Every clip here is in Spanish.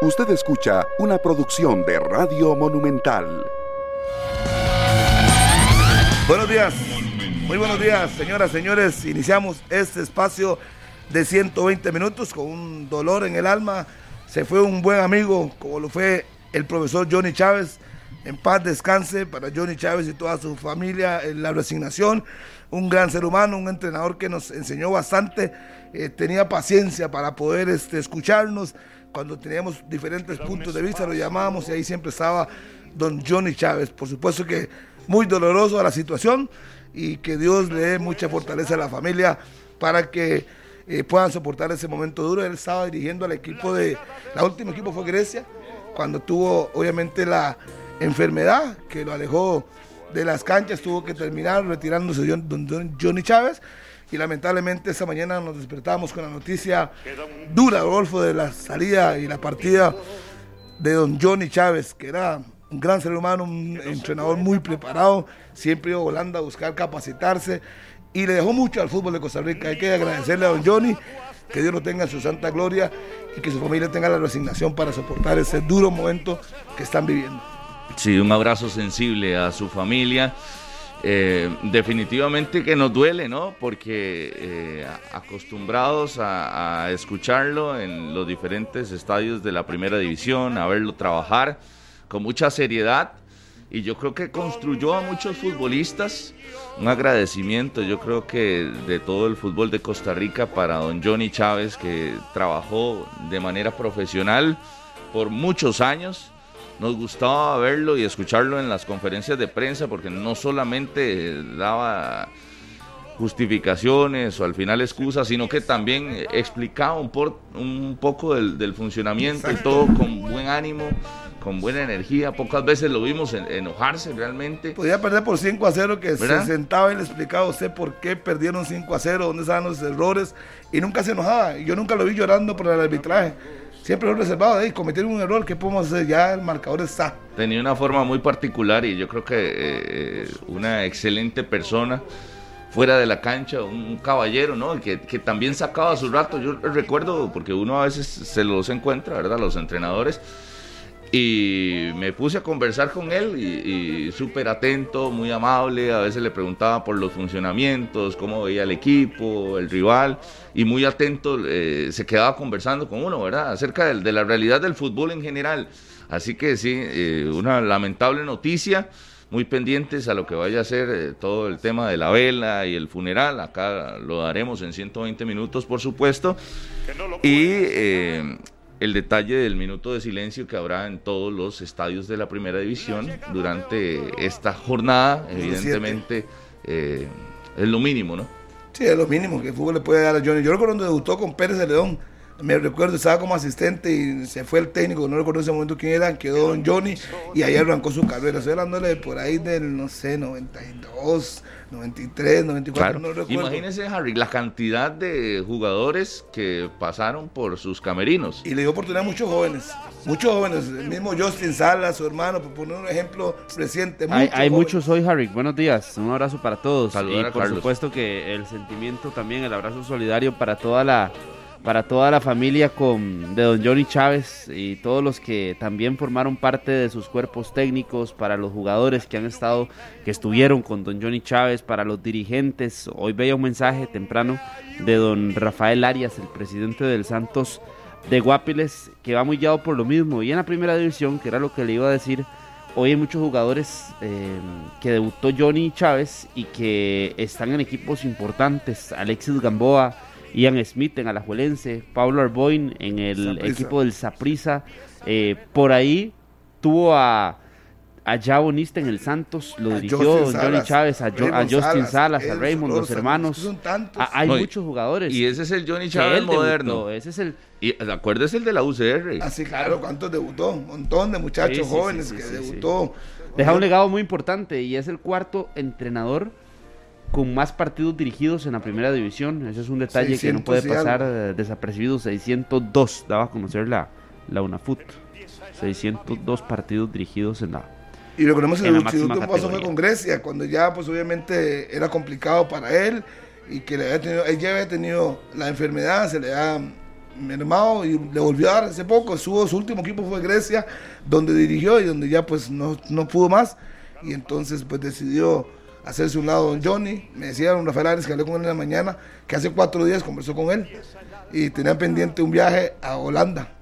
Usted escucha una producción de Radio Monumental. Buenos días, muy buenos días, señoras, señores. Iniciamos este espacio de 120 minutos con un dolor en el alma. Se fue un buen amigo, como lo fue el profesor Johnny Chávez. En paz descanse para Johnny Chávez y toda su familia en la resignación. Un gran ser humano, un entrenador que nos enseñó bastante, eh, tenía paciencia para poder este, escucharnos. Cuando teníamos diferentes puntos de vista lo llamábamos y ahí siempre estaba don Johnny Chávez. Por supuesto que muy doloroso la situación y que Dios le dé mucha fortaleza a la familia para que eh, puedan soportar ese momento duro. Él estaba dirigiendo al equipo de, la última equipo fue Grecia, cuando tuvo obviamente la enfermedad que lo alejó de las canchas, tuvo que terminar retirándose don Johnny Chávez. Y lamentablemente esta mañana nos despertamos con la noticia dura, Adolfo, de la salida y la partida de don Johnny Chávez, que era un gran ser humano, un entrenador muy preparado, siempre iba a Holanda a buscar capacitarse y le dejó mucho al fútbol de Costa Rica. Hay que agradecerle a don Johnny, que Dios lo tenga en su santa gloria y que su familia tenga la resignación para soportar ese duro momento que están viviendo. Sí, un abrazo sensible a su familia. Eh, definitivamente que nos duele, ¿no? Porque eh, acostumbrados a, escucharlo en los diferentes estadios de la primera división, a verlo trabajar con mucha seriedad, y yo creo que construyó a muchos futbolistas. Un agradecimiento, yo creo que de todo el fútbol de Costa Rica para don Johnny Chávez, que trabajó de manera profesional por muchos años nos gustaba verlo y escucharlo en las conferencias de prensa porque no solamente daba justificaciones o al final excusas, sino que también explicaba un, por, un poco del, funcionamiento y todo con buen ánimo, con buena energía. Pocas veces lo vimos enojarse realmente. Podía perder por 5 a 0, que se sentaba y le explicaba a usted por qué perdieron 5 a 0, dónde estaban los errores, y nunca se enojaba. Yo nunca lo vi llorando por el arbitraje siempre lo reservado de cometer un error, ¿qué podemos hacer? Ya el marcador está. Tenía una forma muy particular y yo creo que eh, una excelente persona fuera de la cancha, un caballero, ¿no? Que, que, también sacaba su rato. Yo recuerdo, porque uno a veces se los encuentra, ¿verdad? Los entrenadores y me puse a conversar con él y, súper atento, muy amable, a veces le preguntaba por los funcionamientos, cómo veía el equipo, el rival, y muy atento eh, se quedaba conversando con uno, ¿verdad? Acerca de, la realidad del fútbol en general. Así que sí, eh, una lamentable noticia, muy pendientes a lo que vaya a ser eh, todo el tema de la vela y el funeral, acá lo daremos en 120 minutos, por supuesto. Y el detalle del minuto de silencio que habrá en todos los estadios de la primera división durante esta jornada. Evidentemente eh, es lo mínimo, ¿no? Sí, es lo mínimo que el fútbol le puede dar a Johnny. Yo recuerdo cuando debutó con Pérez de León me recuerdo, estaba como asistente y se fue el técnico, no recuerdo en ese momento quién era, quedó Don Johnny y ahí arrancó su carrera. Estoy hablándole por ahí del, no sé, 92, 93, 94, no recuerdo. Imagínese, Harry, la cantidad de jugadores que pasaron por sus camerinos. Y le dio oportunidad a muchos jóvenes, muchos jóvenes, el mismo Justin Salas, su hermano, por poner un ejemplo reciente. Hay, hay muchos hoy, Harry. Buenos días, un abrazo para todos. y por supuesto que el sentimiento también, el abrazo solidario para toda la para toda la familia con, de don Johnny Chávez y todos los que también formaron parte de sus cuerpos técnicos, para los jugadores que han estado, que estuvieron con don Johnny Chávez, para los dirigentes. Hoy veía un mensaje temprano de don Rafael Arias, el presidente del Santos de Guapiles, que va muy guiado por lo mismo. Y en la primera división, que era lo que le iba a decir, hoy hay muchos jugadores eh, que debutó Johnny Chávez y que están en equipos importantes. Alexis Gamboa, Ian Smith en Alajuelense, Pablo Arboin en el equipo del Saprisa. Eh, por ahí tuvo a, a Javo Nista en el Santos, lo dirigió Johnny Chávez, a, Justin Salas, a Raymond, los hermanos. hay muchos jugadores. Y ese es el Johnny Chávez moderno. ese es el. Y acuérdese el de la UCR. Así, ah, claro, ¿cuántos debutó? Un montón de muchachos jóvenes que debutó. Deja un legado muy importante y es el cuarto entrenador con más partidos dirigidos en la primera división. Ese es un detalle que no puede pasar eh, desapercibido. 602 daba a conocer la, la UNAFUT. 602 partidos dirigidos en la. Y recordemos que el último paso fue con Grecia, cuando ya, pues obviamente era complicado para él y que le había tenido, él ya había tenido la enfermedad, se le había mermado y le volvió a dar hace poco. Su, su último equipo fue Grecia, donde dirigió y donde ya pues no, no pudo más. Y entonces pues decidió hacerse un lado don Johnny. Me decía don Rafael Ares que hablé con él en la mañana, que hace cuatro días conversó con él y tenía pendiente un viaje a Holanda.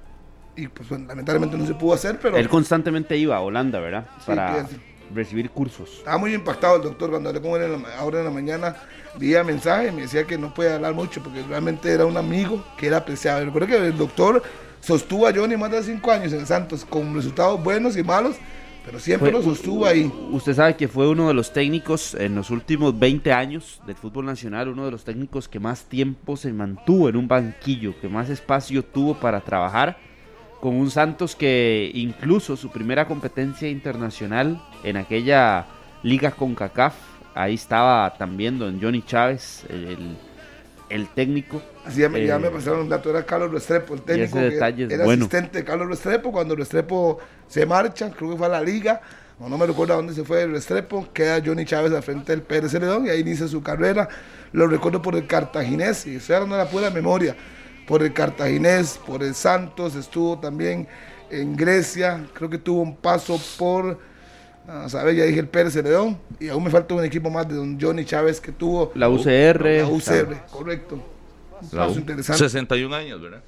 Y pues lamentablemente no se pudo hacer, pero... Él constantemente iba a Holanda, ¿verdad? Para recibir cursos. Estaba muy impactado el doctor cuando hablé con él ahora en la mañana, vía mensaje, me decía que no puede hablar mucho porque realmente era un amigo que era apreciado. Recuerdo que el doctor sostuvo a Johnny más de cinco años en Santos con resultados buenos y malos, pero siempre lo sostuvo ahí. Usted sabe que fue uno de los técnicos en los últimos 20 años del fútbol nacional, uno de los técnicos que más tiempo se mantuvo en un banquillo, que más espacio tuvo para trabajar con un Santos que incluso su primera competencia internacional en aquella liga con CACAF, ahí estaba también don Johnny Chávez, el, técnico. Así ya me, ya me, eh, pasaron un dato, era Carlos Restrepo, el técnico, que era asistente de Carlos Restrepo, cuando Restrepo se marcha, creo que fue a la liga, o no me recuerdo a dónde se fue Restrepo, queda Johnny Chávez al frente del Pérez Celedón y ahí inicia su carrera, lo recuerdo por el cartaginés, y eso era una pura memoria, por el cartaginés, por el Santos, estuvo también en Grecia, creo que tuvo un paso por, a saber, ya dije el Pérez Celedón, y aún me falta un equipo más de don Johnny Chávez que tuvo la UCR. La UCR, correcto. Un interesante. 61 años, ¿verdad?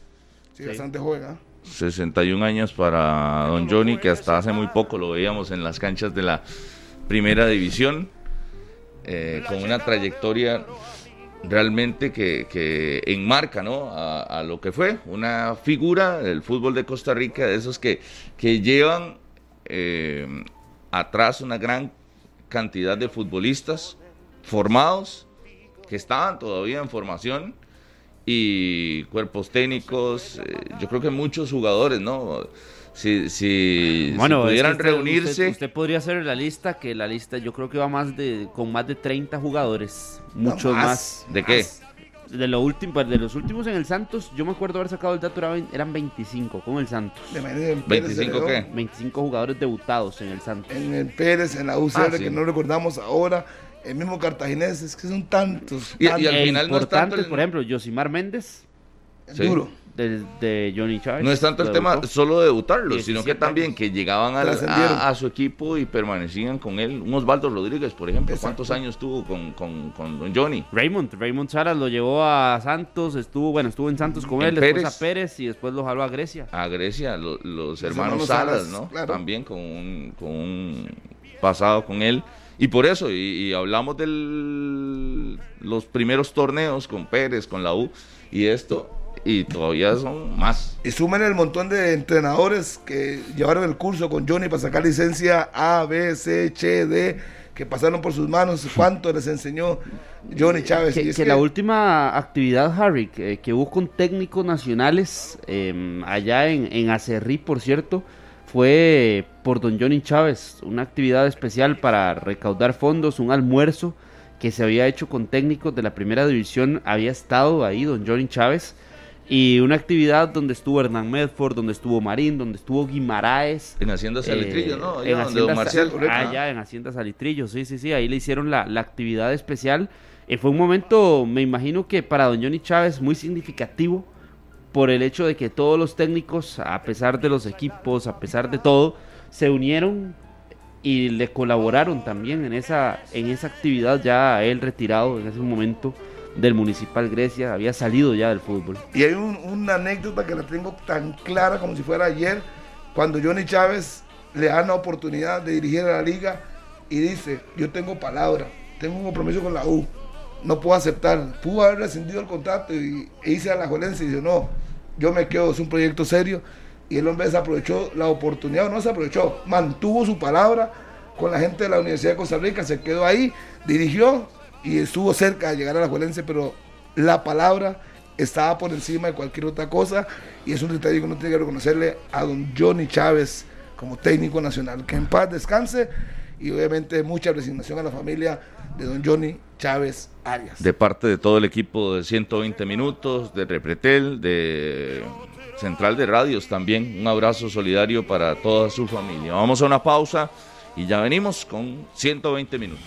Sí, bastante joven, 61 ¿ah? años para don Johnny, que hasta hace muy poco lo veíamos en las canchas de la primera división, eh, con una trayectoria realmente que, enmarca ¿no? a, lo que fue una figura del fútbol de Costa Rica, de esos que, que llevan eh, atrás una gran cantidad de futbolistas formados que estaban todavía en formación y cuerpos técnicos, eh, yo creo que muchos jugadores, ¿no? si, si, bueno, pudieran reunirse. Usted, podría hacer la lista, que la lista yo creo que va más de con más de 30 jugadores, muchos más, ¿De qué? De, lo último, pues, de los últimos en el Santos, yo me acuerdo haber sacado el dato, eran 25 con el Santos. ¿25 qué? 25 jugadores debutados en el Santos. En el Pérez, en la UCR, ah, que no recordamos ahora, el mismo cartaginés, es que son tantos. Y, al final no es tanto por ejemplo, Josimar Méndez. Duro de, Johnny Chávez. No es tanto el tema solo de debutarlo, sino que también que llegaban a, su equipo y permanecían con él. Un Osvaldo Rodríguez, por ejemplo, ¿cuántos años tuvo con, con, con, Johnny? Raymond, Raymond Saras lo llevó a Santos, estuvo, bueno, estuvo en Santos con él, después a Pérez y después lo jaló a Grecia. A Grecia, los, hermanos, Salas, ¿no? También con un, con un pasado con él. Y por eso, y, hablamos de los primeros torneos con Pérez, con la U, y esto, y todavía son más. Y sumen el montón de entrenadores que llevaron el curso con Johnny para sacar licencia A, B, C, H, D, que pasaron por sus manos. ¿Cuánto les enseñó Johnny Chávez? Que, que, la última actividad, Harry, que, hubo con técnicos nacionales em, allá en, en Acerrí, por cierto, fue por don Johnny Chávez, una actividad especial para recaudar fondos, un almuerzo que se había hecho con técnicos de la primera división, había estado ahí don Johnny Chávez y una actividad donde estuvo Hernán Medford, donde estuvo Marín, donde estuvo Guimaraes. En Hacienda Salitrillo, eh, ¿no? en Hacienda, Marcial, ah, en Hacienda Salitrillo, sí, sí, sí. Ahí le hicieron la, actividad especial. Eh, fue un momento, me imagino que para don Johnny Chávez muy significativo por el hecho de que todos los técnicos, a pesar de los equipos, a pesar de todo, se unieron y le colaboraron también en esa, en esa actividad ya él retirado en ese momento del Municipal Grecia, había salido ya del fútbol. Y hay una anécdota que la tengo tan clara como si fuera ayer, cuando Johnny Chávez le da la oportunidad de dirigir a la liga y dice, yo tengo palabra, tengo un compromiso con la U, no puedo aceptar. Pudo haber rescindido el contrato y e hice a la Juelense y dice, no, yo me quedo, es un proyecto serio. Y el hombre aprovechó la oportunidad, o no se aprovechó, mantuvo su palabra con la gente de la Universidad de Costa Rica, se quedó ahí, dirigió y estuvo cerca de llegar a la Juelense, pero la palabra estaba por encima de cualquier otra cosa y es un detalle que uno tiene que reconocerle a don Johnny Chávez como técnico nacional. Que en paz descanse y obviamente mucha resignación a la familia de don Johnny Chávez Arias. De parte de todo el equipo de 120 minutos, de Repretel, de Central de Radios también, un abrazo solidario para toda su familia. Vamos a una pausa y ya venimos con 120 minutos.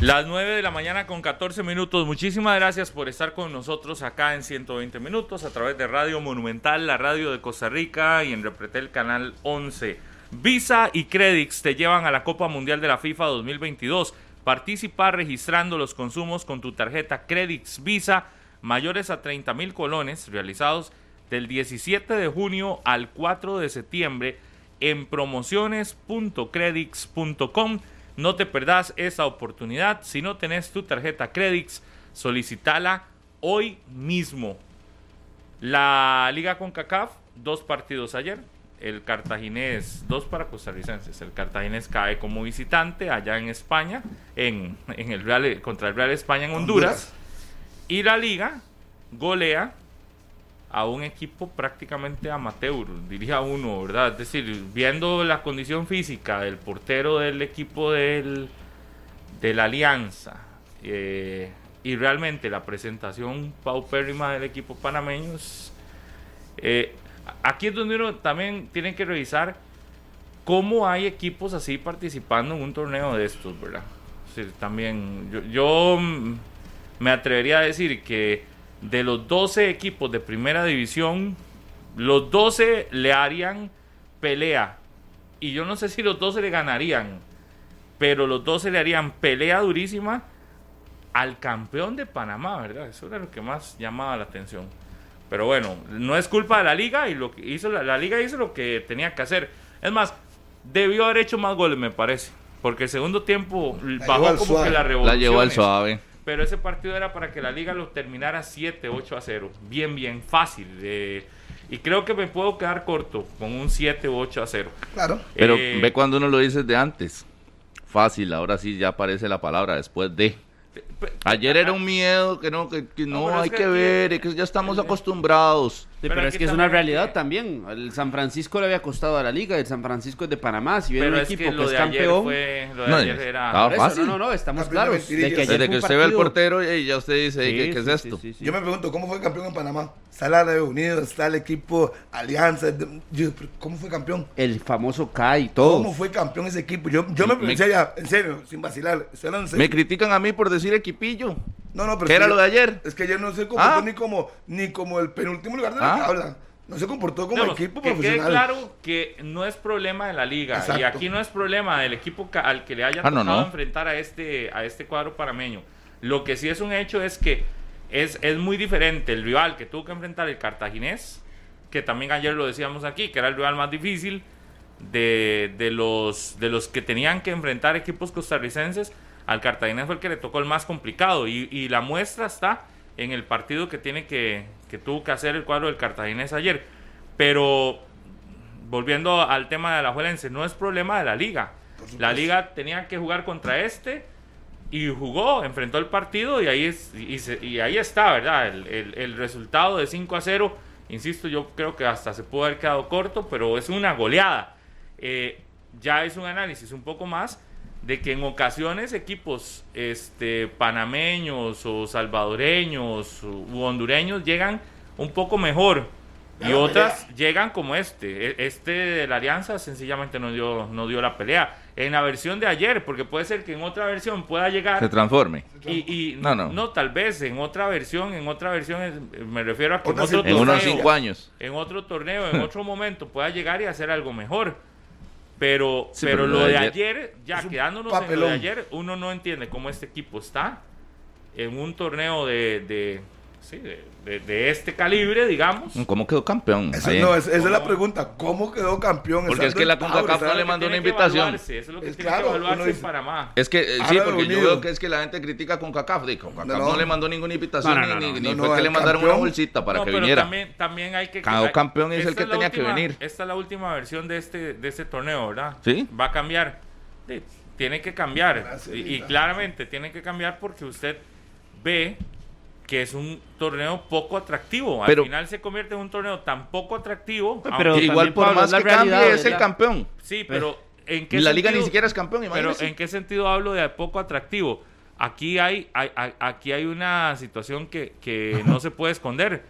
Las 9 de la mañana con 14 minutos. Muchísimas gracias por estar con nosotros acá en 120 minutos a través de Radio Monumental, la radio de Costa Rica y en Repretel Canal 11. Visa y Credix te llevan a la Copa Mundial de la FIFA 2022. Participa registrando los consumos con tu tarjeta Credix Visa mayores a 30 mil colones realizados del 17 de junio al 4 de septiembre en promociones.credix.com. No te perdás esa oportunidad. Si no tenés tu tarjeta Credix, solicitala hoy mismo. La Liga CONCACAF, dos partidos ayer. El cartaginés, dos para costarricenses. El cartaginés cae como visitante allá en España, en, el Real, contra el Real España en Honduras. Y la Liga golea a un equipo prácticamente amateur, diría uno, ¿verdad? Es decir, viendo la condición física del portero del equipo del, de la Alianza eh, y realmente la presentación paupérrima del equipo panameño, eh, aquí es donde uno también tiene que revisar cómo hay equipos así participando en un torneo de estos, ¿verdad? también yo, yo me atrevería a decir que de los 12 equipos de primera división, los 12 le harían pelea. Y yo no sé si los 12 le ganarían, pero los 12 le harían pelea durísima al campeón de Panamá, ¿verdad? Eso era lo que más llamaba la atención. Pero bueno, no es culpa de la liga y lo que hizo la, liga hizo lo que tenía que hacer. Es más, debió haber hecho más goles, me parece. Porque el segundo tiempo bajó como que la revolución. La llevó al suave pero ese partido era para que la liga lo terminara 7, 8 a 0. Bien, bien, fácil. y creo que me puedo quedar corto con un 7 o 8 a 0. Claro. Pero eh, ve cuando uno lo dice de antes. Fácil, ahora sí ya aparece la palabra después de. Ayer era un miedo que no, que, no, hay que, ver, que ya estamos acostumbrados. Pero, es que es una realidad también. El San Francisco le había costado a la liga, el San Francisco es de Panamá. Si viene un equipo que, es campeón. Fue, lo de ayer era. fácil. no, no, no, estamos claros. De que Desde que usted ve el portero y ya usted dice, ¿qué, es esto? Yo me pregunto, ¿cómo fue campeón en Panamá? Está la Unidos, está el equipo Alianza. ¿Cómo fue campeón? El famoso CAI y todo. ¿Cómo fue campeón ese equipo? Yo, yo me, pensé ya, en serio, sin vacilar. Me critican a mí por decir equipillo. No, no, pero. ¿Qué era lo de ayer? Es que ayer no se comportó ah. ni, como, ni como el penúltimo lugar de la ah. tabla. No se comportó como equipo que profesional. Quede claro que no es problema de la liga. Y aquí no es problema del equipo al que le haya ah, tocado enfrentar a este, a este cuadro parameño. Lo que sí es un hecho es que es, es muy diferente el rival que tuvo que enfrentar el cartaginés, que también ayer lo decíamos aquí, que era el rival más difícil de, de, los, de los que tenían que enfrentar equipos costarricenses. Al cartaginés fue el que le tocó el más complicado y, y la muestra está en el partido que tiene que, que tuvo que hacer el cuadro del cartaginés ayer. Pero volviendo al tema de la Juelense, no es problema de la liga. La liga tenía que jugar contra este y jugó, enfrentó el partido y ahí, es, y, ahí está, ¿verdad? El, resultado de 5 a 0, insisto, yo creo que hasta se pudo haber quedado corto, pero es una goleada. Eh, ya es un análisis un poco más de que en ocasiones equipos este, panameños o salvadoreños u hondureños llegan un poco mejor y otras llegan como este. E, este de la Alianza sencillamente no dio, no dio la pelea. En la versión de ayer, porque puede ser que en otra versión pueda llegar. Se transforme. Y, no, no. no, tal vez en otra versión, en otra versión, me refiero a que en, otro torneo, unos cinco años. En otro torneo, en otro momento pueda llegar y hacer algo mejor. Pero, pero, lo de ayer, ya quedándonos en lo de ayer, uno no entiende cómo este equipo está en un torneo de sí, de, este calibre, digamos. ¿Cómo quedó campeón? no, esa es la pregunta. ¿Cómo quedó campeón? Porque es que la CONCACAF no le mandó una invitación. Eso es lo que tiene que evaluarse en Panamá. Es que, eh, sí, porque yo veo que es que la gente critica a CONCACAF. CONCACAF no, le mandó ninguna invitación ni, ni, fue que le mandaron una bolsita para que viniera. También, también hay que... Quedó campeón es el que tenía que venir. Esta es la última versión de este, de este torneo, ¿verdad? Sí. Va a cambiar. Tiene que cambiar. y claramente tiene que cambiar porque usted ve que es un torneo poco atractivo. Al final se convierte en un torneo tan poco atractivo. Pero igual por más que cambie es el campeón. Sí, pero ¿en qué La liga ni siquiera es campeón, Pero ¿en qué sentido hablo de poco atractivo? Aquí hay, aquí hay una situación que, que no se puede esconder.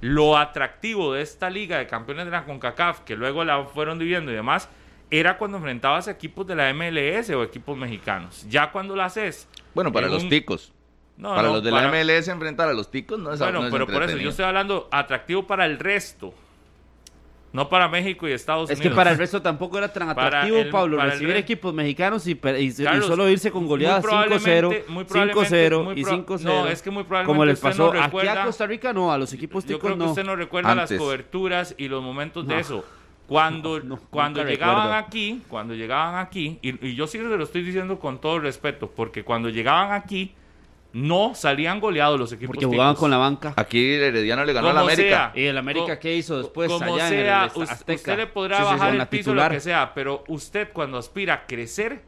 Lo atractivo de esta liga de campeones de la CONCACAF, que luego la fueron dividiendo y demás, era cuando enfrentabas a equipos de la MLS o equipos mexicanos. Ya cuando la haces Bueno, para los ticos. Para los de la MLS enfrentar a los ticos no es Bueno, pero por eso yo estoy hablando atractivo para el resto. No para México y Estados Unidos. Es que para el resto tampoco era tan atractivo, Pablo, recibir equipos mexicanos y, solo irse con goleadas 5-0, 5-0 y 5-0. No, es que muy probablemente como les pasó aquí a Costa Rica, no, a los equipos ticos Yo creo que usted no recuerda las coberturas y los momentos de eso. Cuando, cuando llegaban aquí, cuando llegaban aquí, y, y yo sí se lo estoy diciendo con todo respeto, porque cuando llegaban aquí no salían goleados los equipos. Porque jugaban con la banca. Aquí Herediano le ganó al América. ¿Y el América qué hizo después? Como sea, usted le podrá bajar el piso, lo que sea, pero usted cuando aspira a crecer,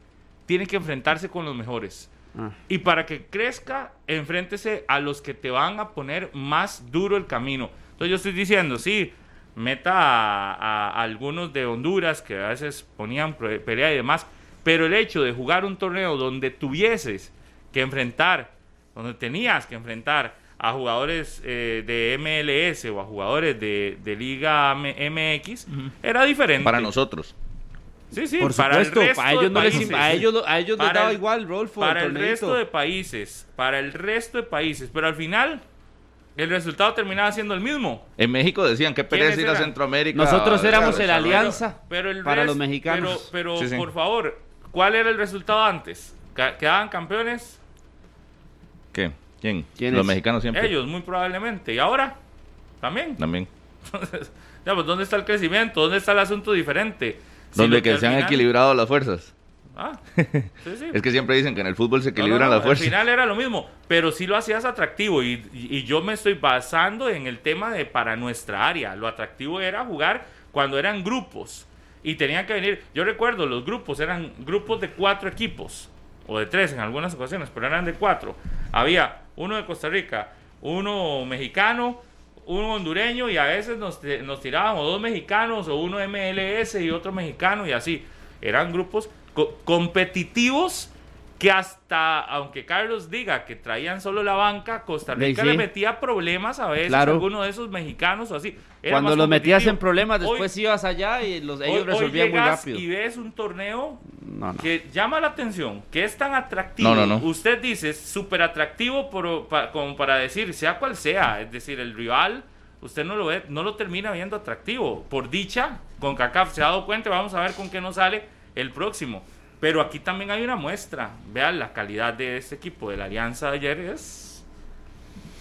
tiene que enfrentarse con los mejores. Ah. Y para que crezca, enfréntese a los que te van a poner más duro el camino. Entonces yo estoy diciendo, sí, meta a, a algunos de Honduras que a veces ponían pelea y demás, pero el hecho de jugar un torneo donde tuvieses que enfrentar donde tenías que enfrentar a jugadores eh, de MLS o a jugadores de, Liga MX, era diferente. Para nosotros. Sí, sí, para el resto a ellos, no les, a ellos, a ellos les daba igual Rolfo. Para el, resto de países, para el resto de países, pero al final el resultado terminaba siendo el mismo. En México decían que pereza ir a Centroamérica. Nosotros éramos el alianza para los mexicanos. Pero, por favor, ¿cuál era el resultado antes? ¿Quedaban campeones? ¿Qué? ¿Quién? Los mexicanos siempre. Ellos, muy probablemente. ¿Y ahora? También. También. pues, ¿dónde está el crecimiento? ¿Dónde está el asunto diferente? Donde que, se han equilibrado las fuerzas. Ah, sí, sí. es que siempre dicen que en el fútbol se equilibran las fuerzas. Al final era lo mismo, pero sí lo hacías atractivo y, y, yo me estoy basando en el tema de para nuestra área. Lo atractivo era jugar cuando eran grupos y tenían que venir. Yo recuerdo, los grupos eran grupos de cuatro equipos o de tres en algunas ocasiones, pero eran de cuatro. Había uno de Costa Rica, uno mexicano, uno hondureño y a veces nos, nos tirábamos dos mexicanos o uno MLS y otro mexicano y así. Eran grupos competitivos que hasta, aunque Carlos diga que traían solo la banca, Costa Rica le metía problemas a veces a alguno de esos mexicanos o así. Cuando los metías en problemas, después ibas allá y los, ellos resolvían muy rápido. Y ves un torneo que llama la atención, que es tan atractivo. Usted dice, súper atractivo por, como para decir, sea cual sea, es decir, el rival, usted no lo ve, no lo termina viendo atractivo. Por dicha, con CACAF se ha dado cuenta, vamos a ver con qué nos sale el próximo. Pero aquí también hay una muestra. Vean la calidad de este equipo de la Alianza de ayer es.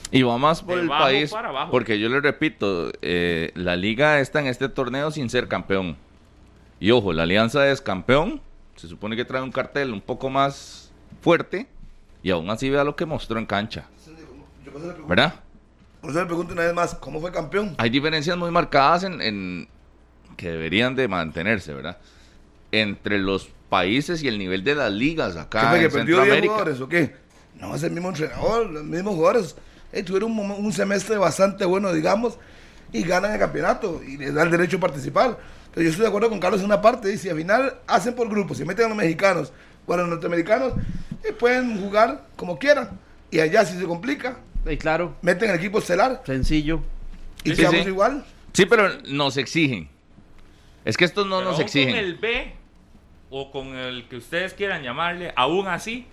Y va más por el país. Porque yo le repito, eh, la liga está en este torneo sin ser campeón. Y ojo, la Alianza es campeón. Se supone que trae un cartel un poco más fuerte. Y aún así vea lo que mostró en cancha. ¿Verdad? Por eso le pregunto una vez más, ¿cómo fue campeón? Hay diferencias muy marcadas en, en que deberían de mantenerse, ¿verdad? Entre los países y el nivel de las ligas acá ¿Qué fue, que perdió 10 jugadores o qué? No, es el mismo entrenador, los mismos jugadores. tuvieron un, semestre bastante bueno, digamos, y ganan el campeonato y les da el derecho a participar. Pero yo estoy de acuerdo con Carlos en una parte, dice, al final hacen por grupos, si meten a los mexicanos o a los norteamericanos, eh, pueden jugar como quieran. Y allá si se complica, y claro. meten el equipo estelar. Sencillo. Y sí, igual. Sí, pero nos exigen. Es que estos no nos exigen. Con el B o con el que ustedes quieran llamarle, aún así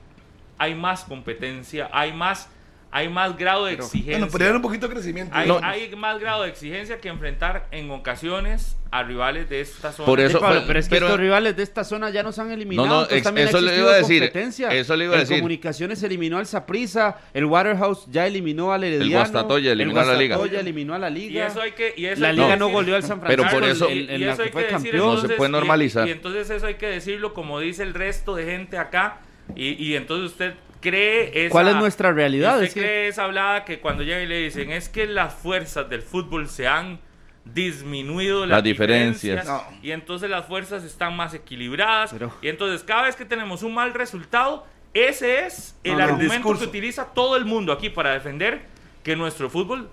hay más competencia, hay más hay más grado de exigencia. Bueno, pero un poquito de crecimiento. Hay, hay, más grado de exigencia que enfrentar en ocasiones a rivales de esta zona. Por eso, pero, es que estos rivales de esta zona ya nos han eliminado. No, no, eso le iba a decir. Eso le iba a decir. Comunicaciones eliminó al Saprissa, el Waterhouse ya eliminó al Herediano. El Guastatoya eliminó a la liga. eliminó a la liga. Y eso hay que, y eso la liga no, goleó al San Francisco. Pero por eso, y eso hay que decir, no se puede normalizar. Y, entonces eso hay que decirlo como dice el resto de gente acá. Y, y entonces usted cree esa, ¿Cuál es nuestra realidad? Usted cree esa hablada que cuando llega y le dicen es que las fuerzas del fútbol se han disminuido las, diferencias, y entonces las fuerzas están más equilibradas y entonces cada vez que tenemos un mal resultado ese es el argumento que utiliza todo el mundo aquí para defender que nuestro fútbol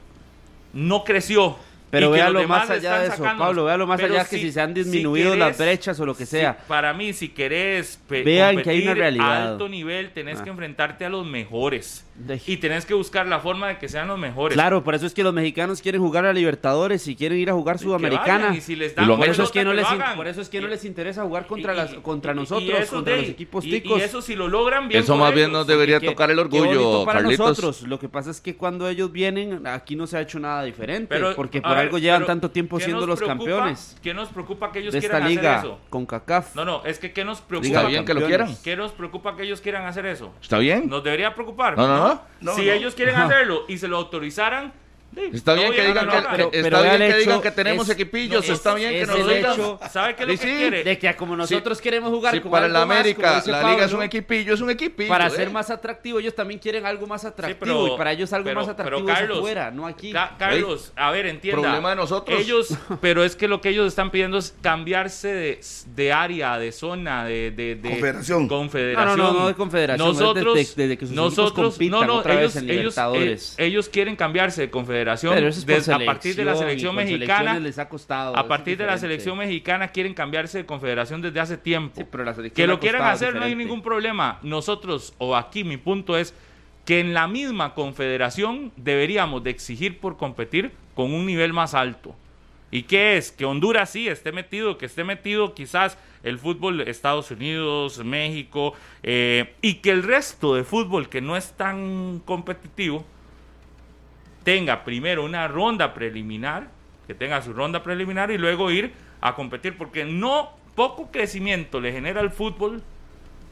no creció Pero véalo más allá de eso, Pablo, véalo más allá que si se han disminuido las brechas o lo que sea. para mí, si querés Vean que hay una realidad. alto nivel, tenés que ah. enfrentarte a los mejores. Y tenés que buscar la forma de que sean los mejores. Claro, por eso es que los mexicanos quieren jugar a Libertadores y quieren ir a jugar Sudamericana. Y si les dan, por, eso es que no les, por eso es que no les interesa jugar contra, las, contra nosotros, contra los equipos ticos. Y, eso si lo logran bien. Eso más bien nos debería tocar el orgullo, para nosotros. Lo que pasa es que cuando ellos vienen, aquí no se ha hecho nada diferente. porque por algo llevan tanto tiempo siendo los campeones. ¿Qué nos preocupa que ellos quieran hacer eso? Con CACAF. No, no, es que ¿qué nos preocupa? Está bien que lo quieran. ¿Qué nos preocupa que ellos quieran hacer eso? Está bien. Nos debería preocupar. No, no, no. si ellos quieren hacerlo y se lo autorizaran, Está bien que digan, que, tenemos equipillos, está bien que nos digan. ¿Sabe qué es lo que quiere? De que como nosotros queremos jugar para la América, la liga es un equipillo, es un equipillo. Para ser ¿eh? más atractivo, ellos también quieren algo más atractivo y para ellos algo más atractivo pero afuera, no aquí. Carlos, a ver, entienda. Problema de nosotros. Ellos, pero es que lo que ellos están pidiendo es cambiarse de, de área, de zona, de, de, de confederación. confederación. No, no, no, de confederación. Nosotros, desde, que sus nosotros, no, no, otra ellos, vez en ellos, eh, ellos quieren cambiarse de confederación. Es a partir de la selección mexicana les ha costado, a partir de la selección mexicana quieren cambiarse de confederación desde hace tiempo. Que lo quieran hacer no hay ningún problema. Nosotros o aquí mi punto es que en la misma confederación deberíamos de exigir por competir con un nivel más alto. ¿Y qué es? Que Honduras sí esté metido, que esté metido quizás el fútbol de Estados Unidos, México, eh, y que el resto de fútbol que no es tan competitivo, tenga primero una ronda preliminar, que tenga su ronda preliminar y luego ir a competir, porque no poco crecimiento le genera al fútbol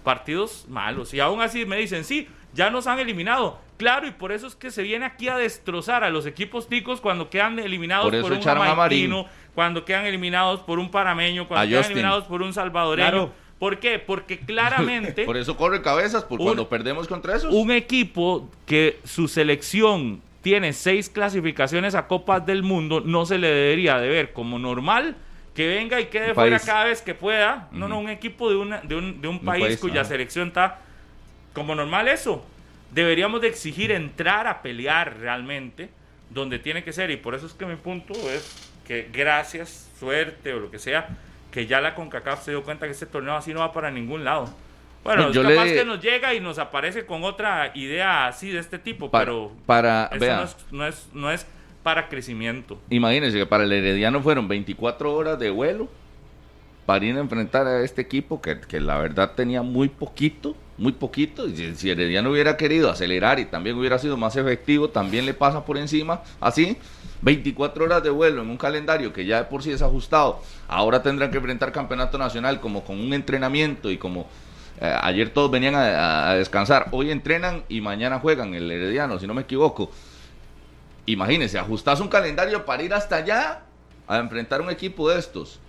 partidos malos. Y aún así me dicen, sí, ya nos han eliminado. Claro, y por eso es que se viene aquí a destrozar a los equipos ticos cuando quedan eliminados por, un jamaicano, cuando quedan eliminados por un parameño, cuando quedan eliminados por un salvadoreño. ¿Por qué? Porque claramente... por eso corre cabezas, por cuando perdemos contra esos. Un equipo que su selección tiene seis clasificaciones a Copas del Mundo, no se le debería de ver como normal que venga y quede fuera cada vez que pueda. No, no, un equipo de, una, de, un, de un, país, cuya selección está como normal eso. Deberíamos de exigir entrar a pelear realmente donde tiene que ser. Y por eso es que mi punto es que gracias, suerte o lo que sea, que ya la CONCACAF se dio cuenta que este torneo así no va para ningún lado. Bueno, es capaz que nos llega y nos aparece con otra idea así de este tipo, pero para, eso no, es, no, es, para crecimiento. Imagínense que para el Herediano fueron 24 horas de vuelo para ir a enfrentar a este equipo que, que la verdad tenía muy poquito, muy poquito. Y si Herediano hubiera querido acelerar y también hubiera sido más efectivo, también le pasa por encima. Así, 24 horas de vuelo en un calendario que ya de por sí es ajustado. Ahora tendrán que enfrentar campeonato nacional como con un entrenamiento y como ayer todos venían a, descansar. Hoy entrenan y mañana juegan el Herediano, si no me equivoco. Imagínense, ajustás un calendario para ir hasta allá a enfrentar un equipo de estos.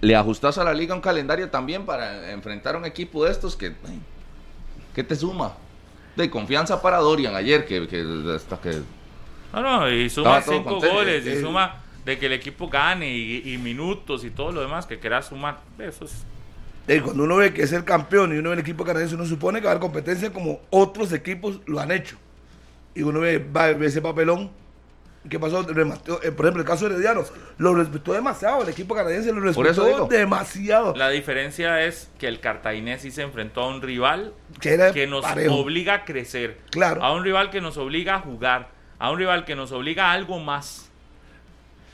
Le ajustás a la liga un calendario también para enfrentar un equipo de estos que. ¿Qué te suma? De confianza para Dorian ayer, que, hasta que. No, no, y suma cinco goles, y eh, suma de que el equipo gane y, minutos y todo lo demás que quieras sumar. Eso es cuando uno ve que es el campeón y uno ve el equipo canadiense, uno supone que va a haber competencia como otros equipos lo han hecho. Y uno ve, ese papelón. ¿Qué pasó? Eh, por ejemplo, el caso de Herediano, lo respetó demasiado. El equipo canadiense lo respetó demasiado. La diferencia es que el cartaginés sí se enfrentó a un rival que, nos obliga a crecer. Claro. A un rival que nos obliga a jugar. A un rival que nos obliga a algo más.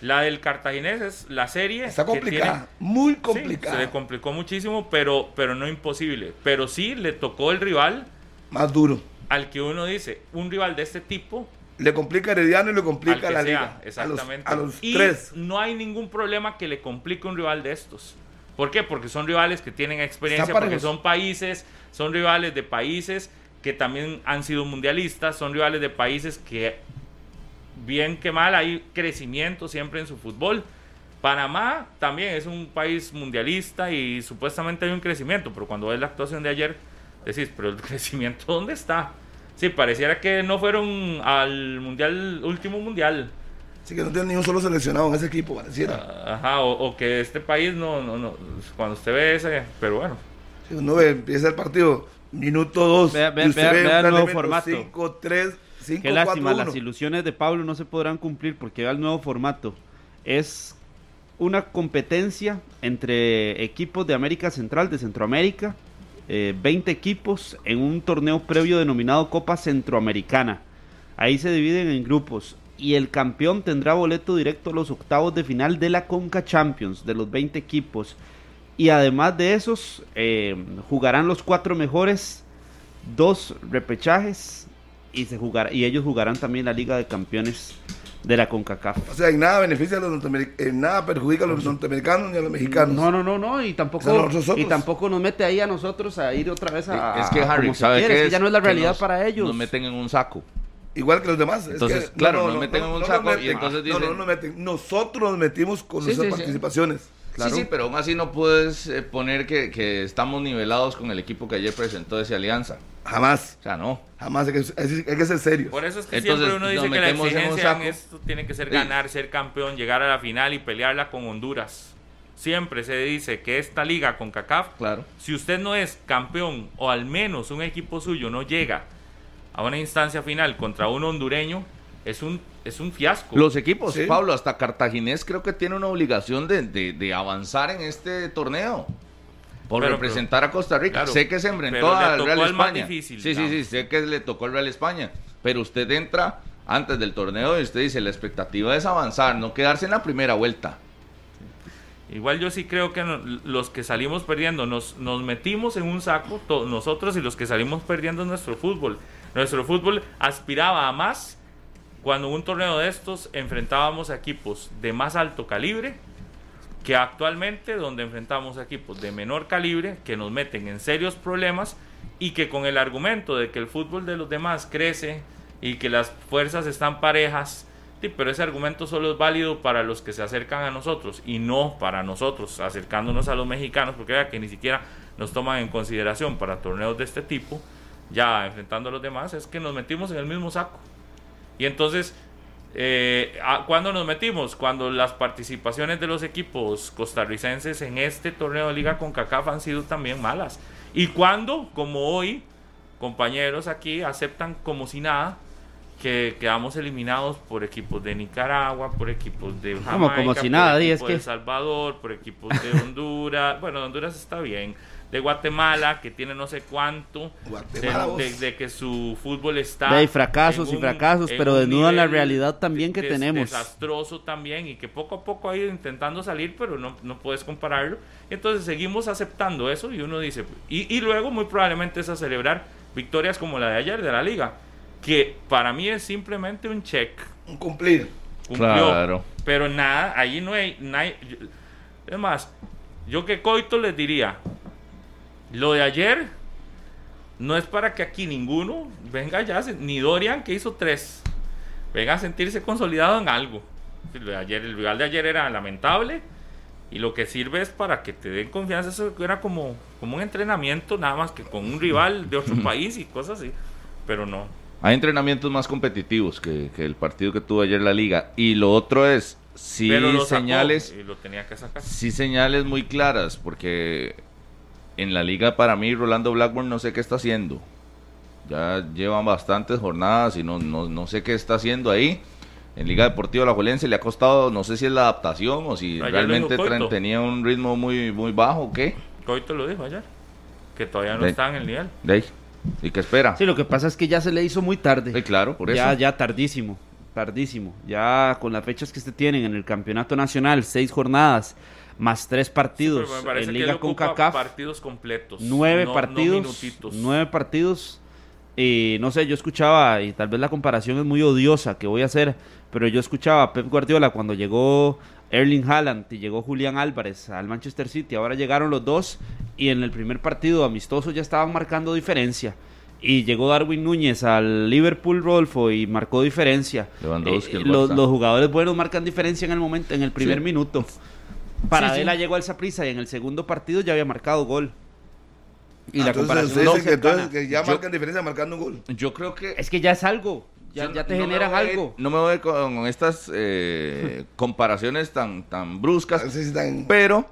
La del Cartaginés es la serie. Está complicada, muy complicada. se le complicó muchísimo, pero, pero no imposible. Pero sí le tocó el rival. Más duro. Al que uno dice, un rival de este tipo. Le complica a Herediano y le complica a la liga. Exactamente. A los, y tres. No hay ningún problema que le complique un rival de estos. ¿Por qué? Porque son rivales que tienen experiencia, porque son países, son rivales de países que también han sido mundialistas, son rivales de países que bien que mal, hay crecimiento siempre en su fútbol. Panamá también es un país mundialista y supuestamente hay un crecimiento, pero cuando ves la actuación de ayer, decís, pero el crecimiento, ¿dónde está? Sí, pareciera que no fueron al mundial, último mundial. Sí, que no tienen ni un solo seleccionado en ese equipo, pareciera. Ah, ajá, o, que este país no, no, no, cuando usted ve ese, pero bueno. Si uno ve, empieza el partido, minuto 2, vea, vea, vea, el nuevo formato. 5, 3, Qué lástima, las ilusiones de Pablo no se podrán cumplir porque va el nuevo formato. es una competencia entre equipos de América Central, de Centroamérica, 20 equipos en un torneo previo denominado Copa Centroamericana. Ahí se dividen en grupos y el campeón tendrá boleto directo a los octavos de final de la Conca Champions de los 20 equipos. Y además de esos, eh, jugarán los cuatro mejores, dos repechajes y, se jugará, y ellos jugarán también la Liga de Campeones de la CONCACAF. O sea, en nada beneficia a los norteamericanos, en nada perjudica a los norteamericanos ni a los mexicanos. No, no, no, no, y tampoco, y tampoco nos mete ahí a nosotros a ir otra vez a... Es que Harry, ¿sabe que ya no es la realidad para ellos. Nos meten en un saco. Igual que los demás. Entonces, claro, nos meten en un saco y entonces dicen... No, no, meten. Nosotros nos metimos con nuestras participaciones. Sí, sí, pero aún así no puedes eh, poner que, que, estamos nivelados con el equipo que ayer presentó esa alianza. Jamás. O sea, no. Jamás, hay que, hay que ser serio. Por eso es que siempre uno dice que la exigencia en, esto tiene que ser ganar, ser campeón, llegar a la final y pelearla con Honduras. Siempre se dice que esta liga con CACAF, claro. si usted no es campeón o al menos un equipo suyo no llega a una instancia final contra un hondureño, es un, es un fiasco. Los equipos, Pablo, hasta Cartaginés creo que tiene una obligación de, de, avanzar en este torneo. Por representar a Costa Rica. sé que se enfrentó al Real España. Difícil, sí, sí, sí, sé que le tocó al Real España. Pero usted entra antes del torneo y usted dice, la expectativa es avanzar, no quedarse en la primera vuelta. Igual yo sí creo que los que salimos perdiendo nos, nos metimos en un saco, nosotros y los que salimos perdiendo nuestro fútbol. Nuestro fútbol aspiraba a más cuando un torneo de estos enfrentábamos a equipos de más alto calibre que actualmente donde enfrentamos a equipos de menor calibre que nos meten en serios problemas y que con el argumento de que el fútbol de los demás crece y que las fuerzas están parejas, pero ese argumento solo es válido para los que se acercan a nosotros y no para nosotros acercándonos a los mexicanos, porque vea que ni siquiera nos toman en consideración para torneos de este tipo, ya enfrentando a los demás, es que nos metimos en el mismo saco. Y entonces, eh, ¿cuándo nos metimos? Cuando las participaciones de los equipos costarricenses en este torneo de Liga con CACAF han sido también malas. Y cuando, como hoy, compañeros aquí aceptan como si nada que quedamos eliminados por equipos de Nicaragua, por equipos de Jamaica, como si nada, por equipos de El Salvador, por equipos de Honduras. bueno, Honduras está bien de Guatemala, que tiene no sé cuánto, de, que su fútbol está... Hay fracasos y fracasos, pero desnudan la realidad también que tenemos. Desastroso también y que poco a poco ha ido intentando salir, pero no, no puedes compararlo. Entonces seguimos aceptando eso y uno dice, y, y luego muy probablemente es a celebrar victorias como la de ayer de la liga, que para mí es simplemente un check. Un cumplir. Cumplió, Pero nada, ahí no hay, no hay... Es más, yo que Coito les diría, lo de ayer no es para que aquí ninguno venga ya, ni Dorian que hizo tres, venga a sentirse consolidado en algo. Lo de ayer, el rival de ayer era lamentable y lo que sirve es para que te den confianza. Eso era como, como un entrenamiento, nada más que con un rival de otro país y cosas así, pero no. Hay entrenamientos más competitivos que, el partido que tuvo ayer la liga. Y lo otro es, sí señales, y lo tenía que sacar. sí señales muy claras, porque en la liga para mí Rolando Blackburn no sé qué está haciendo. Ya llevan bastantes jornadas y no, no, sé qué está haciendo ahí. En Liga Deportiva La Juelense le ha costado, no sé si es la adaptación o si realmente tenía un ritmo muy, muy bajo o qué. Coito lo dijo ayer, que todavía no está en el nivel. De ¿Y qué espera? Sí, lo que pasa es que ya se le hizo muy tarde. Sí, claro, por ya, Ya tardísimo, tardísimo. Ya con las fechas que se tienen en el Campeonato Nacional, seis jornadas, más tres partidos en Liga con CACAF. partidos completos. Nueve partidos. nueve partidos. Y no sé, yo escuchaba, y tal vez la comparación es muy odiosa que voy a hacer, pero yo escuchaba a Pep Guardiola cuando llegó Erling Haaland y llegó Julián Álvarez al Manchester City. Ahora llegaron los dos y en el primer partido amistoso ya estaban marcando diferencia. Y llegó Darwin Núñez al Liverpool Rodolfo y marcó diferencia. Eh, los, jugadores buenos marcan diferencia en el momento, en el primer minuto. Paradela llegó al Saprissa y en el segundo partido ya había marcado gol. Y la comparación no, que, entonces, que ya marcan diferencia marcando un gol. Yo creo que es que ya es algo. Ya, ya te generan algo. no me voy con, estas eh, comparaciones tan, tan bruscas, pero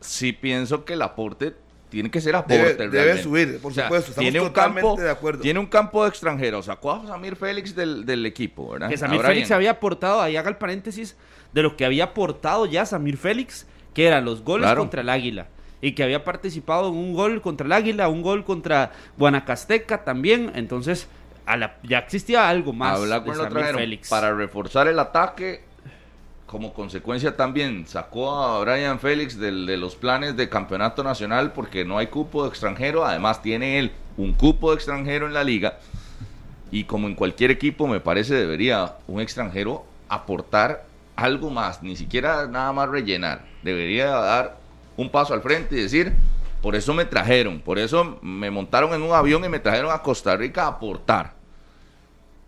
sí pienso que el aporte tiene que ser aporte. Debe, subir, por supuesto. tiene un campo, de acuerdo. Tiene un campo de extranjeros. Sacó a Samir Félix del, equipo, ¿verdad? Que Samir Félix había aportado, ahí haga el paréntesis, de lo que había aportado ya Samir Félix, que eran los goles contra el Águila. Y que había participado en un gol contra el Águila, un gol contra Guanacasteca también. Entonces, ya existía algo más de Samir Félix. Para reforzar el ataque, como consecuencia también sacó a Brian Félix de los planes de campeonato nacional porque no hay cupo de extranjero, además tiene él un cupo de extranjero en la liga. Y como en cualquier equipo me parece debería un extranjero aportar algo más, ni siquiera nada más rellenar, debería dar un paso al frente y decir, por eso me trajeron, por eso me montaron en un avión y me trajeron a Costa Rica a aportar.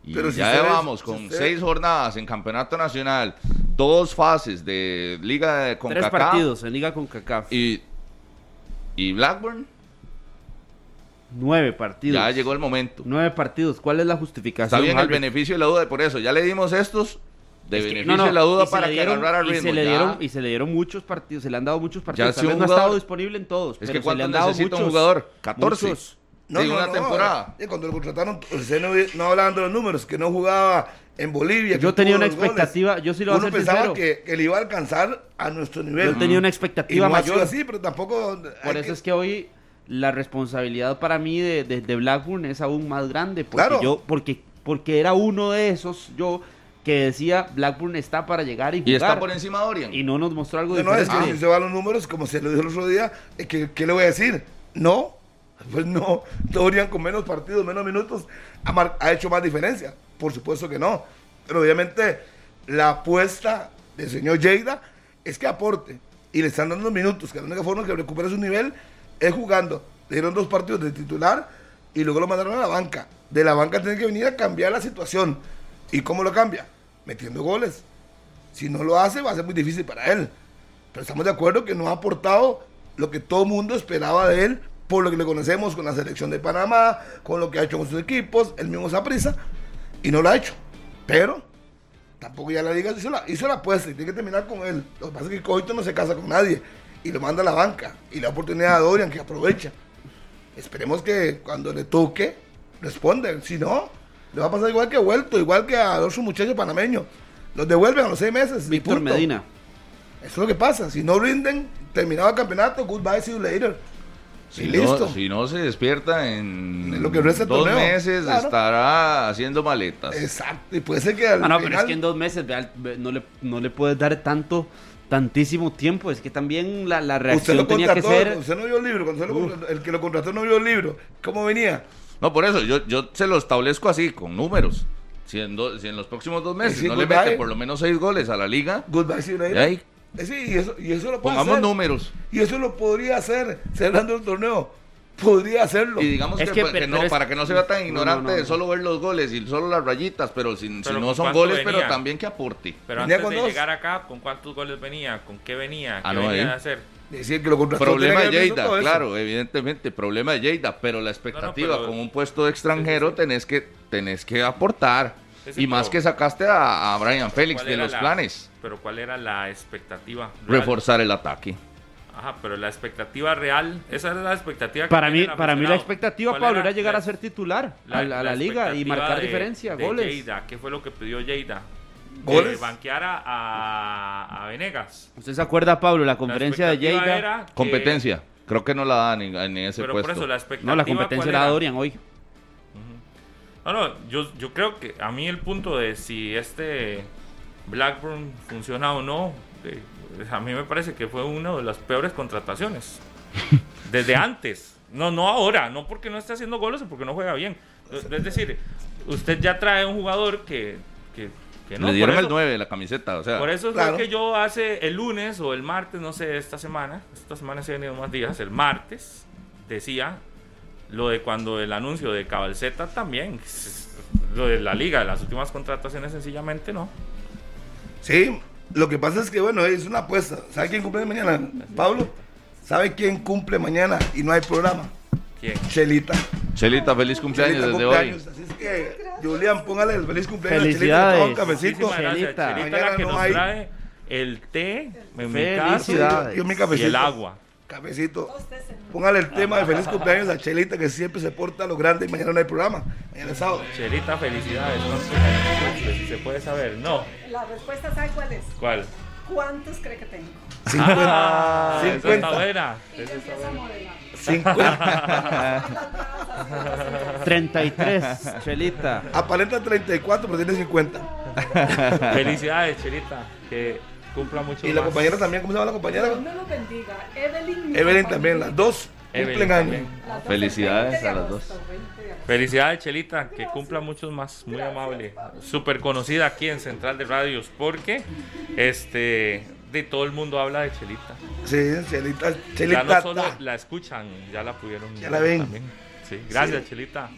Y Pero ya vamos con seis jornadas en campeonato nacional, dos fases de Liga de CONCACAF. Tres partidos en Liga CONCACAF. Y, y Blackburn. Nueve partidos. Ya llegó el momento. Nueve partidos. ¿Cuál es la justificación? Está bien el beneficio y la duda. Por eso, ya le dimos estos de beneficio y la duda para que ritmo. Y se, le dieron, y se le dieron muchos partidos. Se le han dado muchos partidos. Ya no ha estado disponible en todos. Es que cuando necesita un jugador? 14. No, no, una temporada. cuando lo contrataron, no, no hablaban de los números, que no jugaba en Bolivia. Yo tenía una expectativa, yo sí lo Uno pensaba que, que, le iba a alcanzar a nuestro nivel. Yo tenía una expectativa mayor. así, pero tampoco. Por eso es que hoy la responsabilidad para mí de, de, Blackburn es aún más grande. Porque claro. yo, porque, porque era uno de esos, yo que decía Blackburn está para llegar y jugar. Y está por encima de Orion. Y no nos mostró algo diferente. No, es que si se van los números, como se lo dijo el otro día, ¿qué, ¿qué le voy a decir? No, pues no, Dorian con menos partidos, menos minutos, ha, hecho más diferencia. Por supuesto que no. Pero obviamente la apuesta del señor Lleida es que aporte y le están dando minutos, que la única forma que recupere su nivel es jugando. Le dieron dos partidos de titular y luego lo mandaron a la banca. De la banca tiene que venir a cambiar la situación. ¿Y cómo lo cambia? Metiendo goles. Si no lo hace, va a ser muy difícil para él. Pero estamos de acuerdo que no ha aportado lo que todo el mundo esperaba de él por lo que le conocemos con la selección de Panamá, con lo que ha hecho con sus equipos, el mismo Saprisa, y no lo ha hecho. Pero tampoco ya la liga hizo la, hizo la apuesta y tiene que terminar con él. Lo que pasa es que Coito no se casa con nadie y lo manda a la banca y la oportunidad a Dorian que aprovecha. Esperemos que cuando le toque responda, si no, le va a pasar igual que vuelto, igual que a los muchachos panameños. Los devuelven a los seis meses. Víctor Medina. Eso es lo que pasa. Si no rinden, terminado el campeonato, goodbye, see you later. Si, no, si no se despierta en lo que dos meses, estará haciendo maletas. Exacto, y puede ser que al ah, no, pero es que en dos meses no le, no le puedes dar tanto tantísimo tiempo. Es que también la, la reacción tenía que ser. Usted no vio el libro, el que lo contrató no vio el libro. ¿Cómo venía? No, por eso yo, yo se lo establezco así, con números. Si en, si en los próximos dos meses no le mete por lo menos seis goles a la liga, goodbye, eh, sí, y eso, y eso lo puede Pongamos números. Y eso lo podría hacer cerrando el torneo. Podría hacerlo. Y digamos que, no, para que no se vea tan ignorante de solo ver los goles y solo las rayitas, pero si, no son goles, pero también que aporte. Pero antes de llegar acá, ¿con cuántos goles venía? ¿Con qué venía? ¿Qué ah, venía a hacer? Decir que lo problema de Lleida, claro, evidentemente, problema de Lleida, pero la expectativa con un puesto de extranjero tenés que tenés que aportar. Y más que sacaste a, a Brian Félix de los planes. Pero ¿cuál era la expectativa? Reforzar el ataque. Ajá, pero la expectativa real, esa es la expectativa. Para mí, para mí la expectativa, Pablo, era, llegar a ser titular a, la, liga y marcar diferencia, goles. ¿qué fue lo que pidió Lleida? ¿Goles? banqueara a, Venegas. ¿Usted se acuerda, Pablo, la conferencia de Lleida? Competencia. Creo que no la dan en, ese pero puesto. Por eso la expectativa. No, la competencia la da Dorian hoy. No, no, yo, yo creo que a mí el punto de si este Blackburn funciona o no, a mí me parece que fue una de las peores contrataciones. Desde antes. No, no ahora, no porque no esté haciendo goles o porque no juega bien. Es decir, usted ya trae un jugador que, que, no. Le dieron el 9 la camiseta, o sea. Por eso es lo que yo hace el lunes o el martes, no sé, esta semana, esta semana se han venido más días, el martes, decía lo de cuando el anuncio de Cabalceta también, lo de la liga, las últimas contrataciones sencillamente no. Sí, lo que pasa es que, bueno, es una apuesta. ¿Sabe quién cumple mañana? Pablo. ¿Sabe quién cumple mañana y no hay programa? ¿Quién? Chelita. Chelita, feliz cumpleaños desde cumpleaños. hoy. Así es que, Julián, póngale el feliz cumpleaños. Felicidades. Chelita, un cafecito. Chelita. Chelita la que no nos hay. trae el té en mi casa y, y el agua. Cafecito. Póngale el tema de feliz cumpleaños a Chelita, que siempre se porta a lo grande y mañana no hay programa. Mañana es sábado. Chelita, felicidades. No sé si se puede saber. No. La respuesta, ¿sabe cuál es? ¿Cuál? ¿Cuántos cree que tengo? 50. Ah, esa 50. está buena. Y Esa yo está buena. modelar. 50. 33, Chelita. Aparenta 34, pero tiene 50. Felicidades, Chelita. Que cumpla mucho Y la más. compañera también, ¿cómo se llama la compañera? Dios me lo bendiga. Evelyn. Evelyn también, las dos cumplen años. Felicidades el 20 de a las dos. 20 de agosto. Felicidades, Chelita, que cumpla muchos más, muy amable. Súper conocida aquí en Central de Radios, porque este de todo el mundo habla de Chelita. Sí, Chelita, Ya Chelita. no solo la escuchan, ya la pudieron Ya la ven. también. Sí, gracias, Sí. Chelita.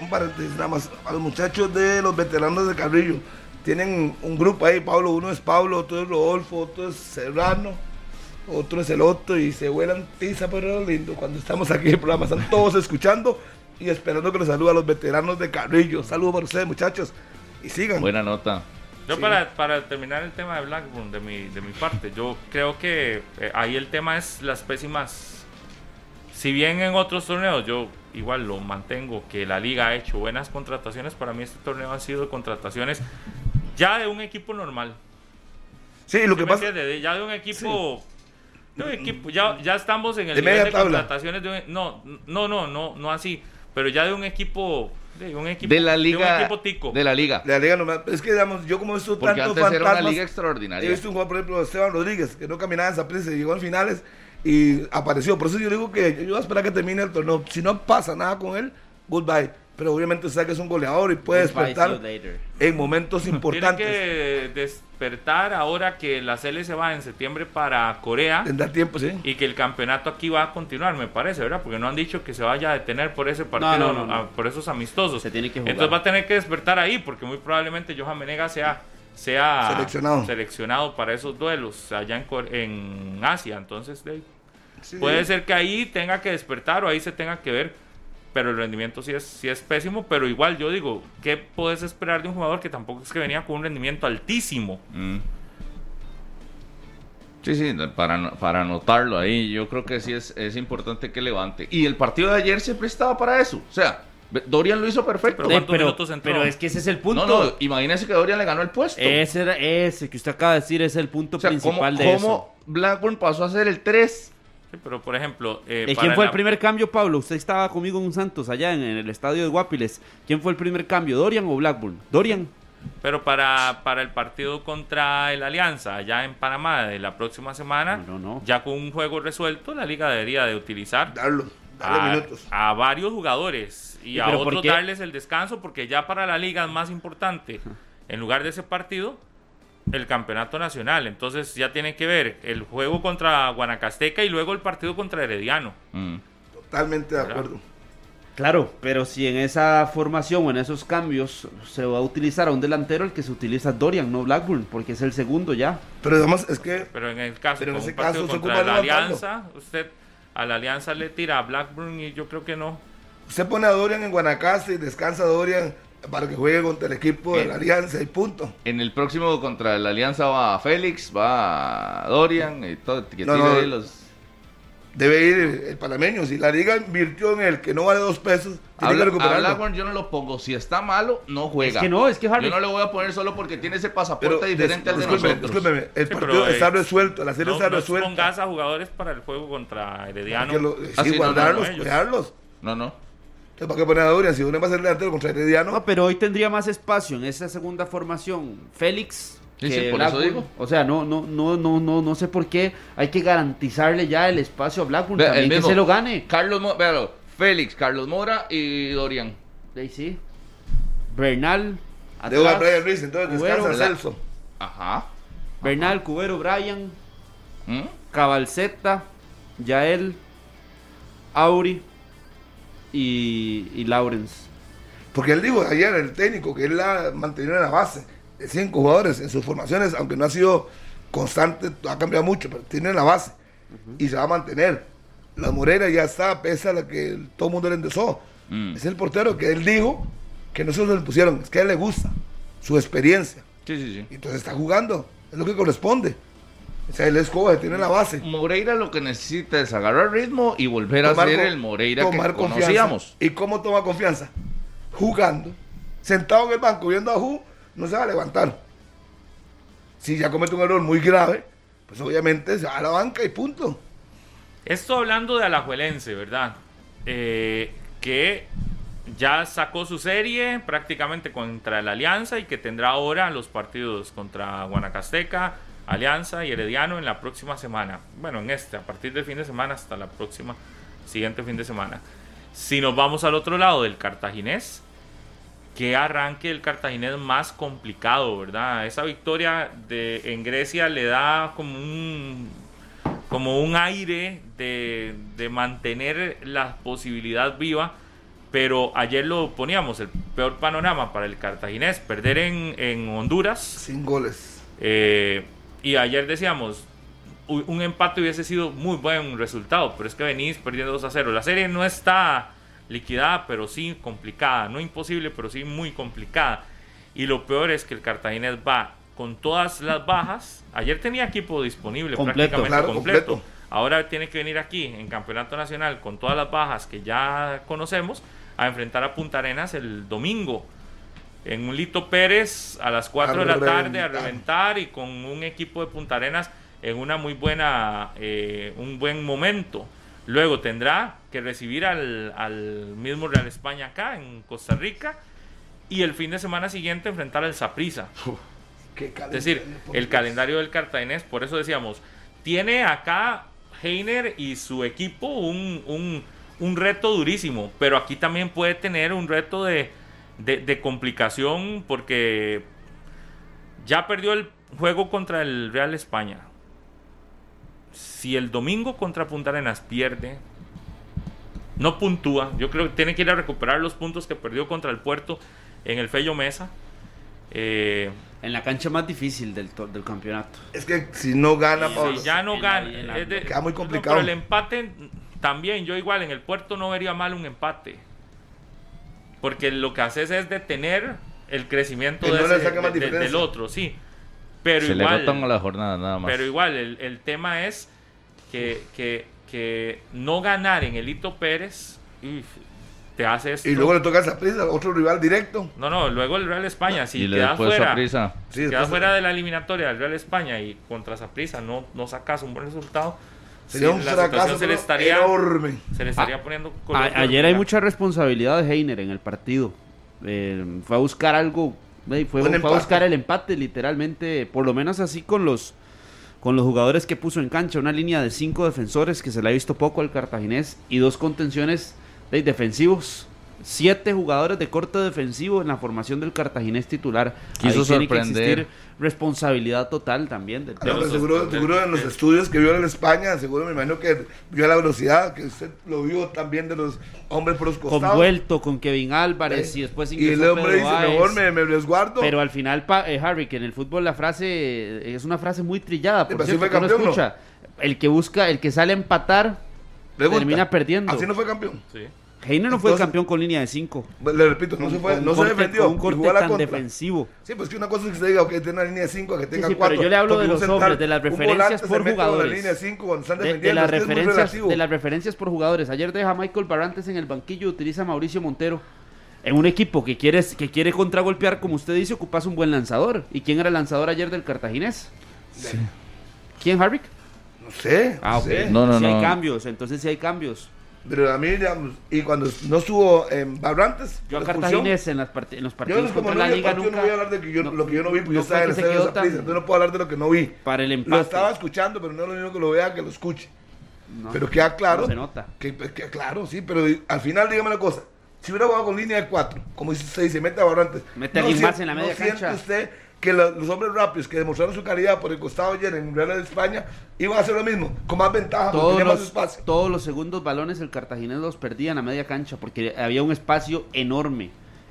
Un paréntesis nada más. A los muchachos de los veteranos de Carrillo. Tienen un grupo ahí, Pablo, uno es Pablo, otro es Rodolfo, otro es Serrano, otro es el otro, y se vuelan tiza, pero lindo. Cuando estamos aquí en el programa, están todos escuchando y esperando que los salude a los veteranos de Carrillo. Saludos para ustedes, muchachos. Y sigan. Buena nota. Yo Sí. para, para terminar el tema de Blackburn, de mi, de mi parte, yo creo que eh, ahí el tema es las pésimas... Si bien en otros torneos yo igual lo mantengo, que la liga ha hecho buenas contrataciones, para mí este torneo ha sido contrataciones ya de un equipo normal. Sí, lo ¿Sí que pasa. entiende? De- ya de un equipo... de un equipo ya, ya estamos en el De nivel media de tabla. contrataciones de un- no, no, no, no, no así, pero ya de un equipo... De un equipo, De la un liga. equipo tico. De la liga. La liga no me- Es que, digamos, yo como he visto Porque tantos antes era una fantasmas, liga He extraordinaria. visto un jugador, por ejemplo, Esteban Rodríguez, que no caminaba en Saprissa, llegó en finales y apareció. Por eso yo digo que yo voy a esperar que termine el torneo. Si no pasa nada con él, goodbye. Pero obviamente sabe que es un goleador y puede despertar en momentos Tiene importantes. que despertar ahora que la CL se va en septiembre para Corea Tendrá tiempo, sí. y que el campeonato aquí va a continuar, me parece, ¿verdad? Porque no han dicho que se vaya a detener por ese partido, no, no, no. por esos amistosos. Se tiene que jugar. Entonces va a tener que despertar ahí, porque muy probablemente Johan Menega sea, sea Seleccionado. seleccionado para esos duelos allá en, en Asia. Entonces, de ahí, Sí. puede ser que ahí tenga que despertar o ahí se tenga que ver. Pero el rendimiento sí es, sí es pésimo, pero igual yo digo, ¿qué puedes esperar de un jugador que tampoco es que venía con un rendimiento altísimo? Mm. Sí, sí, para, para anotarlo ahí, yo creo que sí es, es importante que levante. Y el partido de ayer siempre estaba para eso. O sea, Dorian lo hizo perfecto. Pero ¿cuántos pero, minutos entró? pero es que ese es el punto. no, no, imagínense que Dorian le ganó el puesto. Ese, era, ese que usted acaba de decir es el punto o sea, ¿cómo, principal de cómo eso. Blackburn pasó a ser el 3? Sí, pero por ejemplo... eh, ¿Y quién fue la- el primer cambio, Pablo? Usted estaba conmigo en un Santos, allá en, en el estadio de Guapiles. ¿Quién fue el primer cambio, Dorian o Blackburn? Dorian. Pero para, para el partido contra el Alianza, allá en Panamá, de la próxima semana, No, no, no. ya con un juego resuelto, la liga debería de utilizar Darlo, darle a, minutos. a varios jugadores y Sí, a pero ¿por otros darles el descanso, porque ya para la liga es más importante, en lugar de ese partido, el campeonato nacional. Entonces ya tiene que ver el juego contra Guanacasteca y luego el partido contra Herediano. Mm. Totalmente de ¿Verdad? acuerdo. Claro, pero si en esa formación o en esos cambios se va a utilizar a un delantero, el que se utiliza es Dorian, no Blackburn, porque es el segundo ya. Pero además es que Pero en el caso, Pero en ese caso se ocupa la. Alianza, usted a la Alianza le tira a Blackburn y yo creo que no. usted pone a Dorian en Guanacaste y descansa a Dorian para que juegue contra el equipo de la Alianza y punto. En el próximo contra la Alianza va Félix, va Dorian y todo. Que No, tire no. ahí los... Debe ir el panameño. Si la liga invirtió en el que no vale dos pesos, tiene A, que Bla- a recuperarlo. Blackburn yo no lo pongo. Si está malo, no juega. Es que no, es que Harry. Yo no le voy a poner solo porque tiene ese pasaporte Pero diferente al de nosotros. discúlpeme, el Sí, partido pero, eh, está resuelto, la serie No, está no resuelta. pongas a jugadores para el juego contra Herediano. Lo- Ah, sí, sí, no, no, guardarlos, no. No, no. Entonces, ¿para qué poner a Dorian? Si uno va a ser delantero contra Herediano, No, pero hoy tendría más espacio en esa segunda formación. Félix. Sí, sí, por eso Blackburn. digo. O sea, no, no, no, no, no, no sé por qué hay que garantizarle ya el espacio a Blackburn Vea, también el que se lo gane. Carlos, Mo- véalo, Félix, Carlos Mora y Dorian. Ahí sí. Bernal. debo a. Brian Ruiz, entonces Cubero, descansa la- Celso. Ajá. Bernal, Cubero, Brian, ¿Mm? Cabalceta, Yael, Auri y, y Lawrence. Porque él dijo ayer, el técnico, que él ha mantenido en la base de cinco jugadores en sus formaciones, aunque no ha sido constante, ha cambiado mucho, pero tiene la base y se va a mantener. La Morera ya está, pese a la que todo el mundo le endosó. Mm. Es el portero que él dijo que no se lo pusieron, es que a él le gusta su experiencia. Sí, sí, sí. Entonces está jugando, es lo que corresponde. O sea, él escoge, tiene la base. Moreira lo que necesita es agarrar ritmo y volver a ser el Moreira que conocíamos. ¿Y cómo toma confianza? Jugando, sentado en el banco viendo a Ju, no se va a levantar. Si ya comete un error muy grave, pues obviamente se va a la banca y punto. Esto hablando de Alajuelense, ¿verdad? Eh, que ya sacó su serie prácticamente contra la Alianza y que tendrá ahora los partidos contra Guanacasteca, Alianza y Herediano en la próxima semana. Bueno, en este, a partir del fin de semana hasta la próxima, siguiente fin de semana. Si nos vamos al otro lado del cartaginés, que arranque el cartaginés más complicado, ¿verdad? Esa victoria de, en Grecia le da como un, como un aire de, de mantener la posibilidad viva pero ayer lo poníamos, el peor panorama para el cartaginés, perder en, en Honduras. Sin goles. Eh, y ayer decíamos, un empate hubiese sido muy buen resultado, pero es que venís perdiendo 2 a 0. La serie no está liquidada, pero sí complicada, no imposible, pero sí muy complicada. Y lo peor es que el cartaginés va con todas las bajas. Ayer tenía equipo disponible prácticamente completo. Ahora tiene que venir aquí en Campeonato Nacional con todas las bajas que ya conocemos a enfrentar a Punta Arenas el domingo. En un Lito Pérez a las 4 de la tarde a reventar y con un equipo de Punta Arenas en una muy buena, eh, un buen momento. Luego tendrá que recibir al, al mismo Real España acá en Costa Rica y el fin de semana siguiente enfrentar al Saprisa. Es decir, el calendario del cartaginés, por eso decíamos, tiene acá Heiner y su equipo un, reto durísimo, pero aquí también puede tener un reto de, complicación porque ya perdió el juego contra el Real España. Si el domingo contra Punta Arenas pierde, no puntúa. Yo creo que tiene que ir a recuperar los puntos que perdió contra el Puerto en el Fello Mesa. Eh, en la cancha más difícil del, del campeonato. Es que si no gana, si ya no gana, queda muy complicado. pero el empate también, yo igual en el puerto no vería mal un empate. Porque lo que haces es detener el crecimiento del otro, sí. Pero igual, le la jornada nada más. Pero igual, el, tema es que, que, que, no ganar en el Hito Pérez te hace Y luego le toca a prisa otro rival directo. No, no, luego el Real España, si queda fuera, queda fuera de la eliminatoria del Real España y contra Saprissa no, no sacas un buen resultado, Sería un fracaso se le estaría, enorme. Se le estaría ah, poniendo Ayer hay mucha responsabilidad de Heiner en el partido. Eh, fue a buscar algo, fue, fue a buscar el empate literalmente, por lo menos así con los con los jugadores que puso en cancha, una línea de cinco defensores que se le ha visto poco al cartaginés y dos contenciones de defensivos. Siete jugadores de corte defensivo en la formación del cartaginés titular. Quiso Ahí tiene que responsabilidad total también. Del seguro, seguro en los estudios que vio en España, seguro me imagino que vio la velocidad, que usted lo vio también de los hombres por los costados. Convuelto con Kevin Álvarez y después Y el hombre dice, mejor me, me, resguardo. Pero al final, eh, Harry, que en el fútbol la frase es una frase muy trillada, por cierto, escucha. El que busca, el que sale a empatar termina perdiendo. Así no fue campeón. Sí. Heiner no fue campeón con línea de 5. Le repito, no se fue, no se defendió. Un corte tan defensivo. Sí, pues que una cosa es que se diga, que tiene una línea de 5, que tenga 4. Sí, pero yo le hablo de los hombres, de las referencias por jugadores. La línea de, cinco cuando están de, de, las referencias, de las referencias por jugadores. Ayer deja Michael Barrantes en el banquillo, utiliza Mauricio Montero. En un equipo que quiere, que quiere contragolpear, como usted dice, ocupas un buen lanzador. ¿Y quién era el lanzador ayer del cartaginés? Sí. ¿Quién, Harvick? No sé. Ah, ok. No, no, si hay cambios, entonces si hay cambios. Pero a mí, digamos, y cuando no estuvo en Barrantes. Yo a Cartaginés en, las en los partidos yo, la Liga nunca. no voy a hablar de que yo, lo que yo no vi, porque yo estaba en el estadio de prisa, entonces no puedo hablar de lo que no vi. Para el empate. Lo estaba escuchando, pero no es lo mismo que lo vea que lo escuche. pero queda claro. se nota. Que, que, claro, sí, pero al final dígame una cosa. Si hubiera jugado con línea de 4, como dice usted, dice, mete a Barrantes. Mete a no más en la media no cancha. usted que los hombres rápidos que demostraron su calidad por el costado ayer en Real de España iban a hacer lo mismo, con más ventaja, todos los, más espacio. Todos los segundos balones el cartaginés los perdían a media cancha porque había un espacio enorme,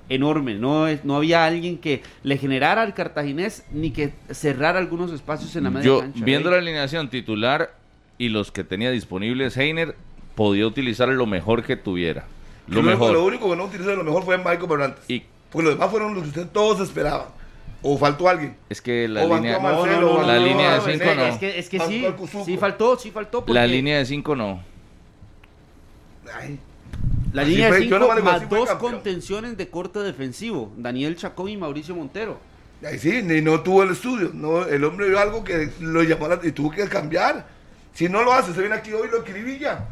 enorme. No, no había alguien que le generara al cartaginés ni que cerrara algunos espacios en la media Yo, cancha. Viendo la alineación titular y los que tenía disponibles, Heiner podía utilizar lo mejor que tuviera. Lo, mejor. lo único que no utilizó lo mejor fue Michael Bernantes. Y, porque los demás fueron los que ustedes todos esperaban ¿O faltó alguien? Es que la O línea, Marcelo, no, no, la línea de Marcelo. 5 no. Es que, es que sí, sí faltó, sí faltó. porque La línea de 5 no. Ay, La Así línea fue, de yo 5 nomás digo, así más dos contenciones de corte defensivo. Daniel Chacón y Mauricio Montero. Ahí sí, ni no tuvo el estudio. No, el hombre vio algo que lo llamó la y tuvo que cambiar. Si no lo hace, usted viene aquí hoy y lo acribilla.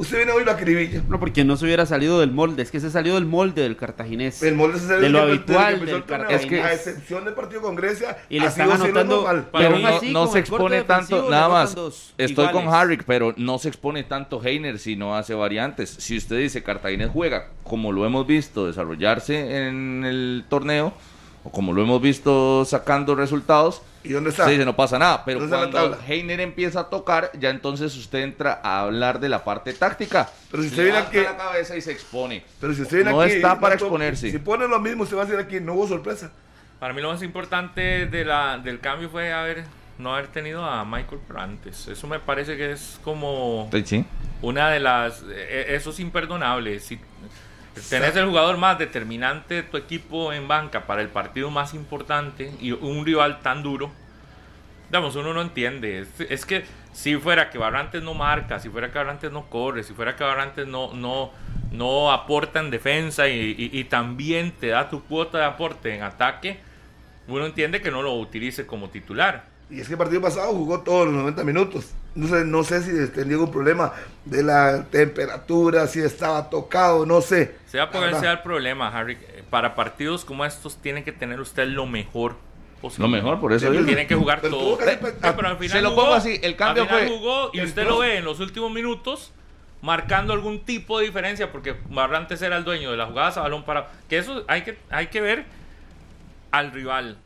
Usted viene hoy y lo acribilla. No, porque no se hubiera salido del molde. Es que se salió del molde del cartaginés. El molde se De lo que- habitual que del el torneo, Cartaginés. A excepción del partido con Grecia. Y le ha están anotando- Pero no, así, no se expone tanto, nada más. dos Estoy iguales. con Harrick, pero no se expone tanto Heiner si no hace variantes. Si usted dice Cartaginés juega como lo hemos visto desarrollarse en el torneo, o como lo hemos visto sacando resultados, ¿Y dónde está? usted dice no pasa nada. Pero ¿Dónde está la cuando? Heiner empieza a tocar, ya entonces usted entra a hablar de la parte táctica. Pero si usted viene aquí- la cabeza y se expone. Pero si usted viene No aquí. está para exponerse. Si pone lo mismo, usted va a decir aquí, no hubo sorpresa. Para mí lo más importante de la, del cambio fue haber no haber tenido a Michael antes. Eso me parece que es como Sí. una de las... eh, Eso es imperdonable. Si tenés el jugador más determinante de tu equipo en banca para el partido más importante y un rival tan duro, digamos, uno no entiende. Es, que si fuera que Barrantes no marca, si fuera que Barrantes no corre, si fuera que Barrantes no, no, no aporta en defensa y, y- y también te da tu cuota de aporte en ataque, uno entiende que no lo utilice como titular. Y es que el partido pasado jugó todos los 90 minutos. No sé, no sé si tenía algún problema de la temperatura, si estaba tocado, no sé. Por La él verdad. sea el problema, Harry. Para partidos como estos tiene que tener usted lo mejor posible. Lo mejor, por eso. Tiene que jugar Pero todo. que- Eh, pero al final se lo jugó, pongo así, el cambio al final fue- jugó y usted lo ve en los últimos minutos marcando algún tipo de diferencia porque Barrantes era el dueño de las jugadas a balón para que eso hay que hay que ver al rival.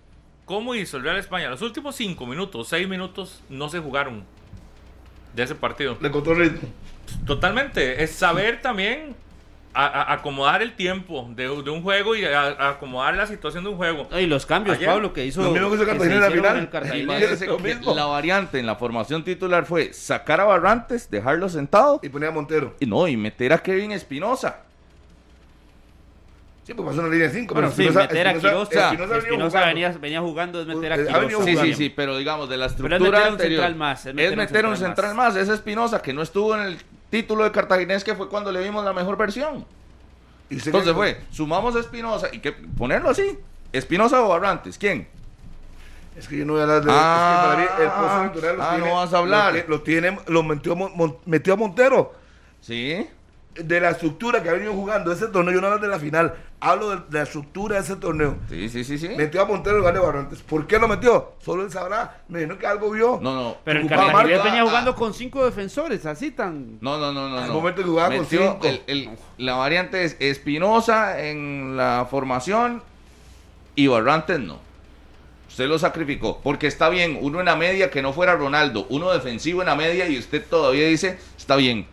¿Cómo hizo el Real España? Los últimos cinco minutos, seis minutos no se jugaron de ese partido. Le encontró ritmo. Totalmente. Es saber también a- a- acomodar el tiempo de, de un juego y a- a acomodar la situación de un juego. Y los cambios, Ayer, Pablo, que hizo. lo mismo que hizo Cartagena en la final. Cartagena. Mismo. la variante en la formación titular fue sacar a Barrantes, dejarlo sentado Y ponía a Montero. y no, y meter a Kevin Espinosa. Sí, pues pasó una línea de 5. Bueno, sí, meter a Quiroz. Espinosa venía jugando, es meter a Eh, Sí, sí, sí, pero digamos, de la Pero es estructura meter un anterior. central más, es Es meter meter, un un central más. Es Espinosa, que no estuvo en el título de Cartaginés, que fue cuando le vimos la mejor versión. Y Entonces que- fue, sumamos a Espinosa y que ponerlo así. Espinosa o Barrantes, ¿quién? Es que yo no voy a hablar de. Ah, es que el pozo natural lo ah, tiene. no vas a hablar. Lo, ti- lo tiene, lo metió, metió a Montero. Sí. De la estructura que ha venido jugando ese torneo, yo no hablo de la final, hablo de, de la estructura de ese torneo. Sí, sí, sí, sí. Metió a Montero en lugar de Barrantes. ¿Por qué lo metió? Solo él sabrá. Me dijo que algo vio. No, no. Pero el venía Ah, jugando con cinco defensores, así tan. No, no, no, no. Al no. momento que jugaba con cinco. el- el- la variante es Espinosa en la formación y Barrantes no. Usted lo sacrificó. Porque está bien, uno en la media que no fuera Ronaldo, uno defensivo en la media y usted todavía dice, está bien.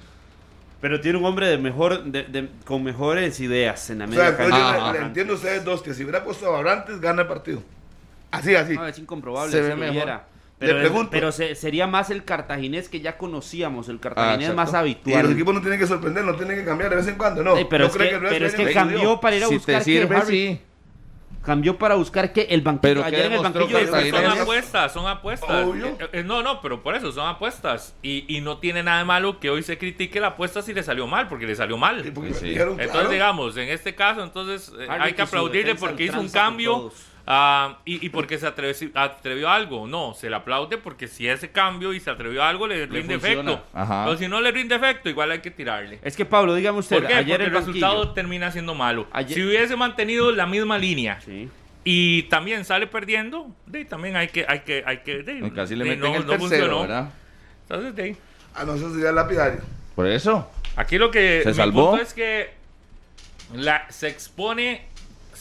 Pero tiene un hombre de mejor, de, de- con mejores ideas en la O media sea, entonces cancha. yo le- le, entiendo a ustedes dos que si hubiera puesto a Barrantes, gana el partido. Así, así. No, es incomprobable. Se si ve lo mejor. hubiera. Le Pero, pregunto. pero se- sería más el cartaginés que ya conocíamos, el cartaginés Ah, más exacto. Y los habitual. equipos no tienen que sorprender, no tienen que cambiar de vez en cuando, no. Ey, pero, ¿No es que, el Real pero es que cambió para ir a Si buscar te sirve, que Harry- sí. Cambió para buscar que el banquillo Pero ¿qué ayer en el banquillo de? Son apuestas, son apuestas. Obvio. Eh, no, no, pero por eso son apuestas. Y, y no tiene nada de malo que hoy se critique la apuesta si le salió mal, porque le salió mal. Sí, Sí. Entonces, claro. digamos, en este caso, entonces eh, Harry hay que aplaudirle porque hizo un cambio ah, y, y porque se atrevió, atrevió a algo. No, se le aplaude porque si ese cambio y se atrevió a algo le rinde funciona. efecto. Ajá. Pero si no le rinde efecto, igual hay que tirarle. Es que Pablo, dígame usted, ¿Por qué? ayer porque el el resultado termina siendo malo. Ayer- Si hubiese mantenido la misma línea Sí. y también sale perdiendo, de, también hay que, hay que, hay que, de, casi le de, meten no- el no tercero, funcionó. ¿verdad? Entonces, de, Ah, no, eso sería lapidario. Por eso. Aquí lo que ¿Se mi salvó? punto es que la, se expone,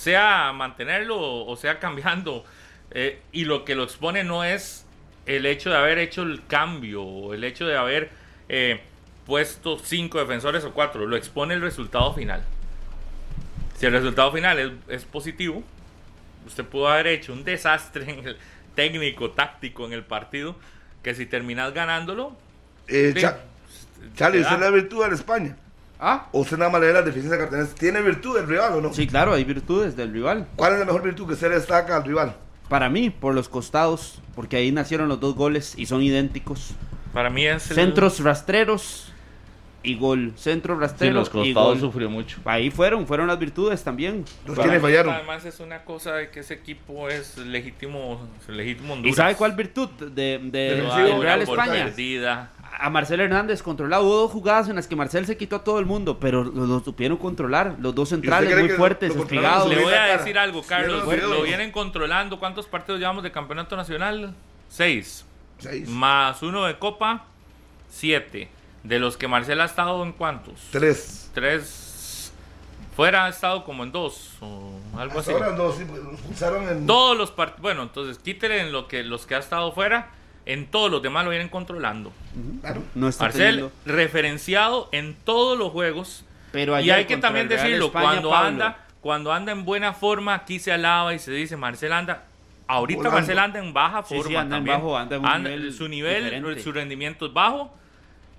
sea mantenerlo o sea cambiando, eh, y lo que lo expone no es el hecho de haber hecho el cambio, o el hecho de haber eh, puesto cinco defensores o cuatro, lo expone el resultado final. Si el resultado final es, es positivo, usted pudo haber hecho un desastre en el técnico, táctico en el partido, que si terminas ganándolo, Eh, Sí. Cha- Charlie. ¿usted le da virtud la España? Ah, ¿O usted nada más le da la deficiencia cartaginés? ¿Tiene virtud el rival o no? sí, claro, hay virtudes del rival. ¿Cuál es la mejor virtud que se le destaca al rival? Para mí, por los costados, porque ahí nacieron los dos goles y son idénticos. Para mí es el- Centros rastreros y gol. Centro Sí, rastrero los y costados gol. sufrió mucho. Ahí fueron, fueron las virtudes también. Los Para quienes fallaron. Además es una cosa de que ese equipo es legítimo, legítimo ¿Y Honduras. sabe cuál virtud de, de- del Una Real España? perdida. A Marcel Hernández controlado. Hubo dos jugadas en las que Marcel se quitó a todo el mundo, pero lo, lo supieron controlar. Los dos centrales muy fuertes, espigados. Le voy a decir algo, Sí, Carlos. lo vienen controlando. ¿Cuántos partidos llevamos de campeonato nacional? Seis. Seis. Más uno de Copa, siete. De los que Marcel ha estado en cuántos? Tres. Tres. Fuera ha estado como en dos o algo así. Ahora no, sí, porque nos pulsaron en. Todos los partidos. Bueno, entonces quítele en lo que los que ha estado fuera. En todos los demás lo vienen controlando. Claro. No está Marcel, teniendo- referenciado en todos los juegos. Pero y ayer hay que también decirlo, España, cuando Pablo, anda, cuando anda en buena forma, aquí se alaba y se dice Marcel anda. Ahorita Volando. Marcel anda en baja Sí, forma. sí, anda en también. bajo, anda en un nivel su nivel, diferente. su rendimiento es bajo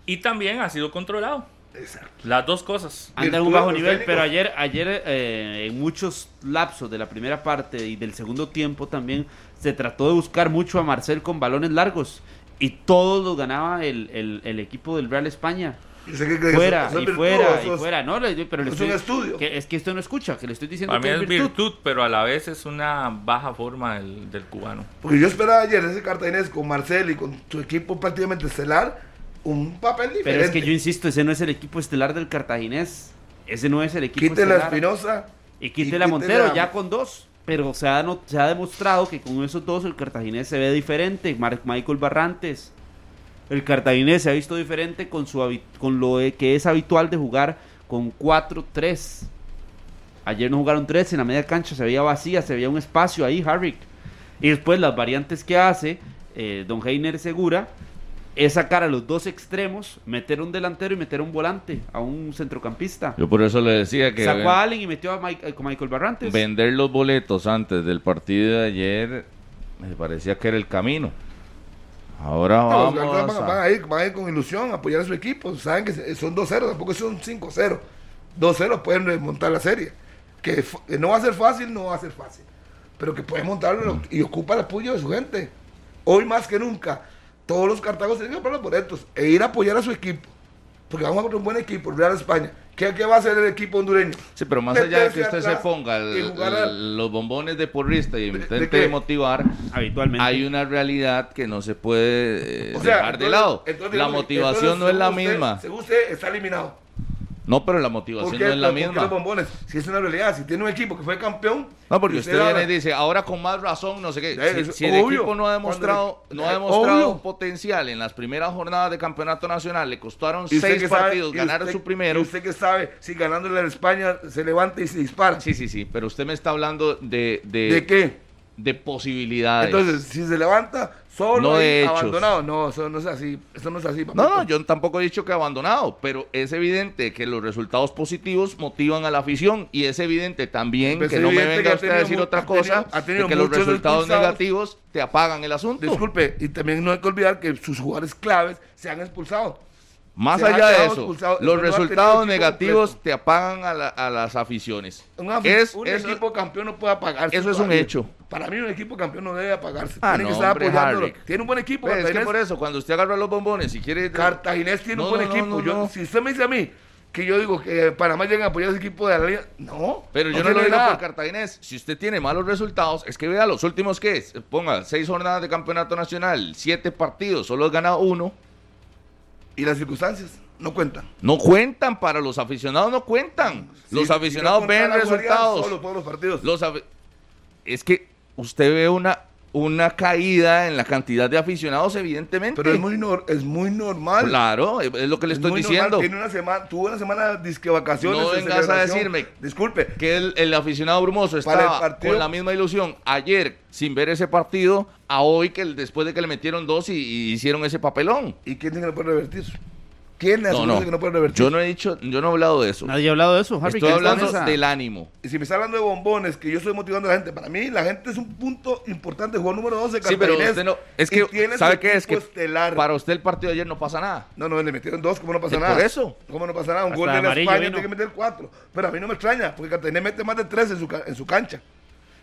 y también ha sido controlado. Exacto. Las dos cosas. Anda en un bajo nivel, técnicos. pero ayer, ayer eh, en muchos lapsos de la primera parte y del segundo tiempo también se trató de buscar mucho a Marcel con balones largos y todos los ganaba el, el- el equipo del Real España. Que creen que Fuera es y fuera y es- fuera. No, le- pero le es estoy- un estudio. que- es que esto no escucha, que le estoy diciendo Para mí que es virtud, pero a la vez es una baja forma del, del cubano. Porque yo esperaba ayer ese cartaginés con Marcel y con su equipo prácticamente estelar un papel diferente. Pero es que yo insisto, ese no es el equipo estelar del cartaginés. Ese no es el equipo Quítela a estelar. Espinosa. Y quítela a quítela Montero, ya con dos. Pero se ha, no- se ha demostrado que con esos dos el cartaginés se ve diferente. Mar- Michael Barrantes. El cartaginés se ha visto diferente con, su, con lo que es habitual de jugar con 4-3. Ayer no jugaron 3, en la media cancha se veía vacía, se veía un espacio ahí, Harvick. Y después las variantes que hace eh, Don Heiner Segura es sacar a los dos extremos, meter un delantero y meter un volante a un centrocampista. Yo por eso le decía que Sacó a Allen y metió a Mike- eh, con Michael Barrantes. vender los boletos antes del partido de ayer me parecía que era el camino. Ahora No, vamos van, van a... ir, van a ir con ilusión a apoyar a su equipo. Saben que son 2-0, tampoco son 5-0. 2-0 pueden remontar la serie. Que no va a ser fácil, no va a ser fácil. Pero que pueden montarlo y ocupa el apoyo de su gente. Hoy más que nunca, todos los cartagos tienen que comprar los boletos e ir a apoyar a su equipo. Porque vamos a contra un buen equipo, el Real España. ¿Qué, qué va a hacer el equipo hondureño? Sí, pero más allá de que usted se ponga el- el- los bombones de porrista y intente motivar, habitualmente. hay una realidad que no se puede eh, O sea, dejar de lado. entonces, la motivación entonces, no es la usted- misma. Según usted, está eliminado. No, pero la ¿Por motivación qué, no es la ¿Por qué misma. los bombones? Si es una realidad, si tiene un equipo que fue campeón. No, porque usted viene y dice, ahora con más razón, no sé qué. Si, es si el equipo no ha demostrado, no ha eh, demostrado obvio. potencial en las primeras jornadas de campeonato nacional, le costaron seis partidos ganar su primero. y usted que sabe si ganándole a España se levanta y se dispara. Sí, sí, sí, pero usted me está hablando de, de, ¿De qué? de posibilidades. Entonces, si se levanta solo No de abandonado. No, eso no es así. Eso no es así. no, papito. no, yo tampoco he dicho que abandonado, pero es evidente que los resultados positivos motivan a la afición y es evidente también Pues que no me venga usted a decir otra ha tenido- cosa, ha tenido que los resultados negativos te apagan el asunto. Disculpe, y también no hay que olvidar que sus jugadores claves se han expulsado. Más Se allá de eso, los resultados negativos completo. te apagan a, la- a las aficiones. Un, Es- un equipo campeón no puede apagarse. eso es un hecho. Para mí, un equipo campeón no debe apagarse. Ah, Tiene no, que estar hombre, apoyándolo. Harry. Tiene un buen equipo. Pues, es que por eso, cuando usted agarra los bombones, si quiere... Cartaginés tiene No, un buen no, equipo. Yo-. Si usted me dice a mí que yo digo que Panamá llega a apoyar a ese equipo de la liga, no. Pero yo no, lo digo nada. por cartaginés. Si usted tiene malos resultados, es que vea los últimos que es. Ponga seis jornadas de campeonato nacional, siete partidos, solo ha ganado uno. Y las circunstancias no cuentan. No cuentan para los aficionados, no cuentan. los aficionados ven resultados. Solo todos los partidos. Los es que usted ve una, una caída en la cantidad de aficionados, evidentemente. Pero es muy, nor- es muy normal. Claro, es lo que le Es estoy diciendo. Tiene una semana, tuvo una semana disque vacaciones. No vengas a decirme Disculpe. que el, el aficionado brumoso estaba partido- con la misma ilusión ayer sin ver ese partido a hoy que el- después de que le metieron dos y, y hicieron ese papelón. ¿Y quién dice que revertir? ¿Quién le No, asegura no. que no puede revertir? Yo no he dicho, yo no he hablado de eso. Nadie ha hablado de eso, Harry. Estoy ¿qué está en hablando del ánimo. Y si me está hablando de bombones, que yo estoy motivando a la gente, para mí la gente es un punto importante, jugador número 12 Sí, pero Cartaginés, usted no, es que sabe qué es que estelar. para usted el partido de ayer no pasa nada. No, no, le metieron dos, ¿cómo no pasa nada? por eso. ¿Cómo no pasa nada? Un Hasta gol de la amarillo España vino. tiene que meter cuatro. Pero a mí no me extraña, porque Cartagena mete más de tres en su, en su cancha.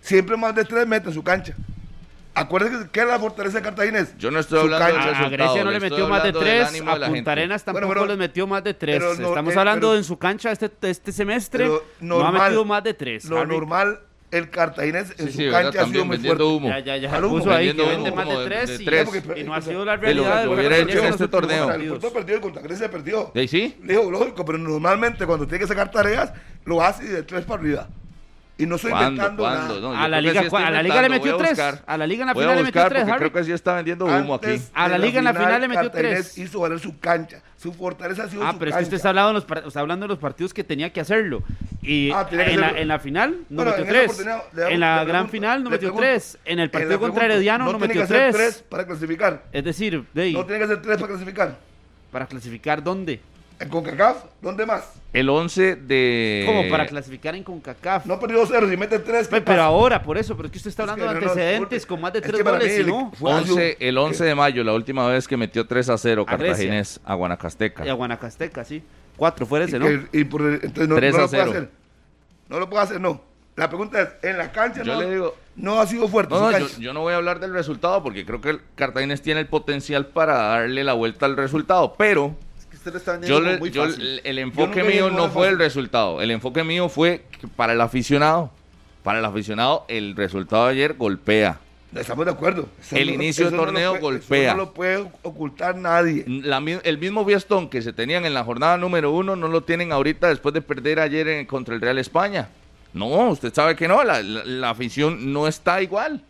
Siempre más de tres mete en su cancha. Acuérdense que era la fortaleza de Cartaginés. Yo no estoy hablando del A, a resultado, Grecia no le metió más de tres, de a Punta. Arenas tampoco Bueno, pero- les metió más de tres. no, Estamos eh, hablando pero- en su cancha este, este semestre, Pero no ha normal, metido más de tres. Lo Harry. normal, el Cartaginés en Sí, su sí, cancha ha sido También muy fuerte. humo. Ya, ya, ya. Al humo. Puso ahí que vende humo más de de- tres de y, tres. Porque- y no ha sido la lo- realidad. lo del hubiera Cartagena hecho en este torneo. El perdió y contra Grecia perdió. ¿De ahí sí? Dijo, lógico, pero normalmente cuando tiene que sacar tareas, lo hace y de tres para arriba. Y no estoy ¿Cuándo? inventando ¿Cuándo? nada. No, A la liga, sí a la liga le metió tres. A la liga en la final le metió tres, Harry. creo que sí está vendiendo humo aquí. Antes A la de liga en la final le metió Cartaginés tres. hizo valer su cancha. Su fortaleza ha sido Ah, su pero es que usted está hablando, de los, está hablando de los partidos que tenía que hacerlo. Y Ah, que en, la, en la final no Bueno, metió en tres. En la gran final no metió pregunto. tres. En el partido contra Herediano no, tiene metió que hacer tres. para clasificar. Es decir, de ahí, No tiene que hacer tres para clasificar. para clasificar dónde. En CONCACAF, ¿dónde más? El 11 de... ¿Cómo? Para clasificar en CONCACAF. No perdió 2-0, si mete tres. ¿qué Pe- pero pasa? ahora, por eso, pero es que usted está Es hablando que de no, no, antecedentes con más de Es tres goles y no. 11, el 11 de mayo, la última vez que metió 3 a 0 A Grecia. Cartaginés a Guanacasteca. Y a Guanacasteca, sí. Cuatro fuera ese, Y ¿no? que- y por entonces no, 3 no a lo puede 0. hacer. No lo puede hacer, no. La pregunta es, en la cancha Yo no, le digo- no ha sido fuerte. No, yo, no voy a hablar del resultado porque creo que el Cartaginés tiene el potencial para darle la vuelta al resultado, pero usted lo está vendiendo yo, como le- muy yo fácil. el, enfoque mío no fue el resultado, el enfoque mío fue que para el aficionado, para el aficionado el resultado de ayer golpea. Estamos de acuerdo. Eso El no- inicio del no torneo puede- golpea. Eso no lo puede ocultar nadie. La el mismo fiestón que se tenían en la jornada número uno no lo tienen ahorita después de perder ayer en- contra el Real España. No, usted sabe que no, la, la- la afición no está igual.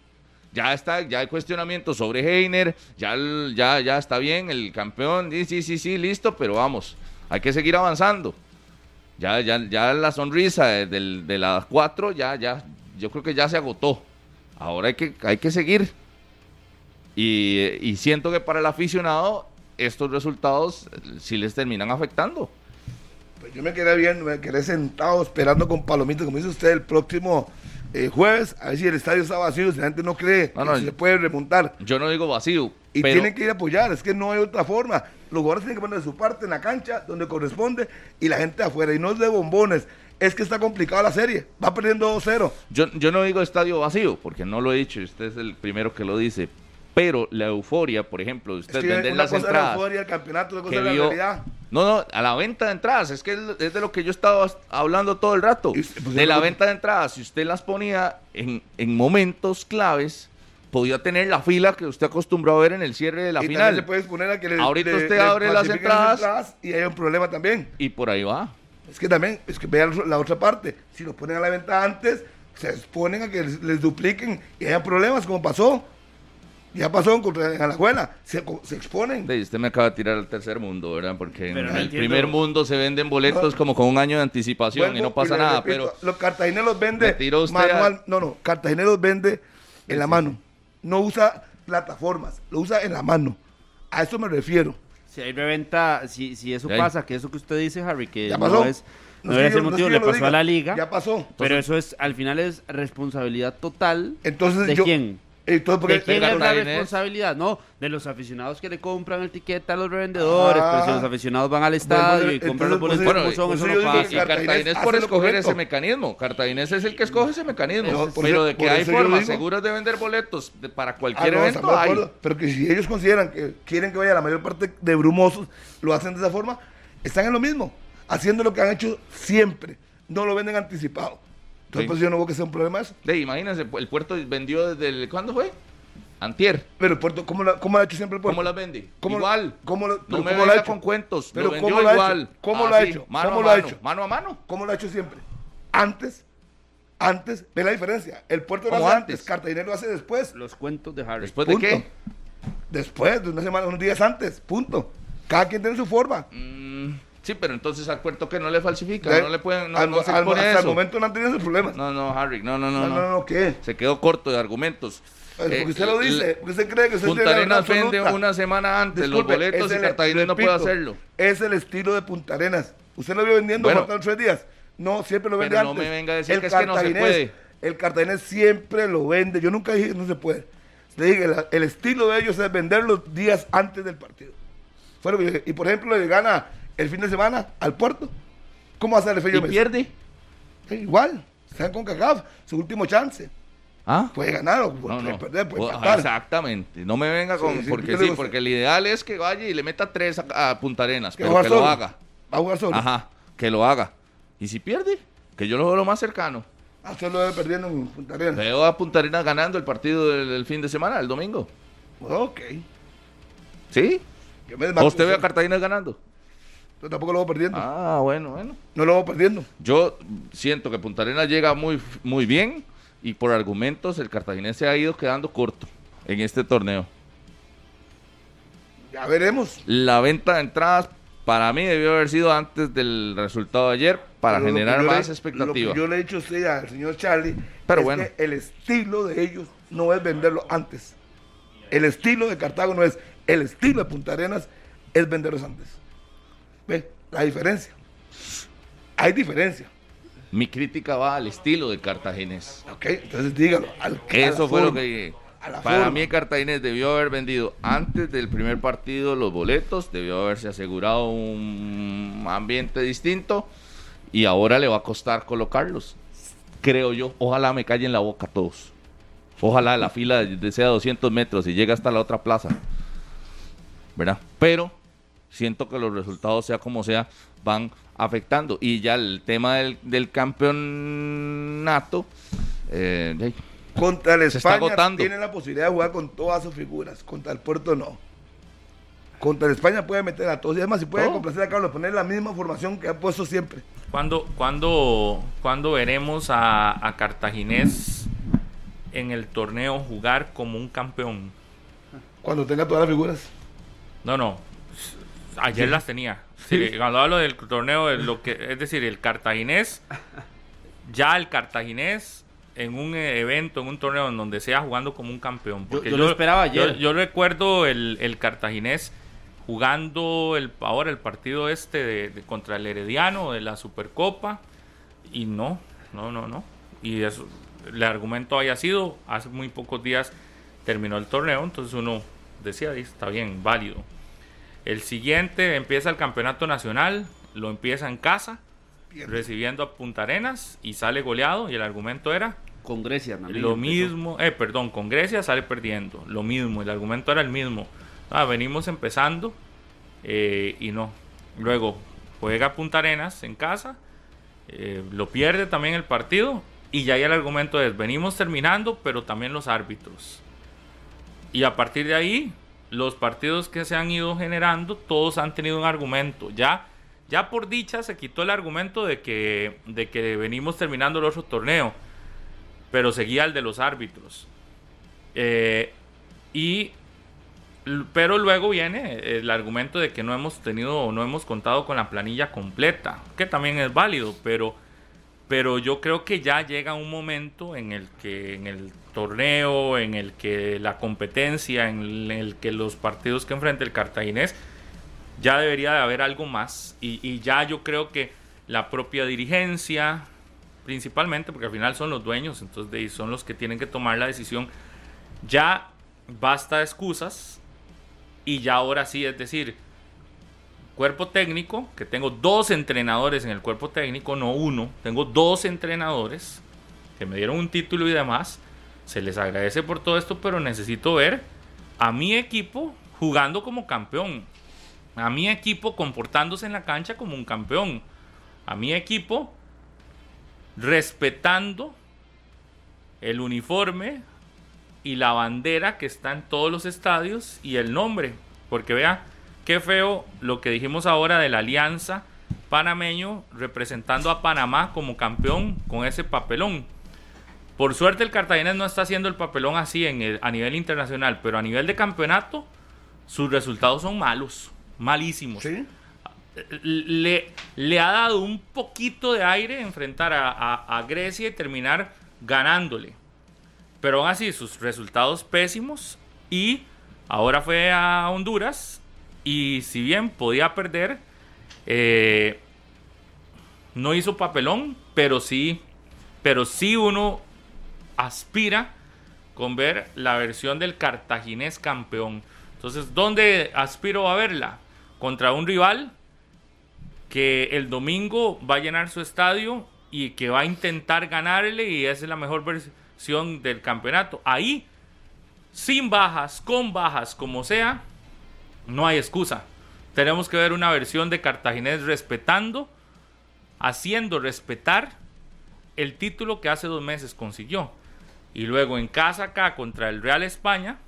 Ya está, ya hay cuestionamientos sobre Heiner, ya, ya, ya está bien el campeón, sí, sí, sí, sí, listo, pero vamos, hay que seguir avanzando. Ya, ya, ya la sonrisa de, las cuatro, ya, ya, yo creo que ya se agotó. Ahora hay que, hay que seguir. Y, y siento que para el aficionado estos resultados sí les terminan afectando. Pues yo me quedé bien, me quedé sentado esperando con palomitas, como dice usted, el próximo eh, jueves, a ver si el estadio está vacío, si la gente no cree No, que no, se yo- puede remontar. Yo no digo vacío, Y pero tienen que ir a apoyar, es que no hay otra forma. Los jugadores tienen que poner de su parte en la cancha, donde corresponde, y la gente afuera. Y no es de bombones, es que está complicada la serie. Va perdiendo 2-0. yo, yo no digo estadio vacío, porque no lo he dicho, y usted es el primero que lo dice. Pero la euforia, por ejemplo, de Es usted que vender una las es la entradas. euforia, el campeonato, cosa que es la vio- realidad. No, no, a la venta de entradas, es que es de lo que yo estaba hablando todo el rato. Pues, de la venta de entradas, si usted las ponía en, en momentos claves, podía tener la fila que usted acostumbró a ver en el cierre de la y final. también se puede exponer a que le, Ahorita le- usted le abre las entradas. y hay un problema también. Y por ahí va. Es que también, es que vean la otra parte. Si lo ponen a la venta antes, se exponen a que les, les dupliquen y haya problemas, como pasó. Ya pasó contra en Alajuela. Se, se exponen. Sí, usted me acaba de tirar al tercer mundo, ¿verdad? Porque en no el entiendo. primer mundo se venden boletos No. como con un año de anticipación y no pasa nada, repito, pero Los cartagineros vende manual. a- No, no, cartagineros vende en la mano. No usa plataformas, lo usa en la mano. A eso me refiero. Si hay reventa, si, si eso pasa, que eso que usted dice, Harry, que Ya no pasó. es, no, es el no motivo, le pasó a la liga. Ya pasó. pero eso es, al final es responsabilidad total Entonces de yo- quién. Entonces, ¿De quién es la responsabilidad? No, de los aficionados que le compran el tiquete a los revendedores, Ah. pero si los aficionados van al estadio Bueno, y compran los boletos pues, pues, son, pues, eso no digo pasa. y Cartaginés por escoger ese mecanismo. Cartaginés es el que escoge ese mecanismo. No, pero eso- de que hay formas seguras de vender boletos de- para Ah, cualquier no, evento hay. acuerdo. Pero que si ellos consideran que quieren que vaya la mayor parte de brumosos, lo hacen de esa forma, están en lo mismo, haciendo lo que han hecho siempre. No lo venden anticipado. Entonces, Sí. pues yo no veo que sea un problema eso. De, imagínense, el puerto vendió desde el... ¿Cuándo fue? Antier. Pero el puerto, ¿cómo, la- cómo lo ha hecho siempre el puerto? ¿Cómo las vende? ¿Cómo- igual. cómo lo- no pero me cómo lo ha hecho? con cuentos. Pero lo vendió ¿cómo lo ha igual. hecho? ¿Cómo lo ha hecho? Mano ¿Cómo a lo ha hecho? Mano a mano. ¿Cómo lo ha hecho siempre? Antes, antes, ve la diferencia. El puerto lo ¿Cómo hace antes? antes, Cartagena lo hace después. Los cuentos de Harry. ¿Después de Punto. qué? Después, de una semana, unos días antes, punto. Cada quien tiene su forma. Mm, sí, pero entonces al puerto que no le falsifica, Eh, no le pueden, no, al- no se al- hasta eso. el momento no han tenido esos problemas. No, no, Harry, no, no, no, No, no, no. no, ¿qué? Se quedó corto de argumentos. Eh, porque usted lo el- dice, porque usted cree que usted Punta Arenas vende absoluta. una semana antes Disculpe, los boletos y el- Cartagena no puede hacerlo. Es el estilo de Punta Arenas. Usted lo vio vendiendo Bueno. faltan tres días. No, siempre lo vende Pero no antes. me venga a decir El que es que no se puede. El cartaginés siempre lo vende. Yo nunca dije que no se puede. Le dije, el, el estilo de ellos es vender los días antes del partido. Fue lo que yo dije. Y por ejemplo, le gana el fin de semana al puerto. ¿Cómo va a el Y Fello Mesa? pierde. Eh, Igual. Están con CACAF, su último chance. ¿Ah? Puede ganar o puede perder, puede Exactamente. No me venga con. porque sí, porque el ideal es que vaya y le meta tres a, Punta Arenas, pero que lo haga. ¿Va a jugar solo? Ajá, que lo haga. Y si pierde, que yo lo veo lo más cercano. Ah, usted lo ve perdiendo en Punta Arenas. Veo a Punta Arenas ganando el partido del, fin de semana, el domingo. Ok. ¿Sí? ¿O usted ve a Cartagena ganando? Yo tampoco lo veo perdiendo. Ah, bueno, bueno. No lo veo perdiendo. Yo siento que Punta Arenas llega muy, muy bien y por argumentos el cartaginés se ha ido quedando corto en este torneo. Ya veremos. La venta de entradas para mí debió haber sido antes del resultado de ayer para generar más expectativa. yo le he dicho a usted al señor Charlie Pero bueno. que el estilo de ellos no es venderlo antes. El estilo de Cartago no es, el estilo de Punta Arenas es venderlos antes. ¿Ve? La diferencia. Hay diferencia. Mi crítica va al estilo de Cartaginés. Ok, entonces dígalo. Eso fue lo que Para mí Cartaginés debió haber vendido antes del primer partido los boletos, debió haberse asegurado un ambiente distinto y ahora le va a costar colocarlos. Creo yo. Ojalá me callen la boca todos. Ojalá la fila sea 200 metros y llegue hasta la otra plaza. ¿Verdad? Pero siento que los resultados, sea como sea, van afectando. Y ya el tema del, del campeonato. Eh, contra el España tiene la posibilidad de jugar con todas sus figuras. Contra el Puerto no. Contra el España puede meter a todos. Y además, si puede complacer a Carlos, poner la misma formación que ha puesto siempre. ¿Cuándo, cuando, cuando veremos a, a Cartaginés en el torneo jugar como un campeón? Cuando tenga todas las figuras. No, no. Ayer las tenía. cuando hablo del torneo, lo que, es decir, el cartaginés, ya el cartaginés en un evento, en un torneo en donde sea jugando como un campeón. Porque yo, lo esperaba ayer. Yo, recuerdo el, el, cartaginés jugando el, ahora el partido este de, contra el Herediano de la Supercopa y no, no, no, no. Y eso, el argumento haya sido, hace muy pocos días terminó el torneo, entonces uno decía, está bien, válido. El siguiente empieza el campeonato nacional, lo empieza en casa, recibiendo a Punta Arenas y sale goleado. Y el argumento era. Con Grecia, Lo mismo, eh, perdón, con Grecia sale perdiendo. Lo mismo, el argumento era el mismo. Ah, venimos empezando eh, y no. Luego juega Punta Arenas en casa, eh, lo pierde también el partido y ya ahí el argumento es, venimos terminando, pero también los árbitros. Y a partir de ahí, los partidos que se han ido generando, todos han tenido un argumento. Ya, ya por dicha se quitó el argumento de que, de que venimos terminando el otro torneo, pero seguía el de los árbitros. Eh, y, pero luego viene el argumento de que no hemos tenido o no hemos contado con la planilla completa, que también es válido, pero pero yo creo que ya llega un momento en el que en el torneo, en el que la competencia, en el que los partidos que enfrenta el cartaginés, ya debería de haber algo más. Y, ya yo creo que la propia dirigencia, principalmente, porque al final son los dueños, entonces son los que tienen que tomar la decisión, ya basta de excusas y ya ahora sí, es decir, cuerpo técnico, que tengo dos entrenadores en el cuerpo técnico, no uno, tengo dos entrenadores que me dieron un título y demás. Se les agradece por todo esto, pero necesito ver a mi equipo jugando como campeón. A mi equipo comportándose en la cancha como un campeón. A mi equipo respetando el uniforme y la bandera que está en todos los estadios y el nombre. Porque vea, Qué feo lo que dijimos ahora de la alianza panameño representando a Panamá como campeón con ese papelón. Por suerte el Cartaginés no está haciendo el papelón así en a nivel internacional, pero a nivel de campeonato sus resultados son malos, malísimos. Le, le, ha dado un poquito de aire enfrentar a, Grecia y terminar ganándole. Pero aún así sus resultados pésimos y ahora fue a Honduras y si bien podía perder, eh, no hizo papelón, pero sí, pero sí uno aspira con ver la versión del cartaginés campeón. Entonces, ¿dónde aspiro a verla? Contra un rival que el domingo va a llenar su estadio y que va a intentar ganarle y esa es la mejor versión del campeonato. Ahí, sin bajas, con bajas, como sea, no hay excusa. Tenemos que ver una versión de Cartaginés respetando, haciendo respetar el título que hace dos meses consiguió. Y luego en casa acá contra el Real España,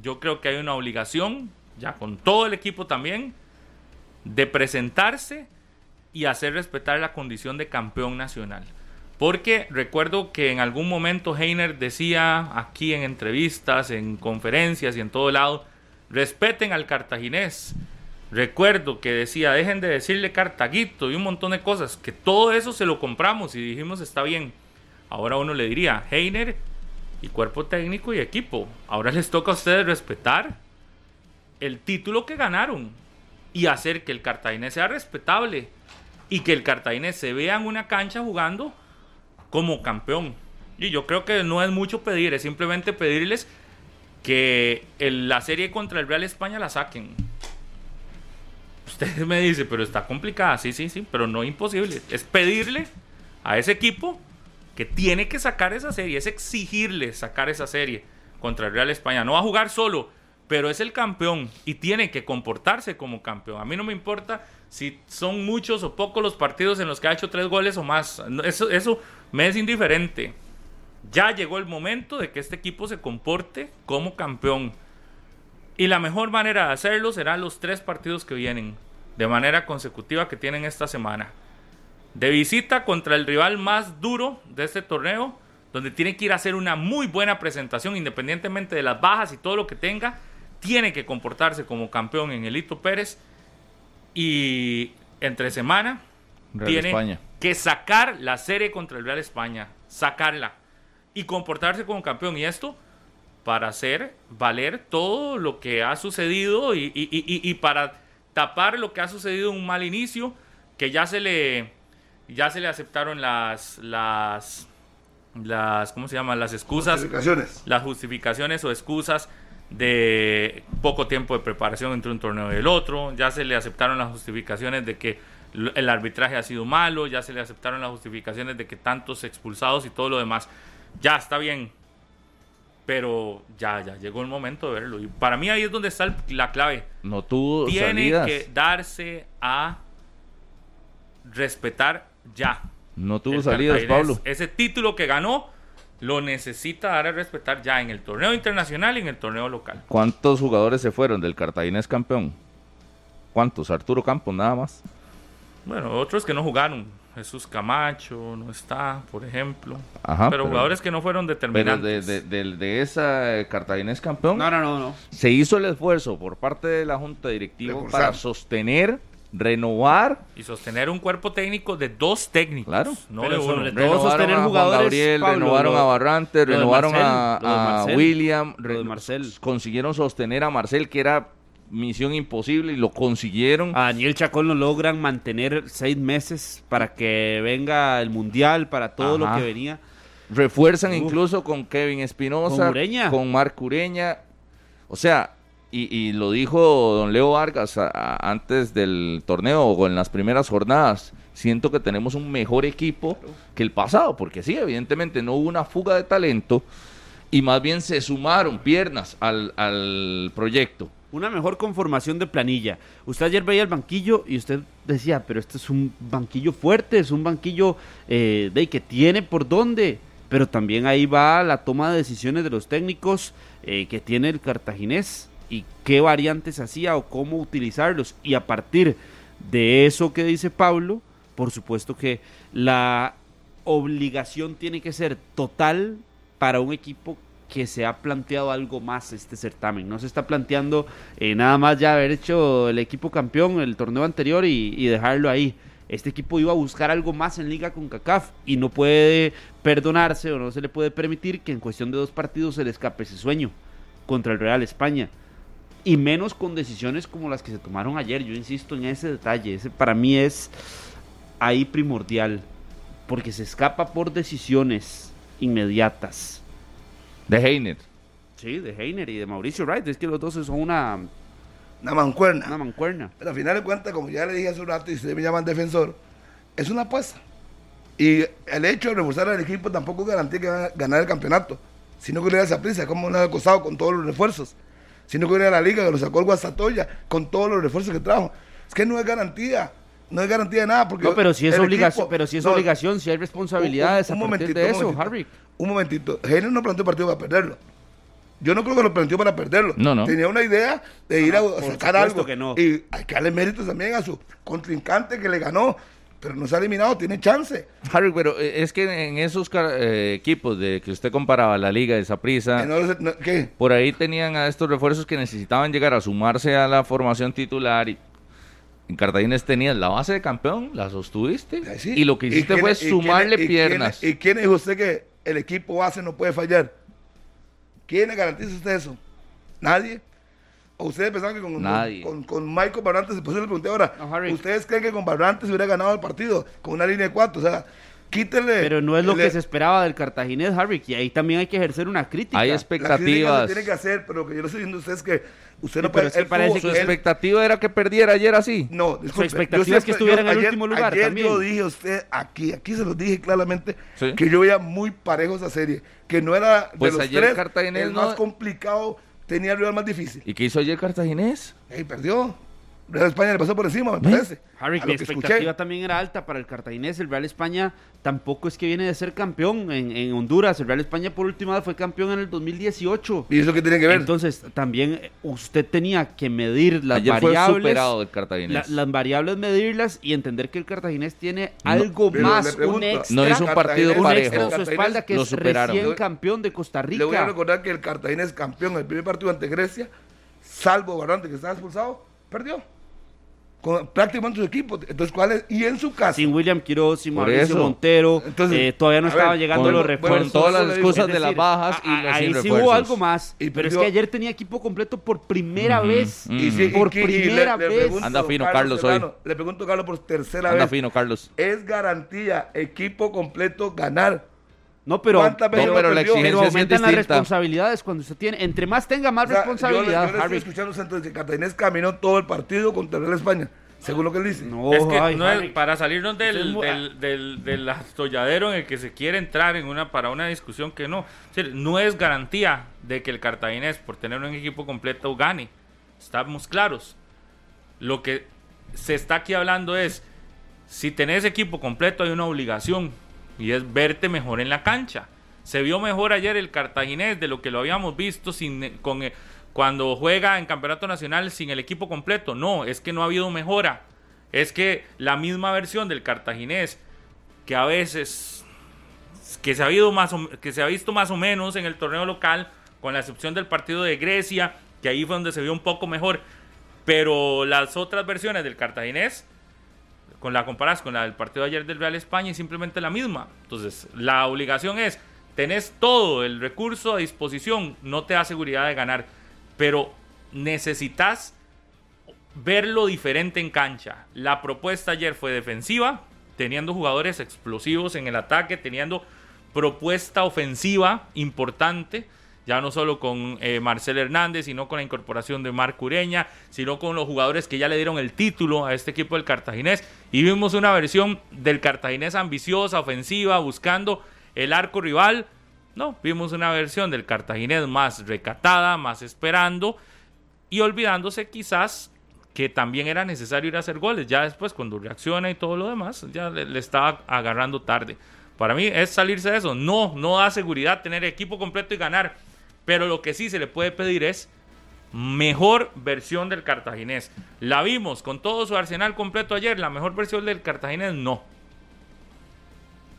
yo creo que hay una obligación, ya con todo el equipo también, de presentarse y hacer respetar la condición de campeón nacional. Porque recuerdo que en algún momento Heiner decía aquí en entrevistas, en conferencias y en todo lado, respeten al cartaginés. Recuerdo que decía, dejen de decirle cartaguito y un montón de cosas, que todo eso se lo compramos y dijimos está bien. Ahora uno le diría, Heiner y cuerpo técnico y equipo, ahora les toca a ustedes respetar el título que ganaron y hacer que el cartaginés sea respetable y que el cartaginés se vea en una cancha jugando como campeón. Y yo creo que no es mucho pedir, es simplemente pedirles que la serie contra el Real España la saquen. Usted me dice, pero está complicada, sí, sí, sí, pero no imposible. Es pedirle a ese equipo que tiene que sacar esa serie, es exigirle sacar esa serie contra el Real España. No va a jugar solo, pero es el campeón y tiene que comportarse como campeón. A mí no me importa si son muchos o pocos los partidos en los que ha hecho tres goles o más. Eso, eso me es indiferente. Ya llegó el momento de que este equipo se comporte como campeón. Y la mejor manera de hacerlo será los tres partidos que vienen, de manera consecutiva que tienen esta semana. De visita contra el rival más duro de este torneo, donde tiene que ir a hacer una muy buena presentación, independientemente de las bajas y todo lo que tenga tiene que comportarse como campeón en el Hito Pérez y entre semana tiene que sacar la serie contra el Real España, sacarla y comportarse como campeón. Y esto para hacer valer todo lo que ha sucedido y, y, para tapar lo que ha sucedido en un mal inicio, que ya se le, ya se le aceptaron las, las, las, ¿cómo se llaman? Las excusas. Justificaciones. Las justificaciones o excusas de poco tiempo de preparación entre un torneo y el otro, ya se le aceptaron las justificaciones de que el arbitraje ha sido malo, ya se le aceptaron las justificaciones de que tantos expulsados y todo lo demás. Ya está bien, pero ya, ya llegó el momento de verlo. Y para mí ahí es donde está la clave. No tuvo Tiene que darse a respetar ya. No tuvo salidas, Pablo. Ese título que ganó lo necesita dar a respetar ya en el torneo internacional y en el torneo local. ¿Cuántos jugadores se fueron del Cartaginés campeón? ¿Cuántos? Arturo Campos nada más. Bueno, otros que no jugaron. Jesús Camacho no está, por ejemplo. pero, jugadores que no fueron determinantes. Pero de, de, esa Cartaginés campeón. No, no, no, no. Se hizo el esfuerzo por parte de la Junta Directiva para sostener renovar y sostener un cuerpo técnico de dos técnicos. Claro. No de uno. Renovaron sostener a jugadores. Gabriel, renovaron a Barrante, renovaron a, William, Marcel. consiguieron sostener a Marcel, que era misión imposible y lo consiguieron. A Daniel Chacón lo logran mantener seis meses para que venga el mundial, para todo lo que venía. Refuerzan incluso con Kevin Espinosa, con, con Marc Ureña. O sea, y, lo dijo don Leo Vargas antes del torneo o en las primeras jornadas. Siento que tenemos un mejor equipo que el pasado, porque sí, evidentemente no hubo una fuga de talento y más bien se sumaron piernas al, proyecto. Una mejor conformación de planilla. Usted ayer veía el banquillo y usted decía, pero este es un banquillo fuerte, es un banquillo eh, de que tiene por dónde. Pero también ahí va la toma de decisiones de los técnicos eh, que tiene el cartaginés y qué variantes hacía o cómo utilizarlos. Y a partir de eso que dice Pablo, por supuesto que la obligación tiene que ser total para un equipo que se ha planteado algo más este certamen. No se está planteando eh, nada más ya haber hecho el equipo campeón el torneo anterior y, y, dejarlo ahí. Este equipo iba a buscar algo más en liga con CACAF y no puede perdonarse o no se le puede permitir que en cuestión de dos partidos se le escape ese sueño contra el Real España y menos con decisiones como las que se tomaron ayer. Yo insisto en ese detalle, ese para mí es ahí primordial, porque se escapa por decisiones inmediatas. De Heiner. Sí, de Heiner y de Mauricio Wright, es que los dos son una... Una mancuerna. Una mancuerna. Pero al final de cuentas, como ya le dije hace un rato y ustedes me llaman defensor, es una apuesta. Y el hecho de reforzar al equipo tampoco garantía que van a ganar el campeonato. Si no que esa prisa, como no ha costado con todos los refuerzos. Si no que a la liga, que lo sacó el Guastatoya con todos los refuerzos que trajo. Es que no es garantía. No es garantía de nada. Porque no, pero si es obligación, pero si es obligación, si hay responsabilidades un, momentito, de eso, Harry. Un momentito. Genio no planteó partido para perderlo. Yo no creo que lo planteó para perderlo. No, no. Tenía una idea de ir a, sacar algo. Que no. Y hay que darle méritos también a su contrincante que le ganó pero no se ha eliminado, tiene chance. Harry, pero eh, es que en esos eh, equipos de que usted comparaba la liga de Saprissa, ¿qué? por ahí tenían a estos refuerzos que necesitaban llegar a sumarse a la formación titular y en Cartagena tenías la base de campeón, la sostuviste y lo que hiciste fue sumarle piernas. ¿Y quién dijo usted que el equipo base no puede fallar? ¿Quién le garantiza usted eso? Nadie ustedes pensaban que con, con, Michael Barrantes, después le pregunté ahora, ¿ustedes creen que con Barrantes hubiera ganado el partido con una línea de cuatro? O sea, quítenle. Pero no es lo que se esperaba del cartaginés, Harry, y ahí también hay que ejercer una crítica. Hay expectativas. tiene que hacer, pero lo que yo le estoy diciendo a ustedes es que usted no puede. parece su expectativa era que perdiera ayer así. No, su expectativa es que estuviera en el último lugar. Ayer también. yo dije a usted aquí, aquí se lo dije claramente, que yo veía muy parejo esa serie, que no era de pues los ayer tres, el más complicado tenía el rival más difícil. ¿Y qué hizo ayer Cartaginés? Y perdió. Real España le pasó por encima, me parece. Harry, mi expectativa también era alta para el cartaginés. El Real España tampoco es que viene de ser campeón en, Honduras. El Real España por última vez fue campeón en el 2018. ¿Y eso qué tiene que ver? Entonces, también eh, usted tenía que medir las variables. las variables medirlas y entender que el cartaginés tiene algo más, un extra. No hizo un partido un parejo. su espalda que es recién campeón de Costa Rica. Le voy a recordar que el cartaginés campeón el primer partido ante Grecia, salvo Barrante que estaba expulsado, perdió con prácticamente su equipo. Entonces, ¿cuál es? Y en su casa. Sin William Quiroz, sin Mauricio Montero. Entonces, eh, todavía no estaban llegando los refuerzos. Con todas las excusas de las bajas y los Ahí sí hubo algo más. pero es que ayer tenía equipo completo por primera vez. Y por primera vez. Anda fino, Carlos, hoy. Le pregunto, Carlos, por tercera vez. Anda fino, Carlos. Es garantía, equipo completo, ganar. No, pero, no, pero la exigencia pero aumentan las responsabilidades cuando usted tiene. Entre más tenga más responsabilidad. Yo, yo le, estoy escuchando que Cartaginés caminó todo el partido contra el Real España. Según lo que él dice. No, es que no es, para salirnos del, del, del, del, atolladero en el que se quiere entrar en una para una discusión que no. no es garantía de que el cartaginés, por tener un equipo completo, gane. Estamos claros. Lo que se está aquí hablando es, si tenés equipo completo hay una obligación y es verte mejor en la cancha. Se vio mejor ayer el cartaginés de lo que lo habíamos visto sin, con cuando juega en campeonato nacional sin el equipo completo. No, es que no ha habido mejora. Es que la misma versión del cartaginés, que a veces que se ha, habido más que se ha visto más o menos en el torneo local, con la excepción del partido de Grecia, que ahí fue donde se vio un poco mejor. Pero las otras versiones del cartaginés, con la comparas con la del partido de ayer del Real España, es simplemente la misma. Entonces, la obligación es, tenés todo el recurso a disposición, no te da seguridad de ganar pero necesitas verlo diferente en cancha. La propuesta ayer fue defensiva, teniendo jugadores explosivos en el ataque, teniendo propuesta ofensiva importante, ya no solo con eh, Marcel Hernández, sino con la incorporación de Marc Ureña, sino con los jugadores que ya le dieron el título a este equipo del Cartaginés. Y vimos una versión del Cartaginés ambiciosa, ofensiva, buscando el arco rival, no, vimos una versión del cartaginés más recatada, más esperando y olvidándose quizás que también era necesario ir a hacer goles. Ya después, cuando reacciona y todo lo demás, ya le, estaba agarrando tarde. Para mí es salirse de eso. No, no da seguridad tener equipo completo y ganar. Pero lo que sí se le puede pedir es mejor versión del cartaginés. La vimos con todo su arsenal completo ayer. La mejor versión del cartaginés no.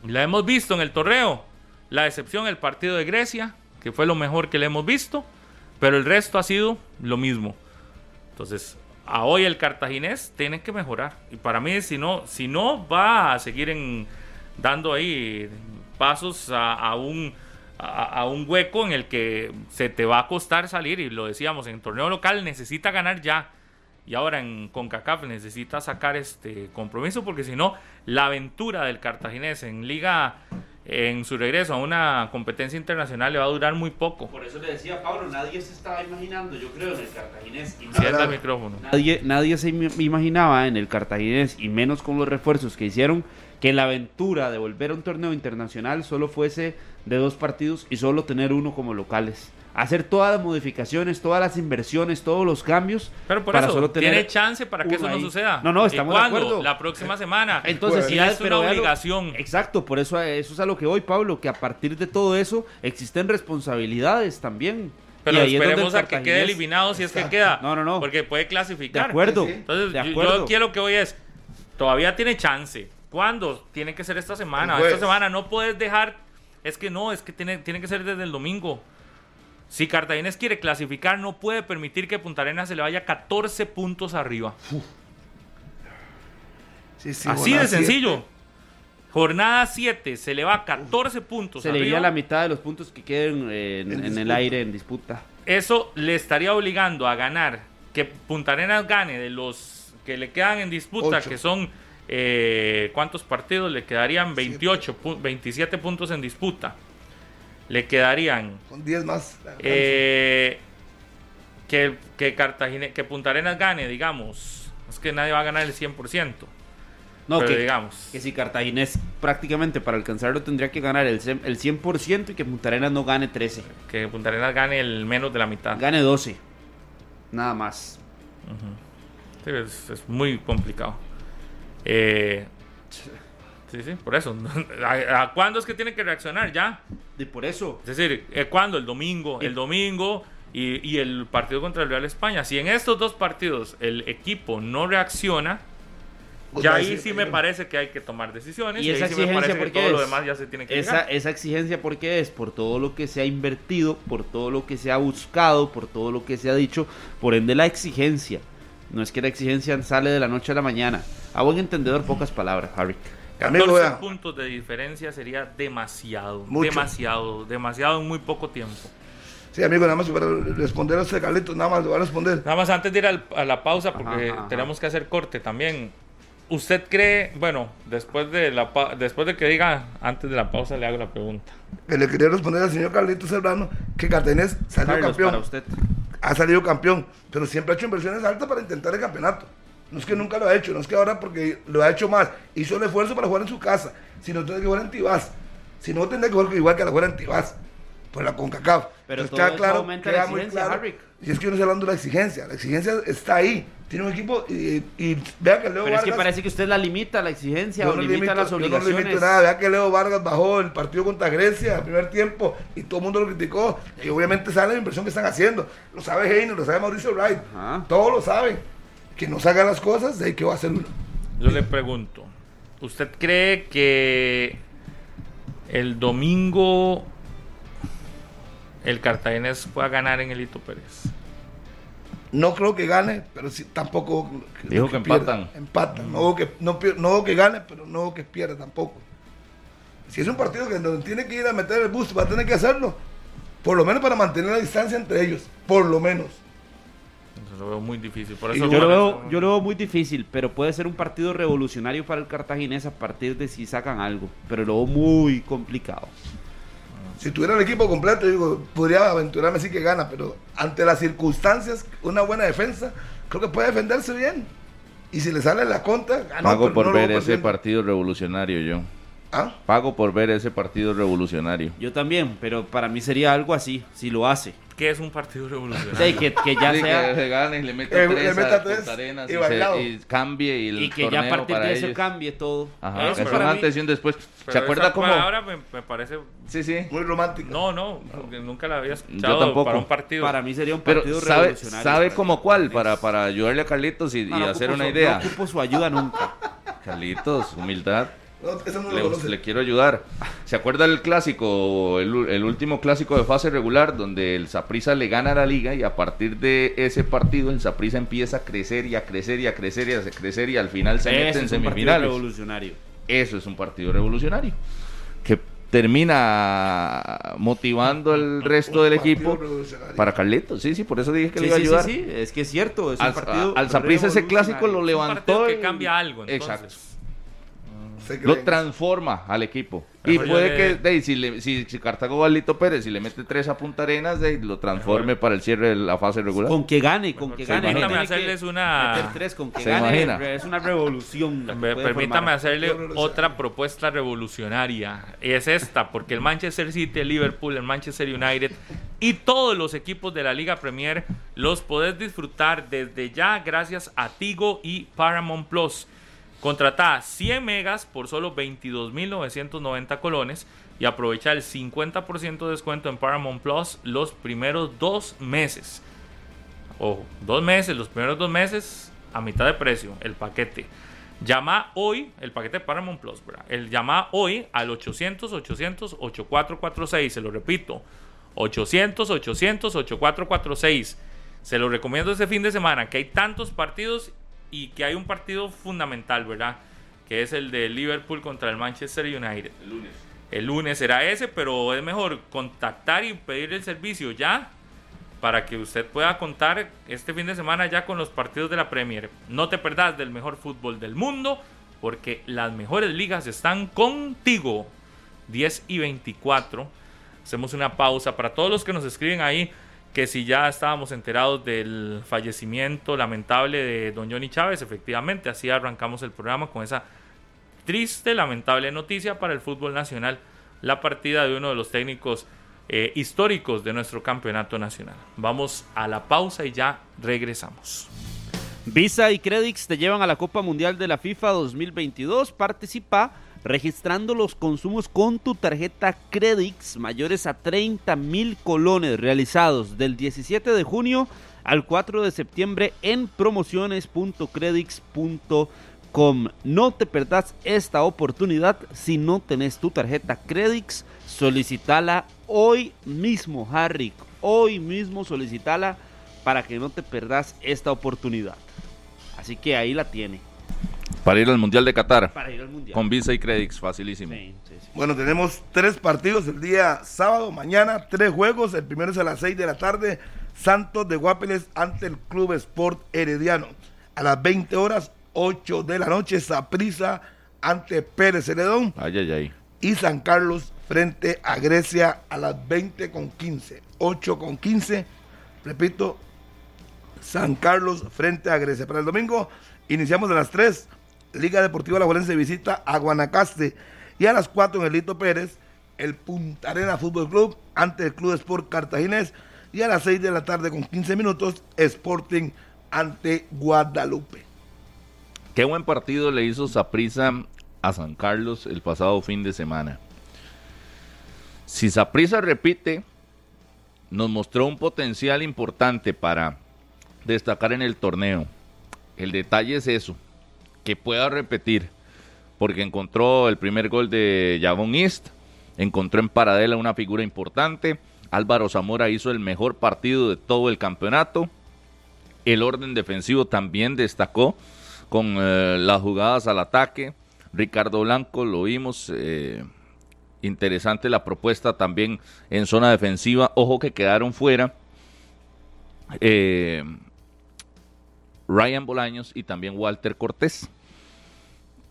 La hemos visto en el torneo. La excepción, el partido de Grecia, que fue lo mejor que le hemos visto, pero el resto ha sido lo mismo. Entonces, a hoy el cartaginés tiene que mejorar. Y para mí, si no, si no va a seguir en, dando ahí pasos a, un, a, un hueco en el que se te va a costar salir. Y lo decíamos, en torneo local necesita ganar ya. Y ahora en CONCACAF necesita sacar este compromiso porque si no, la aventura del cartaginés en Liga en su regreso a una competencia internacional le va a durar muy poco. Por eso le decía Pablo, nadie se estaba imaginando, yo creo, en el cartaginés. Y Cierra el micrófono. Nadie, nadie se im- imaginaba en el cartaginés, y menos con los refuerzos que hicieron, que la aventura de volver a un torneo internacional solo fuese de dos partidos y solo tener uno como locales. Hacer todas las modificaciones, todas las inversiones, todos los cambios. Pero por para eso, solo tener tiene chance para que eso no ahí. suceda. No, no, ¿Y estamos de cuándo? acuerdo. La próxima semana. Entonces, Y ya es pero una obligación. Exacto, por eso, eso es a lo que voy, Pablo, que a partir de todo eso existen responsabilidades también. Pero esperemos a que quede eliminado si es que queda. No, no, no. Porque puede clasificar. De acuerdo, Entonces, de yo- acuerdo. yo quiero que hoy es. Todavía tiene chance. ¿Cuándo? Tiene que ser esta semana. Jueves. Esta semana no puedes dejar. Es que no, es que tiene, tiene que ser desde el domingo. Si Cartaginés quiere clasificar, no puede permitir que Punta Arenas se le vaya 14 puntos arriba. Sí, sí, Así de siete. sencillo. Jornada 7 se le va 14 puntos Se le arriba. iría la mitad de los puntos que queden eh, en, En en el aire en disputa. Eso le estaría obligando a ganar. Que Punta Arenas gane de los que le quedan en disputa, Ocho. que son. Eh, ¿Cuántos partidos? Le quedarían 28, pu- 27 puntos en disputa. Le quedarían. Con 10 más. eh, que, que, Cartagine- que Punta Arenas gane, digamos. Es que nadie va a ganar el 100%. No, pero que, digamos. que si Cartaginés prácticamente para alcanzarlo tendría que ganar el, el 100% y que Punta Arenas no gane 13, Que Punta Arenas gane el menos de la mitad. gane 12. Nada más. Sí, es, es muy complicado. Eh, sí, sí, por eso. ¿A, a cuándo es que tiene que reaccionar ya? Y por eso, Es decir, eh, ¿cuándo? El domingo. El domingo y, y el partido contra el Real España. Si en estos dos partidos el equipo no reacciona, ya ahí sí me parece que hay que tomar decisiones. ¿Y Y, ahí esa sí me exigencia parece por que todo lo es? demás ya se tiene que esa, llegar. esa exigencia porque es por todo lo que se ha invertido, por todo lo que se ha buscado, por todo lo que se ha dicho, por ende la exigencia. No es que la exigencia sale de la noche a la mañana. A buen entendedor, pocas palabras, Harry. Amigo, 14 vea. puntos de diferencia sería demasiado. Mucho. Demasiado. Demasiado en muy poco tiempo. Sí, amigo, nada más para responder a usted, Carlitos, nada más le voy a responder. Nada más antes de ir al- a la pausa, porque Ajá, ajá. tenemos que hacer corte también. ¿Usted cree, bueno, después de la pa- después de que diga, antes de la pausa le hago la pregunta? Que le quería responder al señor Carlitos Serrano que Cartaginés salió Carlos, campeón. para usted. ha salido campeón, pero siempre ha hecho inversiones altas para intentar el campeonato. No es que nunca lo ha hecho, no es que ahora porque lo ha hecho más, hizo el esfuerzo para jugar en su casa, si no tiene que jugar en Tibás, si no tendría que jugar igual que la jugar en Tibás, pues la CONCACAF. Pero Entonces, todo eso aumenta la queda exigencia, claro. Y es que yo no estoy hablando de la exigencia, la exigencia está ahí, tiene un equipo y, y vea que Leo Pero es que Vargas- parece que usted la limita, la exigencia, yo o no limita limito- las yo no obligaciones. limito nada. Vea que Leo Vargas bajó el partido contra Grecia, el primer tiempo, y todo el mundo lo criticó. Y obviamente sabe la inversión que están haciendo. Lo sabe Heino, lo sabe Mauricio Wright. Ajá. Todos lo saben. Que no salgan las cosas, de ahí que va a hacer uno. Yo le pregunto, ¿usted cree que el domingo el Cartaginés pueda ganar en el Hito Pérez? No creo que gane, pero sí, tampoco. Dijo que empatan. Empatan. No, veo que, no, no que gane, pero no que pierda tampoco. Si es un partido que donde tiene que ir a meter el bus, va a tener que hacerlo. Por lo menos para mantener la distancia entre ellos. Por lo menos. Entonces, lo veo muy difícil. Por Y eso Yo lo, por veo, eso- yo lo veo muy difícil, pero puede ser un partido revolucionario para el cartaginés a partir de si sacan algo. Pero lo veo muy complicado. Si tuviera el equipo completo, digo, podría aventurarme así que gana, pero ante las circunstancias, una buena defensa, creo que puede defenderse bien. Y si le sale la contra, gana. Pago por no ver ese perdiendo. partido revolucionario yo. ¿Ah? Pago por ver ese partido revolucionario. Yo también, pero para mí sería algo así, si lo hace. ¿Qué es un partido revolucionario? Sí, que, que ya Sí, sea... que se gane y le meta Eh, tres le meta a tres Arenas y y, se- y cambie y el Y que ya a partir de eso ellos. cambie todo. Ajá, Eso es un mí- antes y un después. Pero ¿Se acuerda esa cómo? palabra me, me parece... Sí, sí. Muy romántico. No, no, porque nunca la había escuchado tampoco. para un partido. Para mí sería un Pero partido sabe, revolucionario. sabe como cuál para, para ayudarle a Carlitos y, No, y no hacer una su- idea. No ocupo su ayuda nunca. Carlitos, humildad. No, eso no lo Le, le quiero ayudar. ¿Se acuerda el clásico, el, el último clásico de fase regular, donde el Saprissa le gana a la liga y a partir de ese partido el Saprissa empieza a crecer y a crecer y a crecer y a crecer y al final se mete en es un partido semifinales? revolucionario. Eso es un partido revolucionario que termina motivando el resto del equipo para Carlitos. Sí, sí, por eso dije que Sí, le iba a ayudar. sí, sí, es que es cierto. Es un Al, partido al Saprissa ese clásico lo un levantó. partido que y- cambia algo, entonces. Exacto. Lo transforma al equipo. y puede que si, si, Cartago va Lito Pérez y le mete tres a Punta Arenas, de, lo transforme para el cierre de la fase regular. Con que gane, con que gane. Permítame hacerles una. Tres con que gane, es una revolución. Permítame hacerle otra propuesta revolucionaria. Y es esta, porque el Manchester City, el Liverpool, el Manchester United y todos los equipos de la Liga Premier los podés disfrutar desde ya gracias a Tigo y Paramount Plus. Contrata 100 megas por solo 22.990 colones y aprovecha el 50% de descuento en Paramount Plus los primeros dos meses. Ojo, dos meses, los primeros dos meses a mitad de precio, el paquete. Llama hoy, el paquete Paramount Plus, ¿verdad? El llama hoy al 800-800-8446, se lo repito, 800-800-8446. Se lo recomiendo este fin de semana, que hay tantos partidos y que hay un partido fundamental, ¿verdad? Que es el de Liverpool contra el Manchester United. El lunes. El lunes será ese, pero es mejor contactar y pedir el servicio ya para que usted pueda contar este fin de semana ya con los partidos de la Premier. No te perdás del mejor fútbol del mundo porque las mejores ligas están contigo. 10 y 24. Hacemos una pausa para todos los que nos escriben ahí que si ya estábamos enterados del fallecimiento lamentable de don Johnny Chávez, efectivamente, así arrancamos el programa con esa triste, lamentable noticia para el fútbol nacional, la partida de uno de los técnicos eh, históricos de nuestro campeonato nacional. Vamos a la pausa y ya regresamos. Visa y Credix te llevan a la Copa Mundial de la FIFA 2022. Participa registrando los consumos con tu tarjeta Credix mayores a 30 mil colones realizados del 17 de junio al 4 de septiembre en promociones.credix.com. No te perdás esta oportunidad si no tenés tu tarjeta Credix, solicitala hoy mismo, Harry. Hoy mismo solicitala para que no te perdás esta oportunidad. Así que ahí la tiene. Para ir al Mundial de Qatar. Para ir al Mundial. Con Visa y Credits, facilísimo. Bueno, tenemos tres partidos el día sábado, mañana, tres juegos. El primero es a las seis de la tarde, Santos de Guapeles ante el Club Sport Herediano. A las 20 horas, 8 de la noche, Saprisa ante Pérez Heredón. Ay, ay, ay. Y San Carlos frente a Grecia a las 20 con 15. 8 con 15. Repito, San Carlos frente a Grecia. Para el domingo iniciamos a las 3 Liga Deportiva La Valencia visita a Guanacaste y a las 4 en el Lito Pérez, el Punta Arena Fútbol Club ante el Club Sport Cartaginés y a las 6 de la tarde con 15 minutos Sporting ante Guadalupe. Qué buen partido le hizo Saprisa a San Carlos el pasado fin de semana. Si Saprisa repite, nos mostró un potencial importante para destacar en el torneo. El detalle es eso, que pueda repetir, porque encontró el primer gol de Javon East, encontró en Paradela una figura importante, Álvaro Zamora hizo el mejor partido de todo el campeonato, el orden defensivo también destacó con eh, las jugadas al ataque, Ricardo Blanco lo vimos, eh, interesante la propuesta también en zona defensiva, ojo que quedaron fuera. Eh, Ryan Bolaños y también Walter Cortés,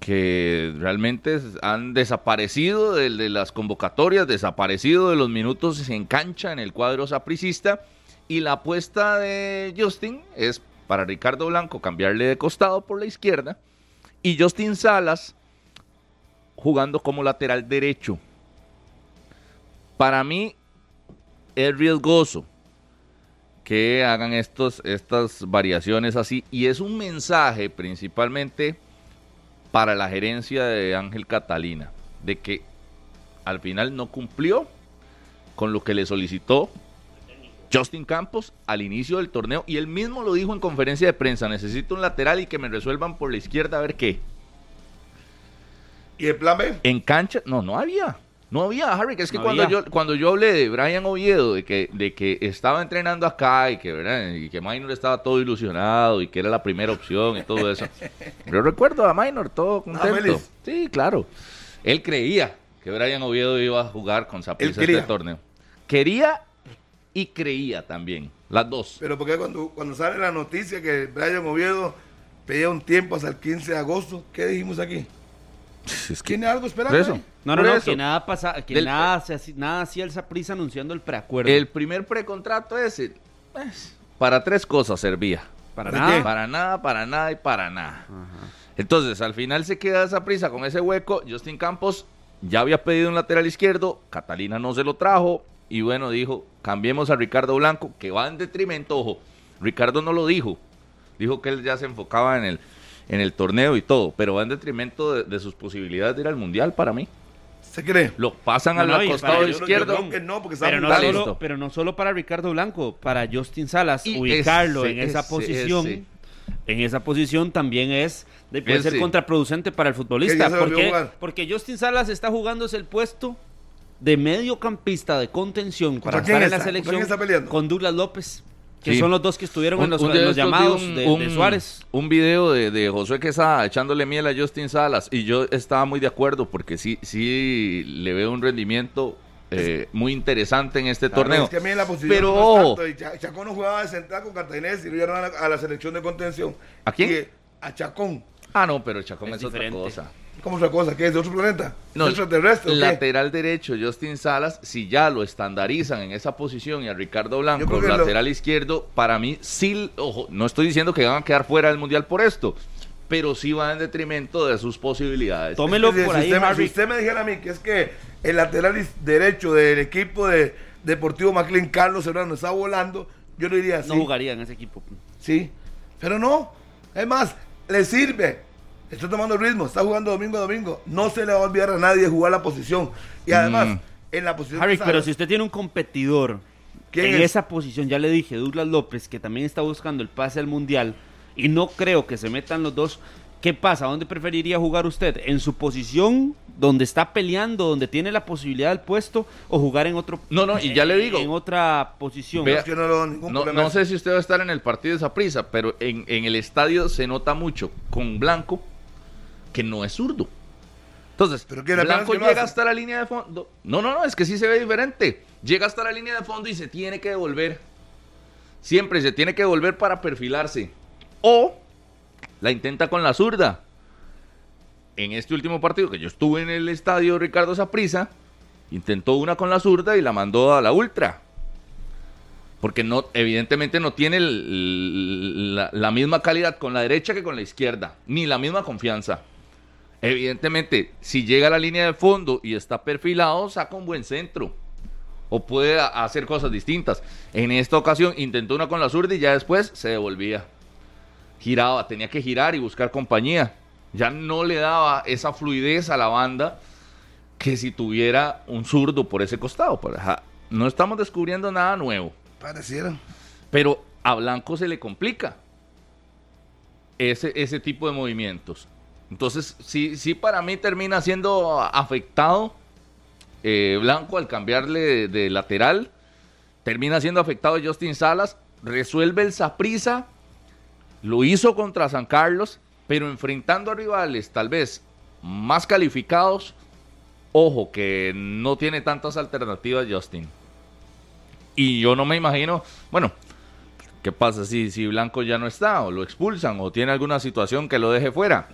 que realmente han desaparecido de, las convocatorias, desaparecido de los minutos en cancha en el cuadro sapricista. Y la apuesta de Justin es para Ricardo Blanco cambiarle de costado por la izquierda y Justin Salas jugando como lateral derecho. Para mí es riesgoso que hagan estos, estas variaciones así. Y es un mensaje principalmente para la gerencia de Ángel Catalina, de que al final no cumplió con lo que le solicitó Justin Campos al inicio del torneo y él mismo lo dijo en conferencia de prensa, necesito un lateral y que me resuelvan por la izquierda a ver qué. ¿Y el plan B? En cancha, no, no había. No había, Harry, que es que cuando yo cuando yo hablé de Brian Oviedo, de que, de que estaba entrenando acá y que, ¿verdad? y que Minor estaba todo ilusionado y que era la primera opción y todo eso. yo recuerdo a Minor todo contento. sí, claro. Él creía que Brian Oviedo iba a jugar con Zaprisa este torneo. Quería y creía también, las dos. Pero porque cuando, cuando sale la noticia que Brian Oviedo pedía un tiempo hasta el 15 de agosto, ¿qué dijimos aquí? ¿Tiene algo esperando? Eso. No, no, no, que nada pasa, que nada, se, nada hacía el Saprisa anunciando el preacuerdo. El primer precontrato ese, pues, para tres cosas servía. Para, nada. Para nada, para nada y para nada. Entonces, al final se queda esa prisa con ese hueco. Justin Campos ya había pedido un lateral izquierdo, Catalina no se lo trajo. Y bueno, dijo, cambiemos a Ricardo Blanco, que va en detrimento, ojo. Ricardo no lo dijo. Dijo que él ya se enfocaba en el, en el torneo y todo, pero va en detrimento de, sus posibilidades de ir al Mundial para mí. ¿Se cree? Lo pasan al costado izquierdo. pero, no solo, pero, no solo, para Ricardo Blanco, para Justin Salas, ubicarlo en esa posición. En esa posición también es de puede ser contraproducente para el futbolista. Porque, porque Justin Salas está jugándose el puesto de mediocampista de contención para estar en la selección con Douglas López. Que son los dos que estuvieron en los, llamados de, Suárez. Un video de, de Josué Quesada echándole miel a Justin Salas. Y yo estaba muy de acuerdo porque sí, sí le veo un rendimiento eh, muy interesante en este torneo. Pero Chacón no jugaba de central con Cartaginés y lo llevaron a la, selección de contención. ¿A quién? a Chacón. Ah, no, pero Chacón es, otra cosa. ¿Cómo es otra cosa? ¿Qué es de otro planeta? No, ¿Es lateral derecho, Justin Salas, si ya lo estandarizan en esa posición y a Ricardo Blanco, lateral izquierdo, para mí sí, ojo, no estoy diciendo que van a quedar fuera del Mundial por esto, pero sí va en detrimento de sus posibilidades. Tómelo por ahí, Si usted me dijera a mí que es que el lateral derecho del equipo de Deportivo McLean, Carlos Serrano, está volando, yo le diría así. No jugaría en ese equipo. Sí, pero no. Es más, le sirve. Está tomando ritmo, está jugando domingo a domingo. No se le va a olvidar a nadie jugar la posición. Y además, mm. en la posición. Harry, pero si usted tiene un competidor en esa posición, ya le dije, Douglas López, que también está buscando el pase al mundial, y no creo que se metan los dos. ¿Qué pasa? ¿Dónde preferiría jugar usted? ¿En su posición, donde está peleando, donde tiene la posibilidad del puesto, o jugar en otro No, no, y ya le digo. En otra posición. no, sé si usted va a estar en el partido de esa prisa, pero en, en el estadio se nota mucho con Blanco que no es zurdo. Entonces, ¿Pero Blanco llega hasta la línea de fondo. No, no, no, es que sí se ve diferente. Llega hasta la línea de fondo y se tiene que devolver. Siempre se tiene que devolver para perfilarse. O la intenta con la zurda. En este último partido que yo estuve en el estadio Ricardo Saprisa, intentó una con la zurda y la mandó a la ultra. Porque no, evidentemente no tiene la misma calidad con la derecha que con la izquierda, ni la misma confianza. Evidentemente, si llega a la línea de fondo y está perfilado, saca un buen centro. O puede hacer cosas distintas. En esta ocasión intentó una con la zurda y ya después se devolvía. Giraba, tenía que girar y buscar compañía. Ya no le daba esa fluidez a la banda que si tuviera un zurdo por ese costado. No estamos descubriendo nada nuevo. Pareciera. Pero a Blanco se le complica ese, ese tipo de movimientos. Entonces, sí, sí para mí termina siendo afectado eh, Blanco al cambiarle de, lateral. Termina siendo afectado Justin Salas. Resuelve el Saprisa. Lo hizo contra San Carlos, pero enfrentando a rivales tal vez más calificados. Ojo, que no tiene tantas alternativas Justin. Y yo no me imagino, bueno, ¿Qué pasa si, si Blanco ya no está o lo expulsan o tiene alguna situación que lo deje fuera?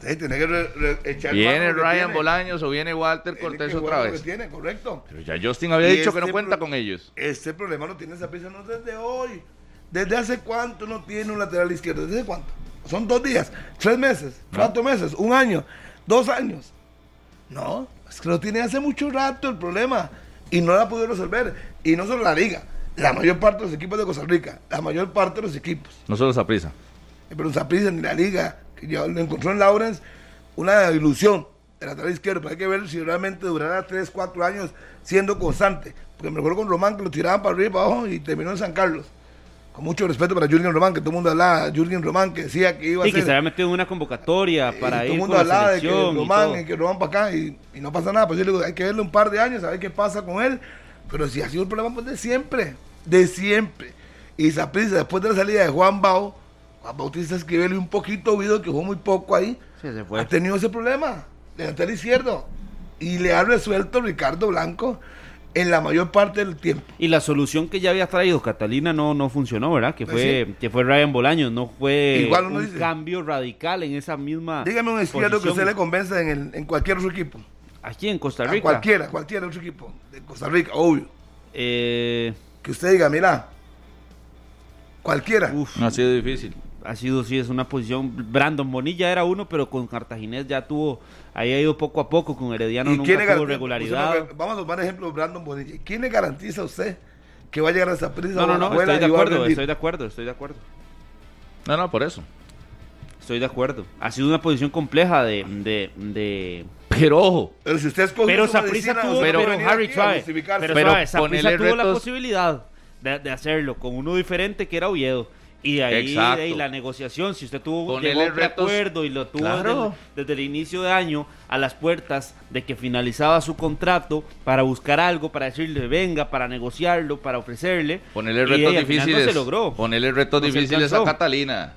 viene Ryan Bolaños o viene Walter Cortés otra vez. tiene, correcto. Pero ya Justin había dicho que no este cuenta con ellos. Este problema no tiene esa pieza no desde hoy. ¿Desde hace cuánto no tiene un lateral izquierdo? ¿Desde cuánto? Son dos días, tres meses, cuatro meses, un año, dos años. No, es que lo tiene hace mucho rato el problema y no la ha podido resolver. Y no solo la liga la mayor parte de los equipos de Costa Rica, la mayor parte de los equipos. No solo Zaprisa. Eh, pero Zaprisa ni la liga, que ya lo encontró en Lawrence, una ilusión de lateral izquierdo, pero hay que ver si realmente durará 3, 4 años siendo constante. Porque me acuerdo con Román que lo tiraban para arriba y para abajo y terminó en San Carlos. Con mucho respeto para Jürgen Román, que todo el mundo hablaba, Jürgen Román que decía que iba a ser... que se había metido en una convocatoria para ir Todo el mundo hablaba de que Román, y que Román para acá y, no pasa nada. Pues yo le digo, hay que verle un par de años, a ver qué pasa con él. Pero si ha sido el problema pues de siempre de siempre. Y Zaprisa, después de la salida de Juan Bao, Juan Bautista escribió un poquito video que jugó muy poco ahí. Ha tenido ese problema de lateral izquierdo. Y le ha resuelto Ricardo Blanco en la mayor parte del tiempo. Y la solución que ya había traído Catalina no, no funcionó, ¿verdad? Que Pues fue, sí. que fue Ryan Bolaños, no fue Igual un dice. cambio radical en esa misma. Dígame un izquierdo que usted le convenza en, el- en cualquier otro equipo. Aquí en Costa A Rica. cualquiera, cualquier otro equipo de Costa Rica, obvio. Eh, Que usted diga, mira, cualquiera. uf, No ha sido difícil. ha sido, sí, es una posición. Brandon Bonilla era uno, pero con Cartaginés ya tuvo. Ahí ha ido poco a poco, con Herediano ¿Y nunca quién le tuvo garantiza- regularidad. usted Vamos a tomar ejemplo de Brandon Bonilla. ¿Quién le garantiza a usted que va a llegar a esa prisa? No, no, no, estoy de acuerdo, estoy de acuerdo, estoy de acuerdo. No, no, por eso. Estoy de acuerdo. Ha sido una posición compleja de. de, de... Pero ojo, Pero si usted escoge Pero medicina, tuvo, pero, venir Harry justificarse. pero, Pero ponele tuvo la posibilidad de, de hacerlo con uno diferente que era Oviedo. Y de ahí, de ahí la negociación, si usted tuvo llegó retos- acuerdo y lo tuvo Claro. desde, desde el inicio de año a las puertas de que finalizaba su contrato para buscar algo, para decirle venga, para negociarlo, para ofrecerle. ponerle retos difíciles. No se logró. Ponerle retos No difíciles a. Catalina.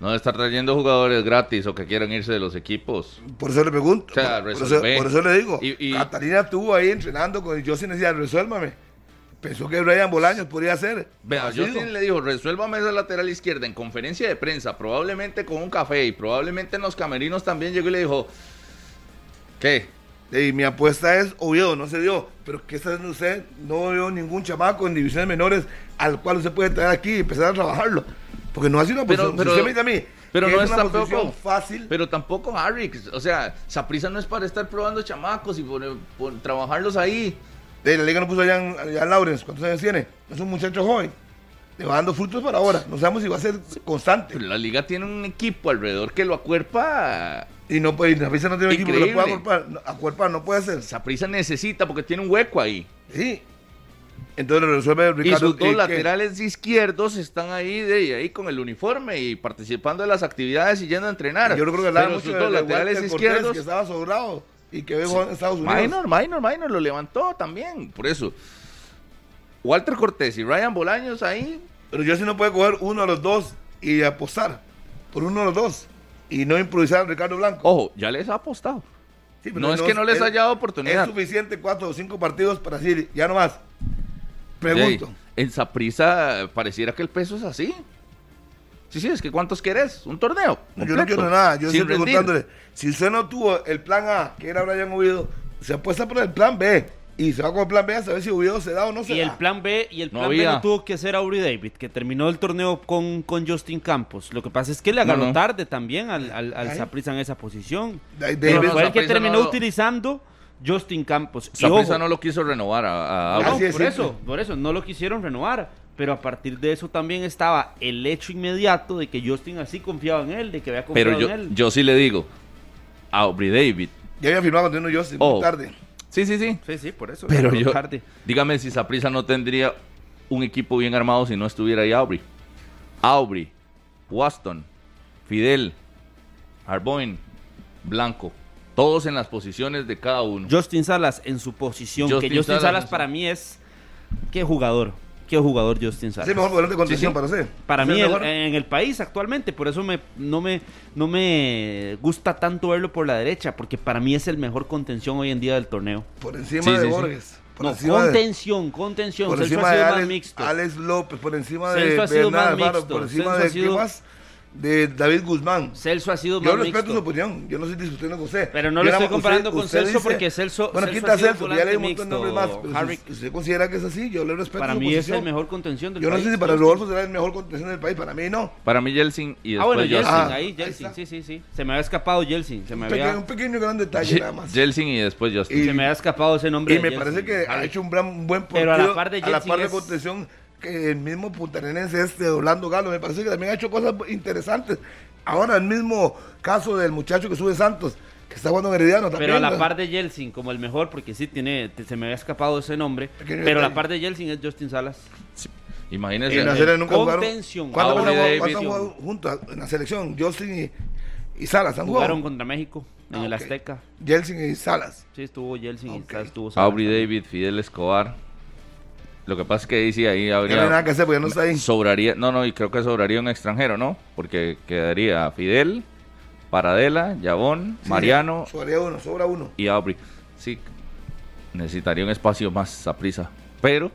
No de estar trayendo jugadores gratis o que quieran irse de los equipos. Por eso le pregunto. O sea, por, por eso, por eso le digo. Y- y- Catalina estuvo ahí entrenando con yo sin decía, resuélvame. Pensó que Brian Bolaños podría hacer. Vea, le dijo, resuélvame esa lateral izquierda en conferencia de prensa, probablemente con un café y probablemente en los camerinos también llegó y le dijo, ¿qué? Y mi apuesta es Oviedo, no se dio. Pero que está haciendo usted? No veo ningún chamaco en divisiones menores al cual usted puede traer aquí y empezar a trabajarlo. Porque no ha sido una Pero- posición. pero- si a pero que no es una tampoco- posición fácil. Pero tampoco Harry, o sea, Saprisa no es para estar probando chamacos y trabajarlos ahí. De la liga no puso allá en Lawrence. ¿Cuántos años tiene? Es un muchacho joven. Le va dando frutos para ahora. No sabemos si va a ser constante. Pero la liga tiene un equipo alrededor que lo acuerpa. Y no puede, la prisa no tiene un equipo que lo pueda acuerpar. No, acuerpar no puede ser. Saprisa necesita porque tiene un hueco ahí. Sí. Entonces lo resuelve Y Ricardo. sus dos laterales izquierdos están ahí de ahí con el uniforme y participando de las actividades y yendo a entrenar. Yo creo que hablaba mucho sus dos de laterales Walter Cortés, izquierdos. que estaba sobrado y que ve en Estados Unidos. Minor, Minor, Minor lo levantó también. Por eso. Walter Cortés y Ryan Bolaños ahí. Pero yo sí no puedo coger uno de los dos y apostar por uno de los dos y no improvisar a Ricardo Blanco. Ojo, ya les ha apostado. Sí, pero no es que no les haya dado oportunidad. Es suficiente cuatro o cinco partidos para decir, ya no más. Pregunto. En Saprisa pareciera que el peso es así. Sí, sí, es que ¿cuántos querés? ¿Un torneo? No, yo no quiero nada. Yo sin estoy rendir. preguntándole, si usted no tuvo el plan A, que era Brian Oviedo, se apuesta por el plan B y se va con el plan B a saber si Oviedo se da o no se Y da. el plan B, y el No plan B había. lo tuvo que hacer Aubrey David, que terminó el torneo con, con Justin Campos. Lo que pasa es que le agarró No, no. tarde también al, al, al en esa posición. David- Pero no, fue el que terminó no- utilizando Justin Campos. Saprissa no lo quiso renovar a, a no, Así es por eso, por eso, no lo quisieron renovar. Pero a partir de eso también estaba el hecho inmediato de que Justin así confiaba en él, de que había confiado Pero yo, en él. yo sí le digo a Aubrey David. Ya había firmado con sí, Oh. muy tarde. Sí, sí, sí. Sí, sí, por eso. Pero yo, tarde. dígame si Saprissa no tendría un equipo bien armado si no estuviera ahí Aubrey. Aubrey, Waston, Fidel, Arboin, Blanco, todos en las posiciones de cada uno. Justin Salas en su posición, Justin que Justin Salas para mí es... ¿Qué jugador? ¿Qué jugador Justin Es Salas? el mejor volante de contención sí. para usted. Para ¿Es mí el en el país actualmente, por eso me, no, me, no me gusta tanto verlo por la derecha, porque para mí es el mejor contención hoy en día del torneo. por encima Sí, de sí, sí. Borges. Por No, encima de- contención, contención. por Celso encima ha de sido más Alex, mixto. Alex López, por encima de Celso ha sido Bernard más Alfaro, mixto. por encima Celso de ha sido- ¿qué más? De David Guzmán. Celso ha sido Yo más respeto su mixto. opinión, yo no estoy discutiendo con usted. Pero no Yo lo estoy comparando usted- con usted Celso dice- porque Celso- Bueno, Celso quita Celso, ya le di un montón de nombres más. Pero Harry. si usted considera que es así, yo le respeto Para su mí es el mejor contención del Yo no país. sé si para. Rodolfo será el mejor contención del país, para mí no. Para mí Yeltsin y Ah, después bueno, Justin. Yeltsin, Ah, ahí, ahí Yeltsin, sí, sí, sí. Se me había escapado Yeltsin, se me Un pequeño, había, un pequeño gran detalle nada más. Yeltsin y después Justin. Y- se me había escapado ese nombre. Y me parece que ha hecho un, buen partido. Pero a la par de a la Yeltsin par de es- contención que el mismo puntarenense este Orlando Galo. Me parece que también ha hecho cosas interesantes. Ahora el mismo caso del muchacho que sube Santos, que está jugando en Herediano también. Pero a la ¿no? par de Yeltsin como el mejor, porque sí tiene, te- se me había escapado ese nombre. Pequeño Pero a la par de Yeltsin es Justin Salas. Imagínense. Y en la serie nunca jugaron. Contención. ¿Cuántas Aubrey veces han David. jugado- cuántas han jugado juntos en la selección? Justin y, y Salas han Jugaron contra México en Ah, el. Azteca. Jelsin y Salas. Sí, estuvo Yeltsin y Salas estuvo Salas. Aubrey David, Fidel Escobar. Lo que pasa es que ahí sí, ahí Ya no hay nada habría. que hacer porque ya no está ahí. Sobraría, no, no, y creo que sobraría un extranjero, ¿no? Porque quedaría Fidel, Paradela, Yabón, Sí, Mariano Sobraría uno, sobra uno. y Aubrey. Sí. necesitaría un espacio más a prisa. Pero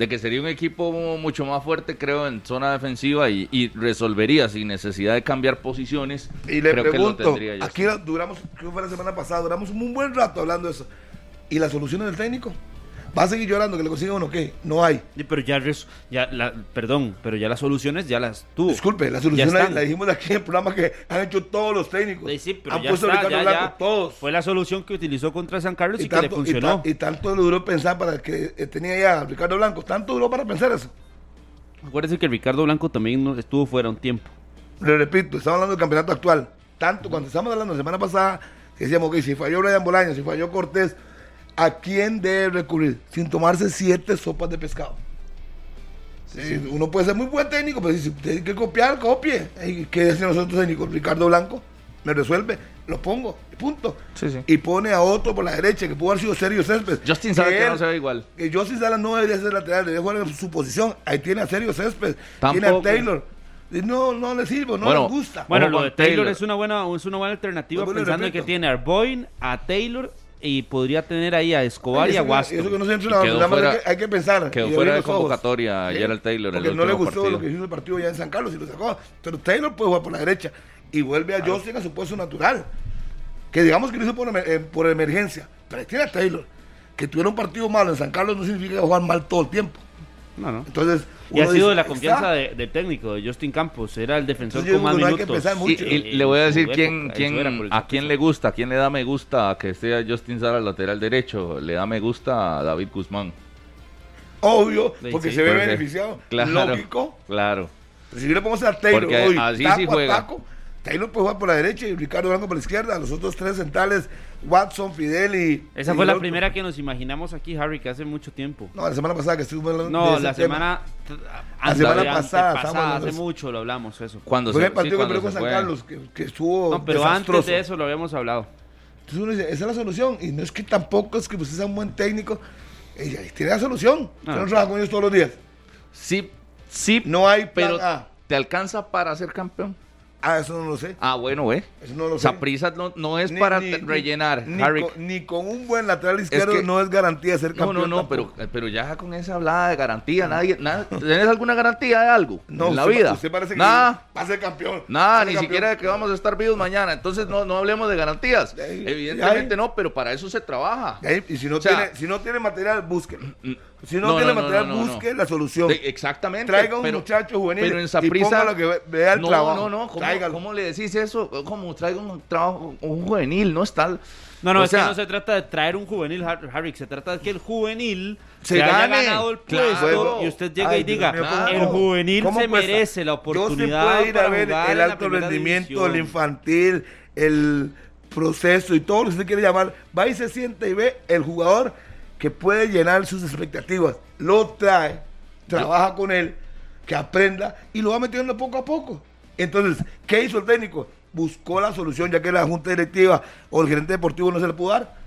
de que sería un equipo mucho más fuerte, creo, en zona defensiva y, resolvería sin necesidad de cambiar posiciones. Y le pregunto, aquí duramos, creo que fue la semana pasada, duramos un buen rato hablando de eso. ¿Y la solución del técnico? ¿Va a seguir llorando que le consiga uno qué? No hay. pero ya, ya la, perdón, pero ya las soluciones ya las tuvo. Disculpe, las soluciones la, dijimos aquí en el programa que han hecho todos los técnicos. Sí, pero han puesto está, Ricardo Blanco todos. Fue la solución que utilizó contra San Carlos y, que le funcionó. Y, tanto duró pensar para que eh, tenía ya Ricardo Blanco, tanto duró para pensar eso. Acuérdense que Ricardo Blanco también estuvo fuera un tiempo. Le repito, estamos hablando del campeonato actual. Tanto cuando estamos hablando la semana pasada, que decíamos que si falló Brian Bolaño, si falló Cortés, ¿a quién debe recurrir? Sin tomarse siete sopas de pescado. Uno puede ser muy buen técnico, pero si tiene que copiar, copie. ¿Qué decimos nosotros técnicos? Ricardo Blanco me resuelve, lo pongo, punto. Y pone a otro por la derecha, que pudo haber sido Sergio Céspedes. Justin Sala que no se ve igual. Que Justin Sala no debería ser lateral, debería jugar en su posición. Ahí tiene a Sergio Céspedes, tiene a Taylor. No, no le sirve, no le gusta. Bueno, lo de Taylor, es una buena, es una buena alternativa pensando en que tiene a Arboin, a Taylor y podría tener ahí a Escobar y a Guasto. Eso que no se entra en la fuera, hay, que, pensar. Quedó fuera de convocatoria ayer al Taylor. Porque no le gustó lo que hizo el partido ya en San Carlos y lo sacó. Pero Taylor puede jugar por la derecha y vuelve a Justin a su puesto natural. Que digamos que lo hizo por, eh, por emergencia. Pero tiene a Taylor. Que tuviera un partido malo en San Carlos no significa jugar mal todo el tiempo. No, no. Entonces, y ha sido de la confianza del técnico, de Justin Campos. Era el defensor con más minutos. Y, le voy a decir quién, quién, a quién le gusta, a quién le da me gusta que esté Justin Sara lateral derecho. Le da me gusta a David Guzmán. Obvio, porque se ve beneficiado. Claro, Lógico. Claro. Pero si yo le pongo a Taylor hoy, así sí juega. Taylor puede jugar por la derecha y Ricardo Blanco por la izquierda. Los otros tres centrales, Watson, Fidel y. Esa fue la primera que nos imaginamos aquí, Harry, que hace mucho tiempo. No, la semana pasada que estuvimos hablando No, la semana. La semana pasada, hace mucho lo hablamos eso. Cuando fue el partido que perdió con San Carlos, que, estuvo. No, pero antes de eso lo habíamos hablado. Entonces uno dice, esa es la solución. Y no es que tampoco es que usted sea un buen técnico. Ella tiene la solución. No. no trabaja con ellos todos los días. Sí, sí. No hay pero ¿te alcanza para ser campeón? Ah, eso no lo sé. Ah, bueno, ¿eh? Eso no lo sé. Saprisa no, no es para rellenar. Ni, ni, con, un buen lateral izquierdo no es garantía de ser campeón. No, no, no, pero, pero ya con esa hablada de garantía, nadie, nada, ¿tienes alguna garantía de algo no, en la vida? Usted parece que nada, va a ser campeón. Nada, ni siquiera de que vamos a estar vivos mañana. Entonces no, no hablemos de garantías. Evidentemente no, pero para eso se trabaja. y si no, tiene, si no tiene material, búsquelo. Si no, tiene material, busque la solución. exactamente. Traiga un muchacho juvenil pero en Saprisa, y lo que vea el trabajo. No, no, no. ¿cómo, le decís eso? Como traiga un trabajo, un juvenil, no está... No, no, es que no se trata de traer un juvenil, Harry, se trata de que el juvenil se, haya ganado el puesto y usted llega y diga, el juvenil se merece la oportunidad. Yo se puede ir a ver el alto rendimiento, el infantil, el proceso y todo lo que usted quiere llamar. Va y se siente y ve el jugador que puede llenar sus expectativas, lo trae, trabaja con él, que aprenda y lo va metiendo poco a poco. Entonces, ¿qué hizo el técnico? Buscó la solución, ya que la junta directiva o el gerente deportivo no se le pudo dar.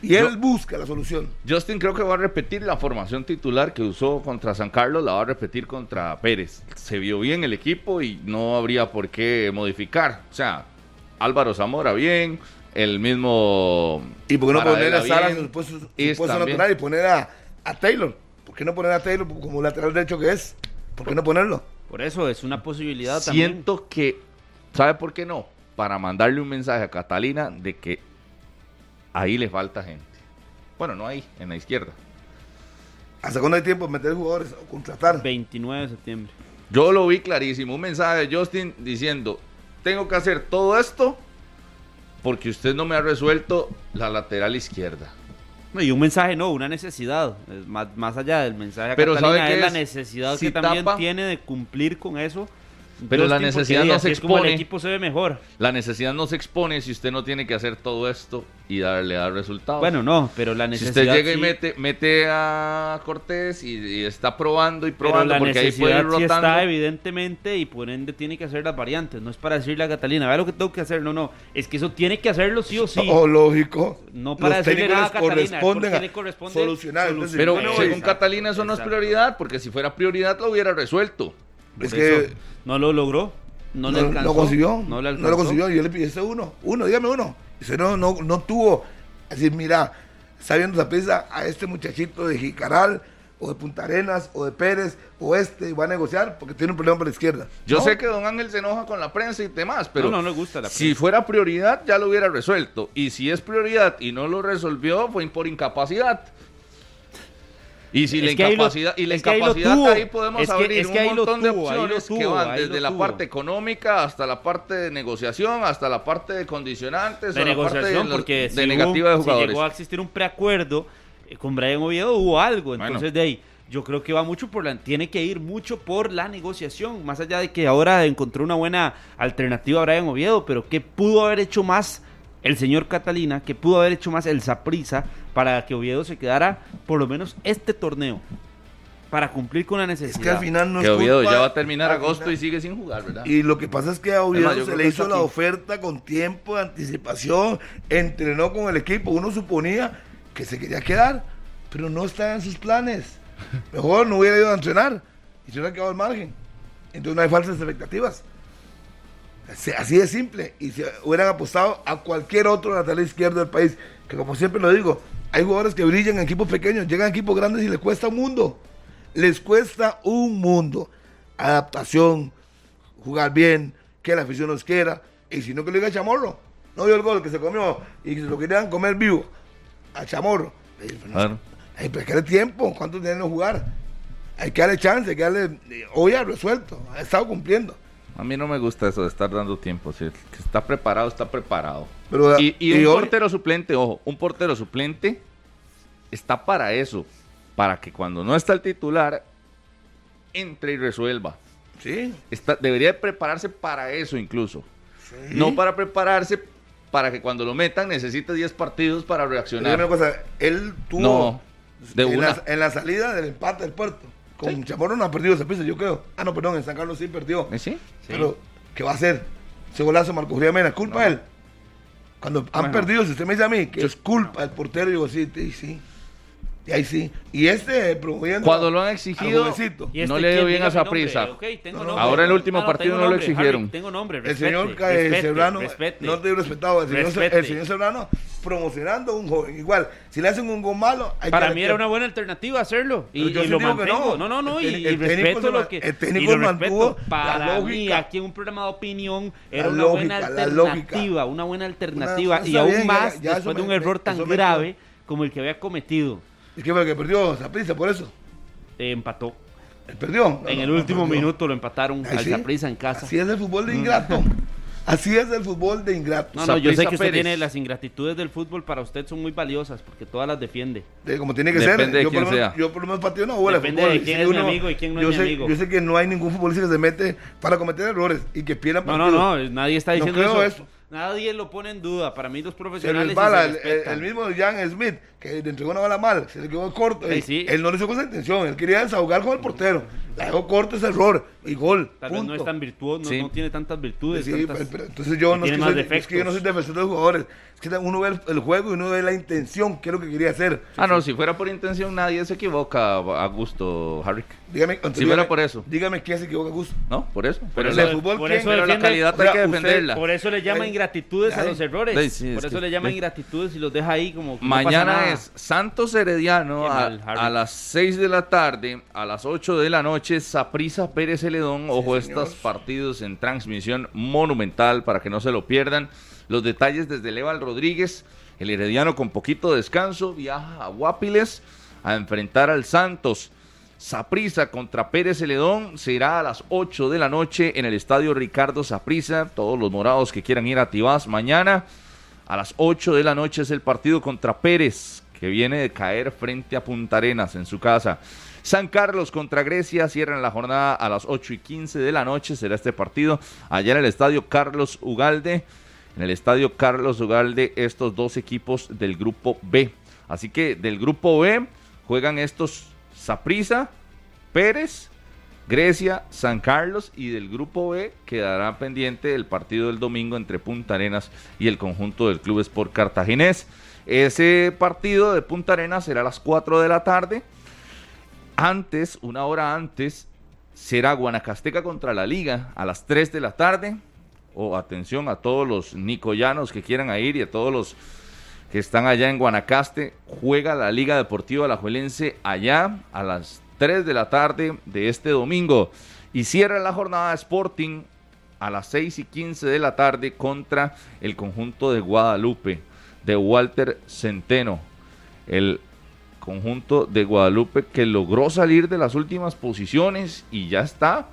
Y él busca la solución. Justin creo que va a repetir la formación titular que usó contra San Carlos, la va a repetir contra Pérez. Se vio bien el equipo y no habría por qué modificar. O sea, Álvaro Zamora bien, el mismo. ¿Y por qué no poner a Sara en su puesto, natural y poner a, a, Taylor? ¿Por qué no poner a Taylor como lateral derecho que es? ¿Por qué no ponerlo? Por eso es una posibilidad Siento también. que. ¿Sabe por qué no? Para mandarle un mensaje a Catalina de que ahí le falta gente. Bueno, no ahí, en la izquierda. ¿Hasta cuándo hay tiempo de meter jugadores o contratar? 29 de septiembre. Yo lo vi clarísimo. Un mensaje de Justin diciendo: Tengo que hacer todo esto porque usted no me ha resuelto la lateral izquierda. Y un mensaje no, una necesidad, más, más allá del mensaje Pero Catalina, es, la necesidad que también tiene de cumplir con eso pero la necesidad no se expone. el equipo se ve mejor. La necesidad no se expone si usted no tiene que hacer todo esto y darle dar resultados. Bueno, no, pero la necesidad. Si usted llega y mete, mete a Cortés y, está probando y probando, porque ahí puede ir rotando. está evidentemente y por ende tiene que hacer las variantes. No es para decirle a Catalina, vea lo que tengo que hacer. No, no. Es que eso tiene que hacerlo sí o sí. Oh, lógico. No para decirle nada a Catalina. le corresponde solucionar. pero según Catalina, eso no es prioridad, porque si fuera prioridad lo hubiera resuelto. Es que no lo logró. No, le alcanzó. Lo consiguió. No, lo consiguió. Yo le pide ese uno. Uno, dígame uno. Dice, no, no, no tuvo. Así, mira, está viendo Zaprisa a este muchachito de Jicaral o de Punta Arenas o de Pérez o este y va a negociar porque tiene un problema por la izquierda. Yo sé que don Ángel se enoja con la prensa y demás, pero no, no le gusta la si fuera prioridad ya lo hubiera resuelto. Y si es prioridad y no lo resolvió fue por incapacidad. Y si la incapacidad, y la incapacidad ahí, podemos abrir un montón de opciones que van desde la parte económica hasta la parte de negociación, hasta la parte de condicionantes, de negociación, porque de negativa de jugadores. Si llegó a existir un preacuerdo eh, con Brian Oviedo hubo algo, entonces de ahí yo creo que va mucho por la tiene que ir mucho por la negociación, más allá de que ahora encontró una buena alternativa a Brian Oviedo, pero qué pudo haber hecho más el señor Catalina, que pudo haber hecho más el Saprisa para que Oviedo se quedara por lo menos este torneo para cumplir con la necesidad. Es que al final no que Oviedo ya va a terminar agosto y sigue sin jugar, ¿verdad? Y lo que pasa es que a Oviedo se le hizo la oferta con tiempo de anticipación, entrenó con el equipo, uno suponía que se quería quedar, pero no está en sus planes. Mejor no hubiera ido a entrenar y se hubiera quedado al margen. Entonces no hay falsas expectativas. Así de simple. Y se hubieran apostado a cualquier otro lateral izquierdo del país. Que como siempre lo digo, hay jugadores que brillan en equipos pequeños, llegan a equipos grandes y les cuesta un mundo. Les cuesta un mundo. Adaptación, jugar bien, que la afición los quiera. Y si no, que le diga Chamorro. No vio el gol que se comió y se lo querían comer vivo. A Chamorro. Claro. Hay que darle tiempo. ¿Cuánto tienen que jugar? Hay que darle chance, hay que darle. Hoy ha resuelto, ha estado cumpliendo. A mí no me gusta eso de estar dando tiempo. Si que está preparado, está preparado. Pero, y, un portero suplente, ojo, un portero suplente está para eso. Para que cuando no está el titular, entre y resuelva. Sí. Está, debería prepararse para eso incluso. No para prepararse para que cuando lo metan necesite 10 partidos para reaccionar. Una cosa, él tuvo de en, La, en la salida del empate del puerto con Chamorro no ha perdido ese piso, yo creo. Ah, no, perdón, en San Carlos sí perdió. ¿Eh, ¿Sí? Pero, ¿qué va a hacer? Ese golazo Marco Julián Mena, ¿culpa de él? Cuando han perdido, si usted me dice a mí que es culpa del portero, digo, sí, sí, sí. Y ahí sí. Y este promoviendo. Cuando lo han exigido, este no le dio bien a esa prisa. Ahora en el último partido no, lo exigieron. tengo nombre. el señor Serrano, no te he respetado. El señor, el señor Serrano promocionando un joven. Igual, si le hacen un gol malo. Hay Para mí era una buena alternativa hacerlo. Y, lo mantengo. No. no, no, Y, respeto lo que. El técnico y lo respeto. Para mí, aquí en un programa de opinión, era una buena alternativa. Una buena alternativa. y aún más después de un error tan grave como el que había cometido. ¿Y qué fue que perdió Zaprisa por eso? empató. perdió? en el último minuto lo empataron al Zaprisa en casa. Así es el fútbol de ingrato. Así es el fútbol de ingrato. No, no, yo sé que usted tiene las ingratitudes del fútbol para usted son muy valiosas porque todas las defiende. como tiene que ser. De yo, quién por sea. yo por lo menos partido no huele Depende de quién es mi amigo y quién no es mi amigo. Yo sé que no hay ningún futbolista que se mete para cometer errores y que pierdan partidos. No, no, no, nadie está diciendo no creo eso. Nadie lo pone en duda. Para mí los profesionales... el, mismo Jan Smith, que le entregó una bala mal, se le quedó corto. Él no lo hizo con esa intención. Él quería desahogar con el portero. La dejó corto ese error y gol. Tal vez no es tan virtuoso, no, tiene tantas virtudes. entonces yo no, es que yo no soy defensor de los jugadores. Es que uno ve el, juego y uno ve la intención, qué es lo que quería hacer. Ah, no, si fuera por intención nadie se equivoca a gusto, Harry. Dígame, si fuera por eso. Dígame quién se equivoca a gusto. No, por eso. Pero, el fútbol, por eso la calidad hay que defenderla. por eso le llama ingratitudes a los errores. por eso le llama ingratitudes y los deja ahí como. Mañana es Santos Herediano a, las 6 de la tarde, a las 8 de la noche, Saprisa Pérez Celedón. Ojo, estos partidos en transmisión monumental para que no se lo pierdan. Los detalles desde Leval Rodríguez, el Herediano con poquito descanso, viaja a Guapiles a enfrentar al Santos. Saprisa contra Pérez Celedón será a las 8 de la noche en el estadio Ricardo Saprisa. Todos los morados que quieran ir a Tibás mañana. A las 8 de la noche es el partido contra Pérez, que viene de caer frente a Punta Arenas en su casa. San Carlos contra Grecia cierran la jornada a las 8 y 15 de la noche. Será este partido allá en el estadio Carlos Ugalde en el estadio Carlos Ugalde estos dos equipos del grupo B. Así que del grupo B juegan estos Saprisa, Pérez, Grecia, San Carlos y del grupo B quedará pendiente el partido del domingo entre Punta Arenas y el conjunto del Club Sport Cartaginés. Ese partido de Punta Arenas será a las 4 de la tarde. Antes, una hora antes, será Guanacasteca contra la Liga a las 3 de la tarde o atención a todos los nicoyanos que quieran ir y a todos los que están allá en Guanacaste. Juega la Liga Deportiva Alajuelense allá a las 3 de la tarde de este domingo. Y cierra la jornada Sporting a las 6 y 15 de la tarde contra el conjunto de Guadalupe de Walter Centeno. El conjunto de Guadalupe que logró salir de las últimas posiciones y ya está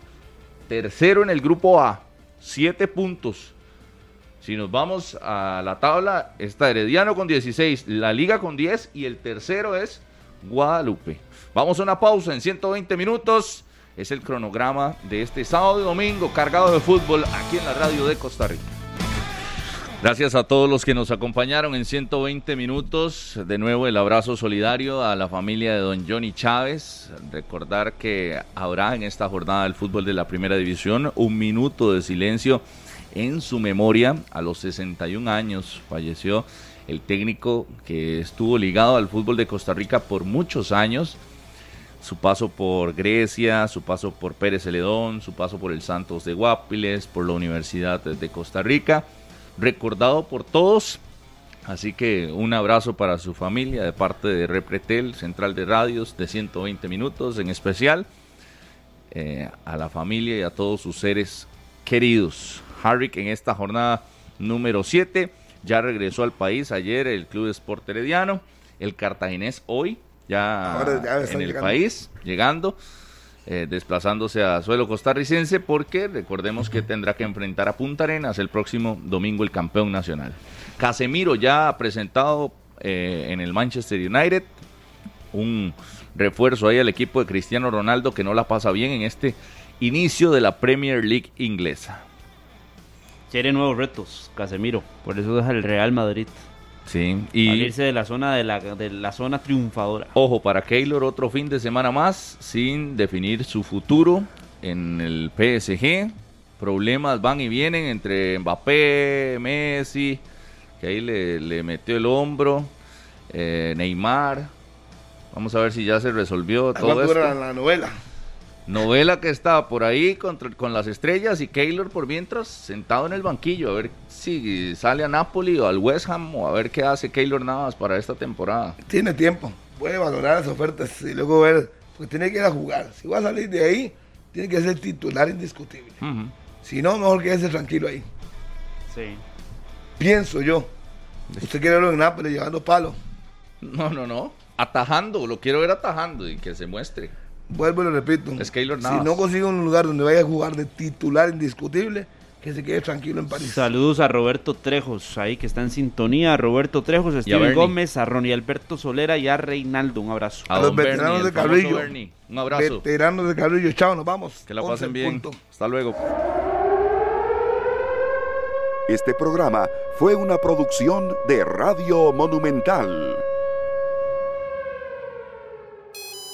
tercero en el grupo A, siete puntos. Si nos vamos a la tabla, está Herediano con 16, la Liga con 10 y el tercero es Guadalupe. Vamos a una pausa en 120 minutos. Es el cronograma de este sábado y domingo cargado de fútbol aquí en la radio de Costa Rica. Gracias a todos los que nos acompañaron en 120 minutos. De nuevo el abrazo solidario a la familia de don Johnny Chávez. Recordar que habrá en esta jornada del fútbol de la primera división un minuto de silencio en su memoria. A los 61 años falleció el técnico que estuvo ligado al fútbol de Costa Rica por muchos años. Su paso por Grecia, su paso por Pérez Celedón, su paso por el Santos de Guapiles, por la Universidad de Costa Rica recordado por todos. Así que un abrazo para su familia de parte de Repretel, Central de Radios, de 120 minutos en especial. Eh, a la familia y a todos sus seres queridos. Harrick en esta jornada número 7 ya regresó al país ayer el Club Sport Herediano. El cartaginés hoy ya, en el país, llegando. Eh, desplazándose a suelo costarricense porque recordemos que tendrá que enfrentar a Punta Arenas el próximo domingo el campeón nacional. Casemiro ya ha presentado eh, en el Manchester United un refuerzo ahí al equipo de Cristiano Ronaldo que no la pasa bien en este inicio de la Premier League inglesa. Quiere nuevos retos, Casemiro, por eso deja el Real Madrid. Sí, y salirse de la zona de la, de la zona triunfadora. Ojo, para Keylor otro fin de semana más sin definir su futuro en el PSG. Problemas van y vienen entre Mbappé, Messi, que ahí le, metió el hombro, eh, Neymar. Vamos a ver si ya se resolvió todo esto. la novela. Novela que está por ahí con, con las estrellas y Keylor por mientras sentado en el banquillo a ver si sale a Napoli o al West Ham o a ver qué hace Keylor Navas para esta temporada. Tiene tiempo, puede valorar las ofertas y luego ver, porque tiene que ir a jugar. Si va a salir de ahí, tiene que ser titular indiscutible. Si no, mejor quédese tranquilo ahí. Sí. Pienso yo. Usted quiere verlo en Napoli llevando palo. No, no, no. Atajando, lo quiero ver atajando y que se muestre vuelvo y lo repito. Si no consigue un lugar donde vaya a jugar de titular indiscutible, que se quede tranquilo en París. Saludos a Roberto Trejos, ahí que está en sintonía. A Roberto Trejos, a Steven Gómez, a Ronnie Alberto Solera y a Reinaldo. Un abrazo. A, los veteranos de Carrillo. Un abrazo. Veteranos de Carrillo, chao, nos vamos. Que la pasen bien. Hasta luego. Este programa fue una producción de Radio Monumental.